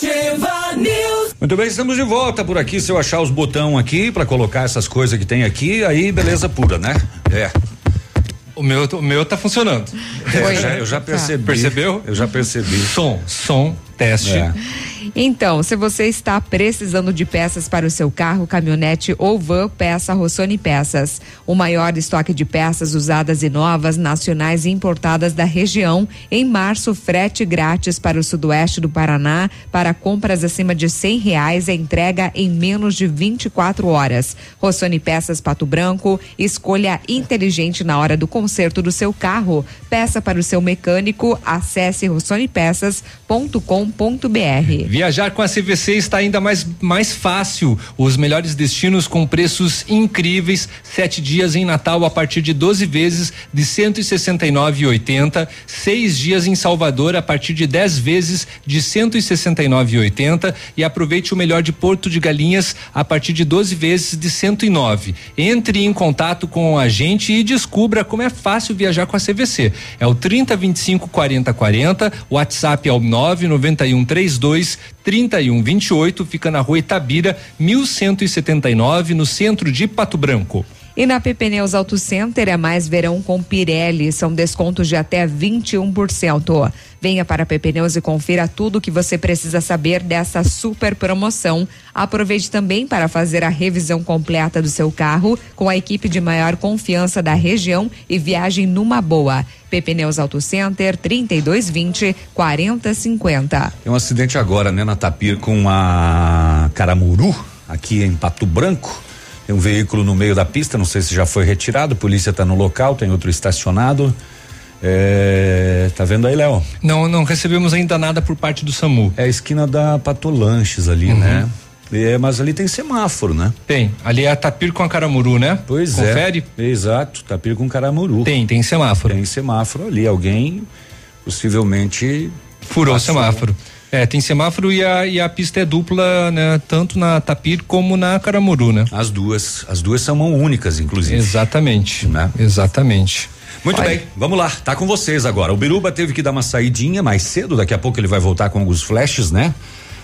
Ativa News. Muito bem, estamos de volta por aqui. Se eu achar os botão aqui para colocar essas coisas que tem aqui, aí beleza pura, né? É. O meu, o meu tá funcionando. É, eu, já, eu já percebi. Percebeu? Eu já percebi. Som, som, teste. É. Então, se você está precisando de peças para o seu carro, caminhonete ou van, peça Rossoni Peças. O maior estoque de peças usadas e novas, nacionais e importadas da região. Em março, frete grátis para o sudoeste do Paraná. Para compras acima de cem reais, a entrega em menos de 24 horas. Rossoni Peças Pato Branco. Escolha inteligente na hora do conserto do seu carro. Peça para o seu mecânico. Acesse rossonepeças.com.br. Viajar com a CVC está ainda mais, mais fácil. Os melhores destinos com preços incríveis. Sete dias em Natal a partir de 12 vezes de 169,80. Seis dias em Salvador a partir de 10 vezes de 169,80. E aproveite o melhor de Porto de Galinhas a partir de 12 vezes de 109. Entre em contato com a gente e descubra como é fácil viajar com a CVC. É o 30 25 40 40. O WhatsApp é o 991 32 3128, fica na rua Itabira, 1179, no centro de Pato Branco. E na PP Neus Auto Center é mais verão com Pirelli, são descontos de até 21%. Venha para a PP Neus e confira tudo o que você precisa saber dessa super promoção. Aproveite também para fazer a revisão completa do seu carro com a equipe de maior confiança da região e viagem numa boa. PP Neus Auto Center 3220 4050. Tem um acidente agora, né, na Tapir com a Caramuru, aqui em Pato Branco. Tem um veículo no meio da pista, não sei se já foi retirado, a polícia está no local, tem outro estacionado. É, tá vendo aí, Léo? Não, não recebemos ainda nada por parte do SAMU. É a esquina da Patolanches ali, Uhum. né? É, mas ali tem semáforo, né? Tem. Ali é a Tapir com a Caramuru, né? Pois Confere? é. Exato, Tapir com Caramuru. Tem, tem semáforo. Tem semáforo ali, alguém possivelmente Furou o passou. semáforo. É, tem semáforo e a, e a pista é dupla, né? Tanto na Tapir como na Caramuru, né? As duas, as duas são mão únicas, inclusive. Exatamente. Né? Exatamente. Muito bem, vamos lá, tá com vocês agora. O Biruba teve que dar uma saidinha mais cedo, daqui a pouco ele vai voltar com alguns flashes, né?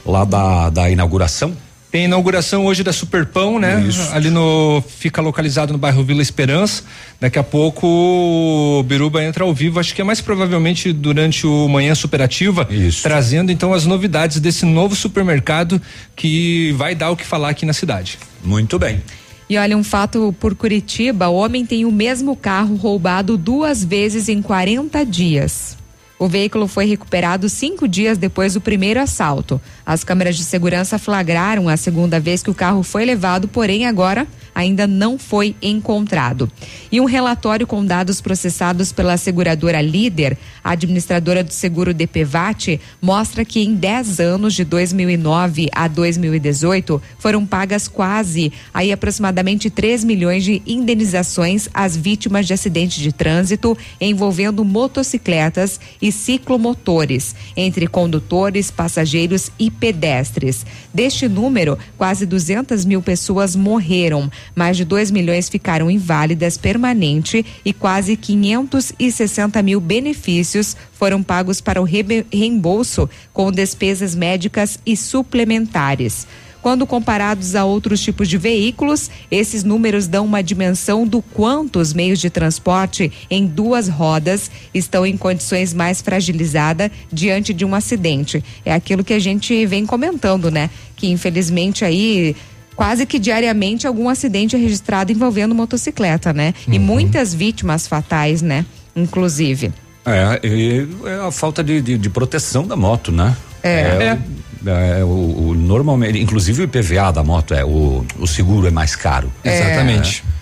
Lá da, da inauguração. Tem inauguração hoje da Superpão, né? Isso. Ali no fica localizado no bairro Vila Esperança. Daqui a pouco o Biruba entra ao vivo, acho que é mais provavelmente durante o manhã superativa, trazendo então as novidades desse novo supermercado que vai dar o que falar aqui na cidade. Muito bem. E olha, um fato por Curitiba: o homem tem o mesmo carro roubado duas vezes em 40 dias. O veículo foi recuperado cinco dias depois do primeiro assalto. As câmeras de segurança flagraram a segunda vez que o carro foi levado, porém agora ainda não foi encontrado. E um relatório com dados processados pela seguradora Líder, administradora do seguro DPVAT, mostra que em 10 anos de 2009 a 2018 foram pagas quase aí aproximadamente 3 milhões de indenizações às vítimas de acidente de trânsito envolvendo motocicletas e ciclomotores, entre condutores, passageiros e pedestres. Deste número, quase 200 mil pessoas morreram, mais de 2 milhões ficaram inválidas permanente e quase 560 mil benefícios foram pagos para o reembolso com despesas médicas e suplementares. Quando comparados a outros tipos de veículos, esses números dão uma dimensão do quanto os meios de transporte em duas rodas estão em condições mais fragilizadas diante de um acidente. É aquilo que a gente vem comentando, né? Que infelizmente aí quase que diariamente algum acidente é registrado envolvendo motocicleta, né? E muitas vítimas fatais, né? Inclusive. É, e é a falta de, de, de proteção da moto, né? É. é, o, o- normalmente, inclusive o IPVA da moto é o, o seguro é mais caro. É. Exatamente. É,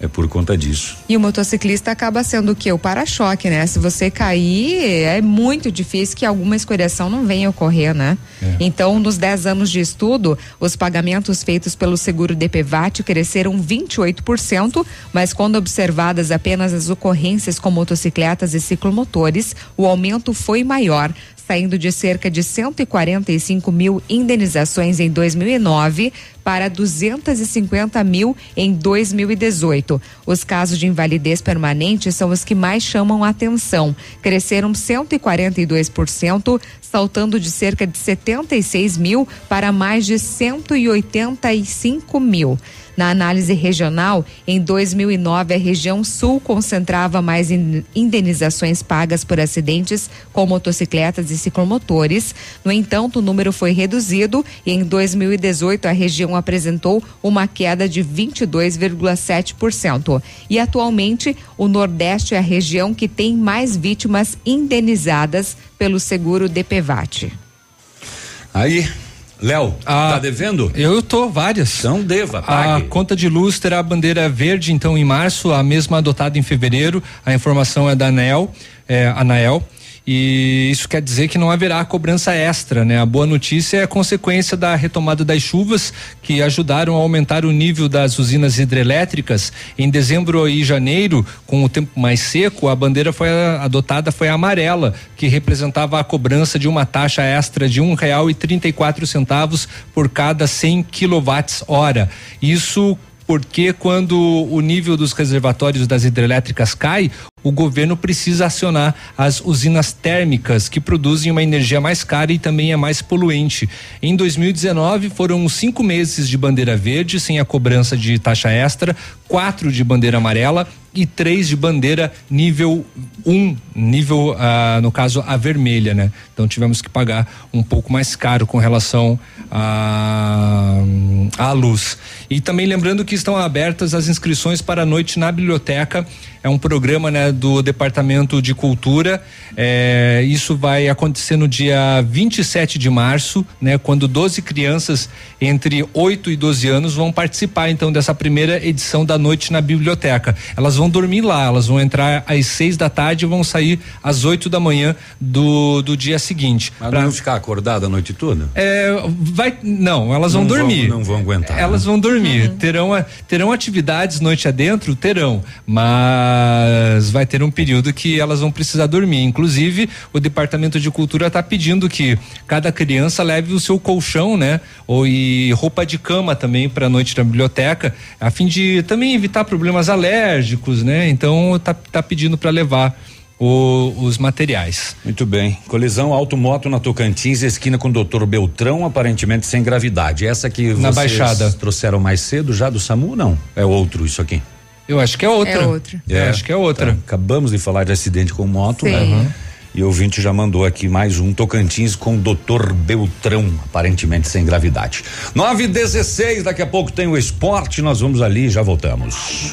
é por conta disso. E o motociclista acaba sendo o quê? O para-choque, né? Se você cair, é muito difícil que alguma escoriação não venha ocorrer, né? Então, nos 10 anos de estudo, os pagamentos feitos pelo seguro DPVAT cresceram 28%, mas quando observadas apenas as ocorrências com motocicletas e ciclomotores, o aumento foi maior, saindo de cerca de 145 mil indenizações em 2009 para 250 mil em 2018. Os casos de invalidez permanente são os que mais chamam a atenção. Cresceram 142%, saltando de cerca de 76 mil para mais de 185 mil. Na análise regional, em 2009, a região sul concentrava mais in- indenizações pagas por acidentes com motocicletas e ciclomotores. No entanto, o número foi reduzido e em 2018 a região apresentou uma queda de 22,7%. E atualmente, o Nordeste é a região que tem mais vítimas indenizadas pelo seguro DPVAT. Aí, Léo, tá devendo? Eu tô várias. Então deva, A pague. conta de luz terá a bandeira verde, então, em março, a mesma adotada em fevereiro. A informação é da ANEL, é, Anael. E isso quer dizer que não haverá cobrança extra, né? A boa notícia é a consequência da retomada das chuvas que ajudaram a aumentar o nível das usinas hidrelétricas. Em dezembro e janeiro, com o tempo mais seco, a bandeira foi adotada foi a amarela, que representava a cobrança de uma taxa extra de um real e trinta e quatro centavos por cada 100 quilowatts hora. Isso porque quando o nível dos reservatórios das hidrelétricas cai, o governo precisa acionar as usinas térmicas que produzem uma energia mais cara e também é mais poluente. Em 2019 foram cinco meses de bandeira verde sem a cobrança de taxa extra, quatro de bandeira amarela e três de bandeira nível 1, um, nível, ah, no caso, a vermelha, né? Então tivemos que pagar um pouco mais caro com relação à à luz. E também lembrando que estão abertas as inscrições para a noite na biblioteca. É um programa né, do Departamento de Cultura. É, isso vai acontecer no dia 27 de março, né? Quando 12 crianças entre 8 e 12 anos vão participar então dessa primeira edição da noite na biblioteca. Elas vão dormir lá, elas vão entrar às seis da tarde e vão sair às 8 da manhã do, do dia seguinte. Mas Pra- não ficar acordada a noite toda? é, vai, não, elas vão Não vão- dormir. não vão aguentar, Elas né? vão dormir. Terão, a- terão atividades noite adentro? Terão. Mas vai ter um período que elas vão precisar dormir. Inclusive, o Departamento de Cultura está pedindo que cada criança leve o seu colchão, né? Ou e roupa de cama também para a noite na biblioteca, a fim de também evitar problemas alérgicos, né? Então tá, tá pedindo para levar o, os materiais. Muito bem. Colisão automoto na Tocantins, esquina com o doutor Beltrão, aparentemente sem gravidade. Essa que Na vocês Baixada. trouxeram mais cedo já do SAMU, não? É outro isso aqui? Eu acho que é outra. É outra. Eu acho que é outra. Tá. Acabamos de falar de acidente com moto, Sim. né? Uhum. E o ouvinte já mandou aqui mais um Tocantins com doutor Beltrão, aparentemente sem gravidade. 9 e 16 daqui a pouco tem o esporte, nós vamos ali e já voltamos.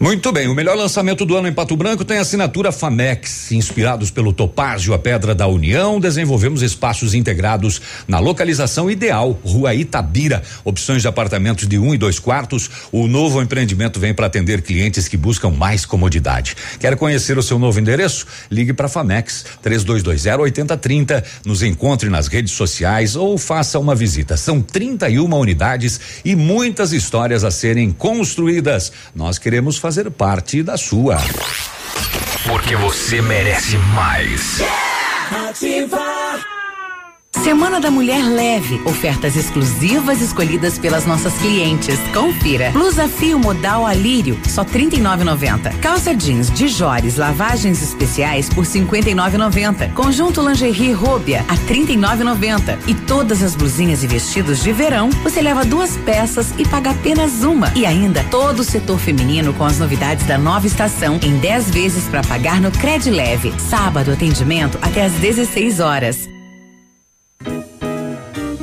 Muito bem, o melhor lançamento do ano em Pato Branco tem a assinatura Famex. Inspirados pelo Topázio, a Pedra da União, desenvolvemos espaços integrados na localização ideal, Rua Itabira. Opções de apartamentos de um e dois quartos. O novo empreendimento vem para atender clientes que buscam mais comodidade. Quer conhecer o seu novo endereço? Ligue para Famex 3220 8030. Nos encontre nas redes sociais ou faça uma visita. São 31 unidades e muitas histórias a serem construídas. Nós queremos fazer parte da sua. Porque você merece mais. Semana da Mulher Leve. Ofertas exclusivas escolhidas pelas nossas clientes. Confira. Blusa fio modal alírio, só R$ 39,90. Calça jeans de Jores, lavagens especiais por R$ 59,90. Conjunto lingerie Róbia a R$ 39,90. E todas as blusinhas e vestidos de verão, você leva duas peças e paga apenas uma. E ainda todo o setor feminino com as novidades da nova estação em 10 vezes para pagar no Cred Leve. Sábado atendimento até às 16 horas.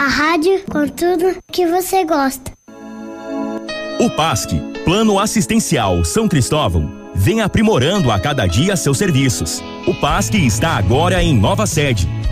a rádio com tudo que você gosta. O PASC, Plano Assistencial São Cristóvão, vem aprimorando a cada dia seus serviços. O PASC está agora em nova sede,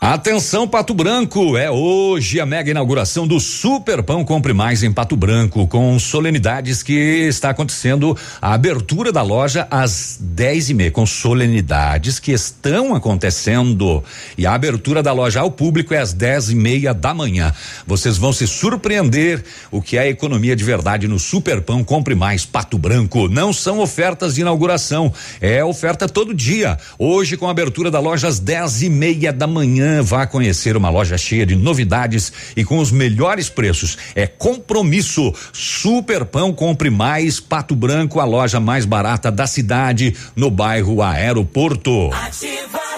Atenção Pato Branco, é hoje a mega inauguração do Super Pão Compre Mais em Pato Branco, com solenidades que está acontecendo a abertura da loja às 10 e meia, com solenidades que estão acontecendo e a abertura da loja ao público é às 10 e meia da manhã. Vocês vão se surpreender o que é a economia de verdade no Super Pão Compre Mais Pato Branco. Não são ofertas de inauguração, é oferta todo dia. Hoje com a abertura da loja às 10 e meia da manhã vá conhecer uma loja cheia de novidades e com os melhores preços. É compromisso. Super Pão Compre Mais Pato Branco, a loja mais barata da cidade, no bairro Aeroporto. Ativa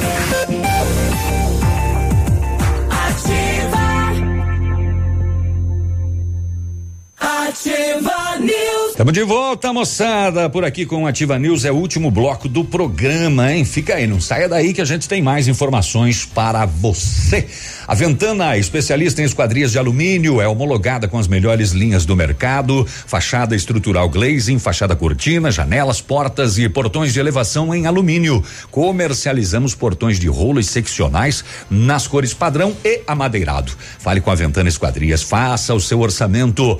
Ativa News. Estamos de volta, moçada, por aqui com Ativa News, é o último bloco do programa, hein? Fica aí, não saia daí que a gente tem mais informações para você. A Ventana, especialista em esquadrias de alumínio, é homologada com as melhores linhas do mercado, fachada estrutural glazing, fachada cortina, janelas, portas e portões de elevação em alumínio. Comercializamos portões de rolo e seccionais nas cores padrão e amadeirado. Fale com a Ventana Esquadrias, faça o seu orçamento.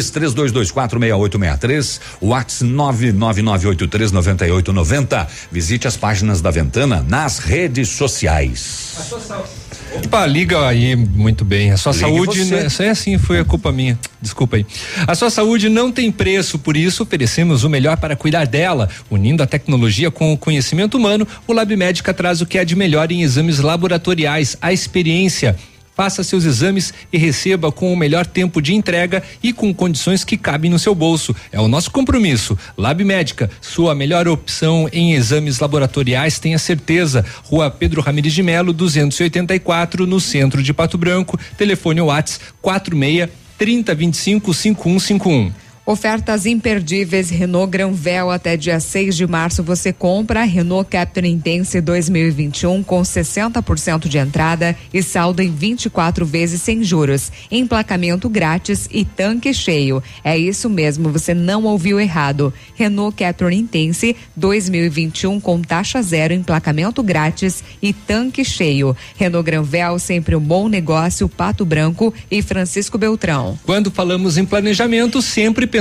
Fones 32246863, Whats 999839890. Visite as páginas da Ventana nas redes sociais. Opa, liga aí muito bem. A sua Ligue saúde, né, isso é assim, foi a culpa minha. Desculpa aí. A sua saúde não tem preço, por isso oferecemos o melhor para cuidar dela. Unindo a tecnologia com o conhecimento humano, o Lab Médica traz o que há de melhor em exames laboratoriais, a experiência. Faça seus exames e receba com o melhor tempo de entrega e com condições que cabem no seu bolso. É o nosso compromisso. Lab Médica, sua melhor opção em exames laboratoriais, tenha certeza. Rua Pedro Ramires de Melo, 284, no centro de Pato Branco. Telefone Whats 46 3025 5151. Ofertas imperdíveis Renault Granvel até dia 6 de março você compra Renault Captur Intense 2021 com 60% de entrada e saldo em 24 vezes sem juros, emplacamento grátis e tanque cheio. É isso mesmo, você não ouviu errado. Renault Captur Intense 2021 com taxa zero, emplacamento grátis e tanque cheio. Renault Granvel sempre um bom negócio, Pato Branco e Francisco Beltrão. Quando falamos em planejamento, sempre pensamos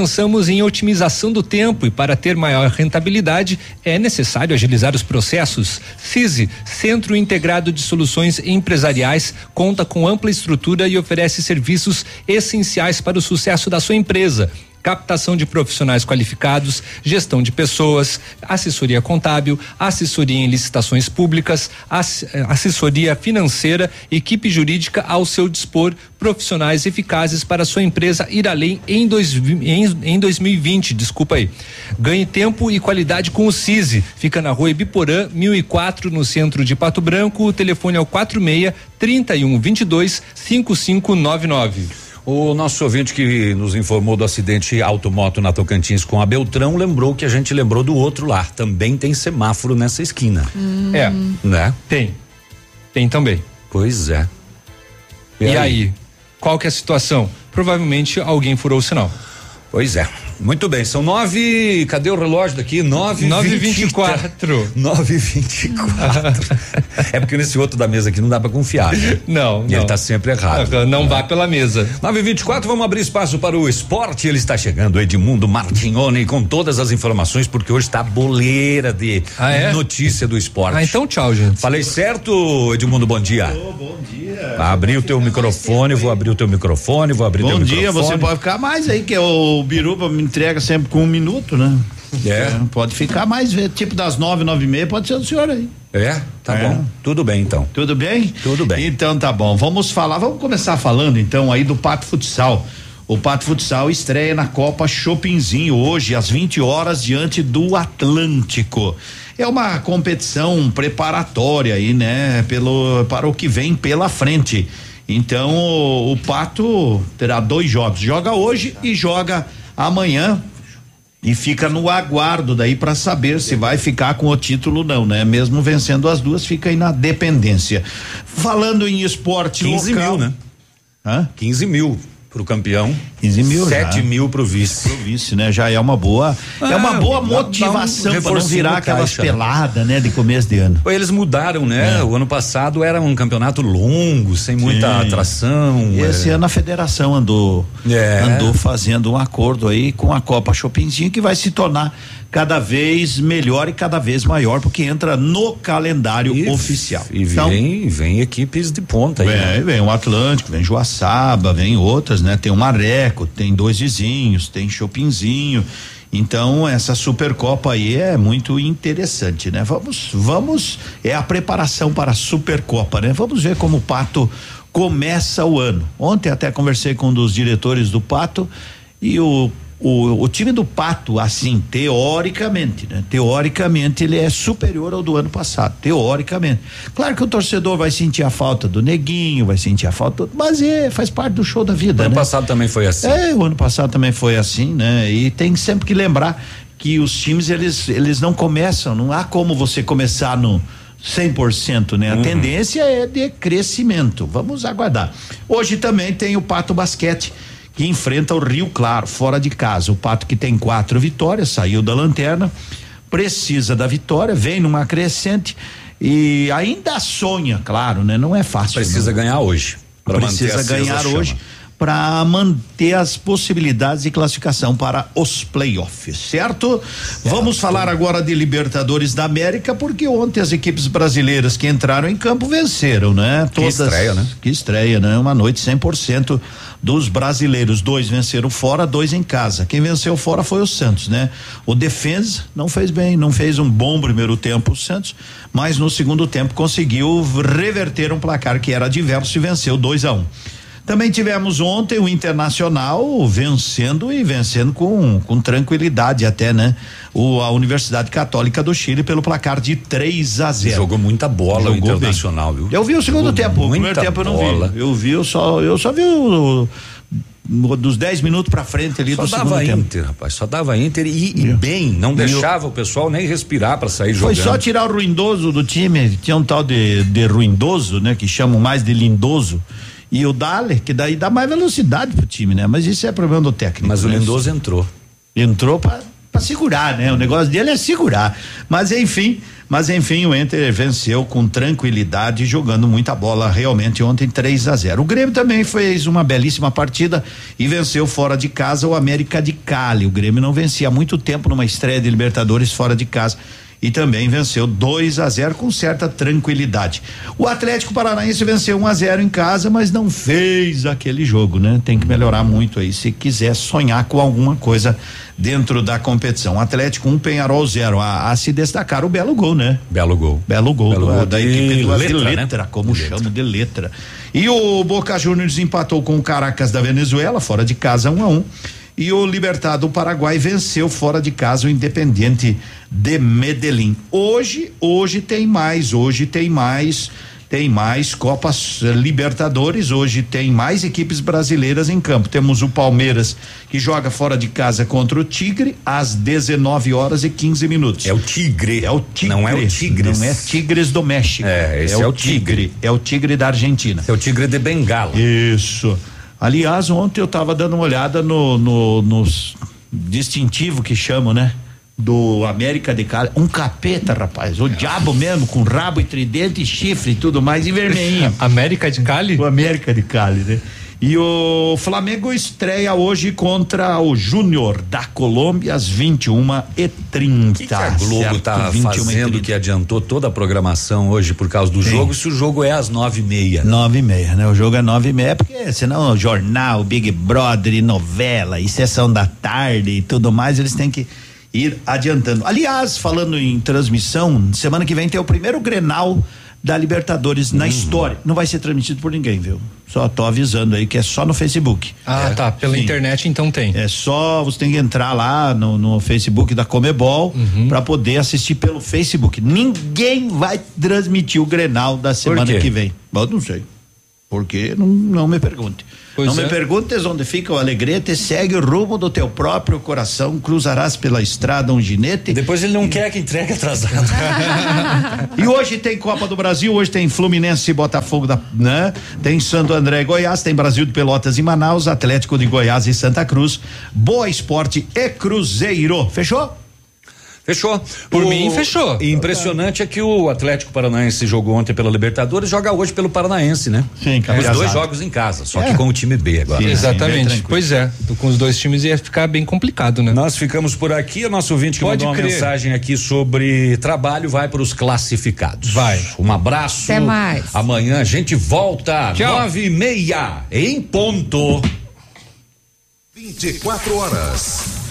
em otimização do tempo e para ter maior rentabilidade é necessário agilizar os processos. CISI, Centro Integrado de Soluções Empresariais, conta com ampla estrutura e oferece serviços essenciais para o sucesso da sua empresa. Captação de profissionais qualificados, gestão de pessoas, assessoria contábil, assessoria em licitações públicas, eh, assessoria financeira, equipe jurídica ao seu dispor, profissionais eficazes para sua empresa ir além em, dois, em, em 2020. Desculpa aí. Ganhe tempo e qualidade com o CISI. Fica na rua Ibiporã, 1004, no centro de Pato Branco. O telefone é o 46 3122 5599. O nosso ouvinte que nos informou do acidente automoto na Tocantins com a Beltrão lembrou que a gente lembrou do outro lá. Também tem semáforo nessa esquina. É. Né? Tem. Tem também. Pois é. E, aí? Qual que é a situação? Provavelmente alguém furou o sinal. Pois é. Muito bem, são nove. Cadê o relógio daqui? Nove. Nove e vinte vinte e quatro. Nove e vinte e quatro. é porque nesse outro da mesa aqui não dá pra confiar. né? Não, E ele não. tá sempre errado. Ah, Não vá pela mesa. 9 e 24 vamos abrir espaço para o esporte. Ele está chegando, Edmundo Martignoni, com todas as informações, porque hoje está boleira de Ah, é? notícia do esporte. Ah, então tchau, gente. Falei certo, Edmundo? Bom dia. bom dia. Abri o teu microfone, vou abrir o teu microfone, vou abrir Bom teu dia, microfone. você pode ficar mais aí, que o Biruba me entrega sempre com um minuto, né? É. pode ficar mais, vê, tipo das nove, nove e meia, pode ser o senhor aí. É, tá É. bom. Tudo bem então. Tudo bem? Tudo bem. Então tá bom. Vamos falar, vamos começar falando então aí do Pato Futsal. O Pato Futsal estreia na Copa Chopinzinho hoje às 20 horas diante do Atlântico. É uma competição preparatória aí, né, pelo para o que vem pela frente. Então o, o Pato terá dois jogos. Joga hoje e joga amanhã e fica no aguardo daí para saber se vai ficar com o título ou não, né? Mesmo vencendo as duas, fica aí na dependência. Falando em esporte 15 local, mil, né? Hã? 15 mil pro campeão. 15 mil 7 já. mil pro vice. Pro vice, né? Já é uma boa, é uma Ah, boa dá um motivação para não virar aquelas né? peladas, né? De começo de ano. Eles mudaram, né? É. O ano passado era um campeonato longo, sem muita Sim. atração. E esse é. ano a federação andou É. andou fazendo um acordo aí com a Copa Chopinzinho que vai se tornar cada vez melhor e cada vez maior porque entra no calendário E- oficial. E Então, vem, vem equipes de ponta aí. Vem, né? vem o Atlântico, vem Joaçaba, vem outras, né? Tem o Mareco, tem dois vizinhos, tem Chopinzinho. Então, essa Supercopa aí é muito interessante, né? Vamos, vamos, é a preparação para a Supercopa, né? Vamos ver como o Pato começa o ano. Ontem até conversei com um dos diretores do Pato e o o, o time do Pato, assim, teoricamente, né? Teoricamente ele é superior ao do ano passado, teoricamente. Claro que o torcedor vai sentir a falta do Neguinho, vai sentir a falta, mas é, faz parte do show da vida, O ano né? passado também foi assim. É, o ano passado também foi assim, né? E tem sempre que lembrar que os times eles eles não começam, não há como você começar no 100%, né? A Uhum. tendência é de crescimento. Vamos aguardar. Hoje também tem o Pato Basquete que enfrenta o Rio Claro fora de casa. O Pato que tem quatro vitórias, saiu da lanterna, precisa da vitória, vem numa crescente e ainda sonha, claro, né? Não é fácil. Precisa né? ganhar hoje. precisa ganhar chama. Para manter as possibilidades de classificação para os playoffs, certo? Vamos falar agora de Libertadores da América, porque ontem as equipes brasileiras que entraram em campo venceram, né? Que estreia, né? Que estreia, né? Uma noite 100% dos brasileiros, dois venceram fora, dois em casa. Quem venceu fora foi o Santos, né? O defesa não fez bem, não fez um bom primeiro tempo o Santos, mas no segundo tempo conseguiu reverter um placar que era adverso e venceu 2 a 1 um. Também tivemos ontem o Internacional vencendo e vencendo com, com tranquilidade até, né? O, a Universidade Católica do Chile pelo placar de 3 a 0. Jogou muita bola o Internacional, viu? Eu vi o segundo Jogou tempo, o primeiro tempo eu não bola. vi. Eu vi, eu só, eu só vi o, o- dos 10 minutos pra frente ali Só do segundo dava tempo. Inter, rapaz. Só dava Inter e, e bem. Não E deixava o pessoal nem respirar pra sair Foi jogando. só tirar o ruindoso do time. Tinha um tal de, de ruindoso, né? Que chamam mais de lindoso. E o Dale, que daí dá mais velocidade pro time, né? Mas isso é problema do técnico. Mas o né? Lindoso entrou. Entrou pra, pra segurar, né? O negócio dele é segurar. Mas enfim, mas enfim, o Inter venceu com tranquilidade, jogando muita bola realmente ontem 3 a 0. O Grêmio também fez uma belíssima partida e venceu fora de casa o América de Cali. O Grêmio não vencia há muito tempo numa estreia de Libertadores fora de casa e também venceu 2 a 0 com certa tranquilidade. O Atlético Paranaense venceu 1 a 0 em casa, mas não fez aquele jogo, né? Tem que melhorar muito aí se quiser sonhar com alguma coisa dentro da competição. Atlético 1 um, Penharol 0. A, a se destacar o belo gol, né? Belo gol. Belo gol, Belo do- gol da de equipe do letra, letra, né? letra como chamo de letra. E o Boca Juniors empatou com o Caracas da Venezuela, fora de casa 1 um a 1 um, E o Libertad do Paraguai venceu fora de casa o Independiente de Medellín. Hoje, hoje tem mais, hoje tem mais, tem mais Copas eh, Libertadores, hoje tem mais equipes brasileiras em campo. Temos o Palmeiras que joga fora de casa contra o Tigre às 19 horas e 15 minutos. É o Tigre. É o Tigre. Não é o Tigres. Não é Tigres do México. É, esse é o Tigre. É o Tigre da Argentina. É o Tigre de Bengala. Isso. Aliás, ontem eu estava dando uma olhada no, no, nos distintivo que chamam, né? Do América de Cali. Um capeta, rapaz. O diabo mesmo, com rabo e tridente e chifre e tudo mais, e vermelhinho. América de Cali? O América de Cali, né? E o Flamengo estreia hoje contra o Júnior da Colômbia às 21 e 30 O que, que a Globo certo? tá 21 fazendo 30. que adiantou toda a programação hoje por causa do Sim. jogo, se o jogo é às nove e meia? Nove e meia, né? O jogo é nove e meia, porque senão jornal, Big Brother novela e sessão da tarde e tudo mais, eles têm que ir adiantando. Aliás, falando em transmissão, semana que vem tem o primeiro Grenal da Libertadores Uhum. na história. Não vai ser transmitido por ninguém, viu? Só tô avisando aí que é só no Facebook. Ah, É. tá. Pela Sim. internet então tem. É só você tem que entrar lá no, no Facebook da Comebol Uhum. pra poder assistir pelo Facebook. Ninguém vai transmitir o Grenal da semana que vem. Eu não sei. Porque não, não me pergunte. Pois não é. me perguntes onde fica o alegrete, segue o rumo do teu próprio coração, cruzarás pela estrada um ginete. Depois ele não quer que entregue atrasado. E hoje tem Copa do Brasil, hoje tem Fluminense e Botafogo da, né? Tem Santo André e Goiás, tem Brasil de Pelotas e Manaus, Atlético de Goiás e Santa Cruz, Boa Esporte e Cruzeiro. Fechou? Fechou. Por O- mim, fechou. E impressionante é que o Atlético Paranaense jogou ontem pela Libertadores, joga hoje pelo Paranaense, né? Sim, Os cabeçada. dois jogos em casa, só É. que com o time B agora. Sim. Exatamente. tranquilo. pois é. Com os dois times ia ficar bem complicado, né? Nós ficamos por aqui. O nosso ouvinte que Pode mandou uma crer. mensagem aqui sobre trabalho vai para os classificados. Vai. Um abraço. Até mais. Amanhã a gente volta. Tchau. Nove e meia em ponto. 24 horas.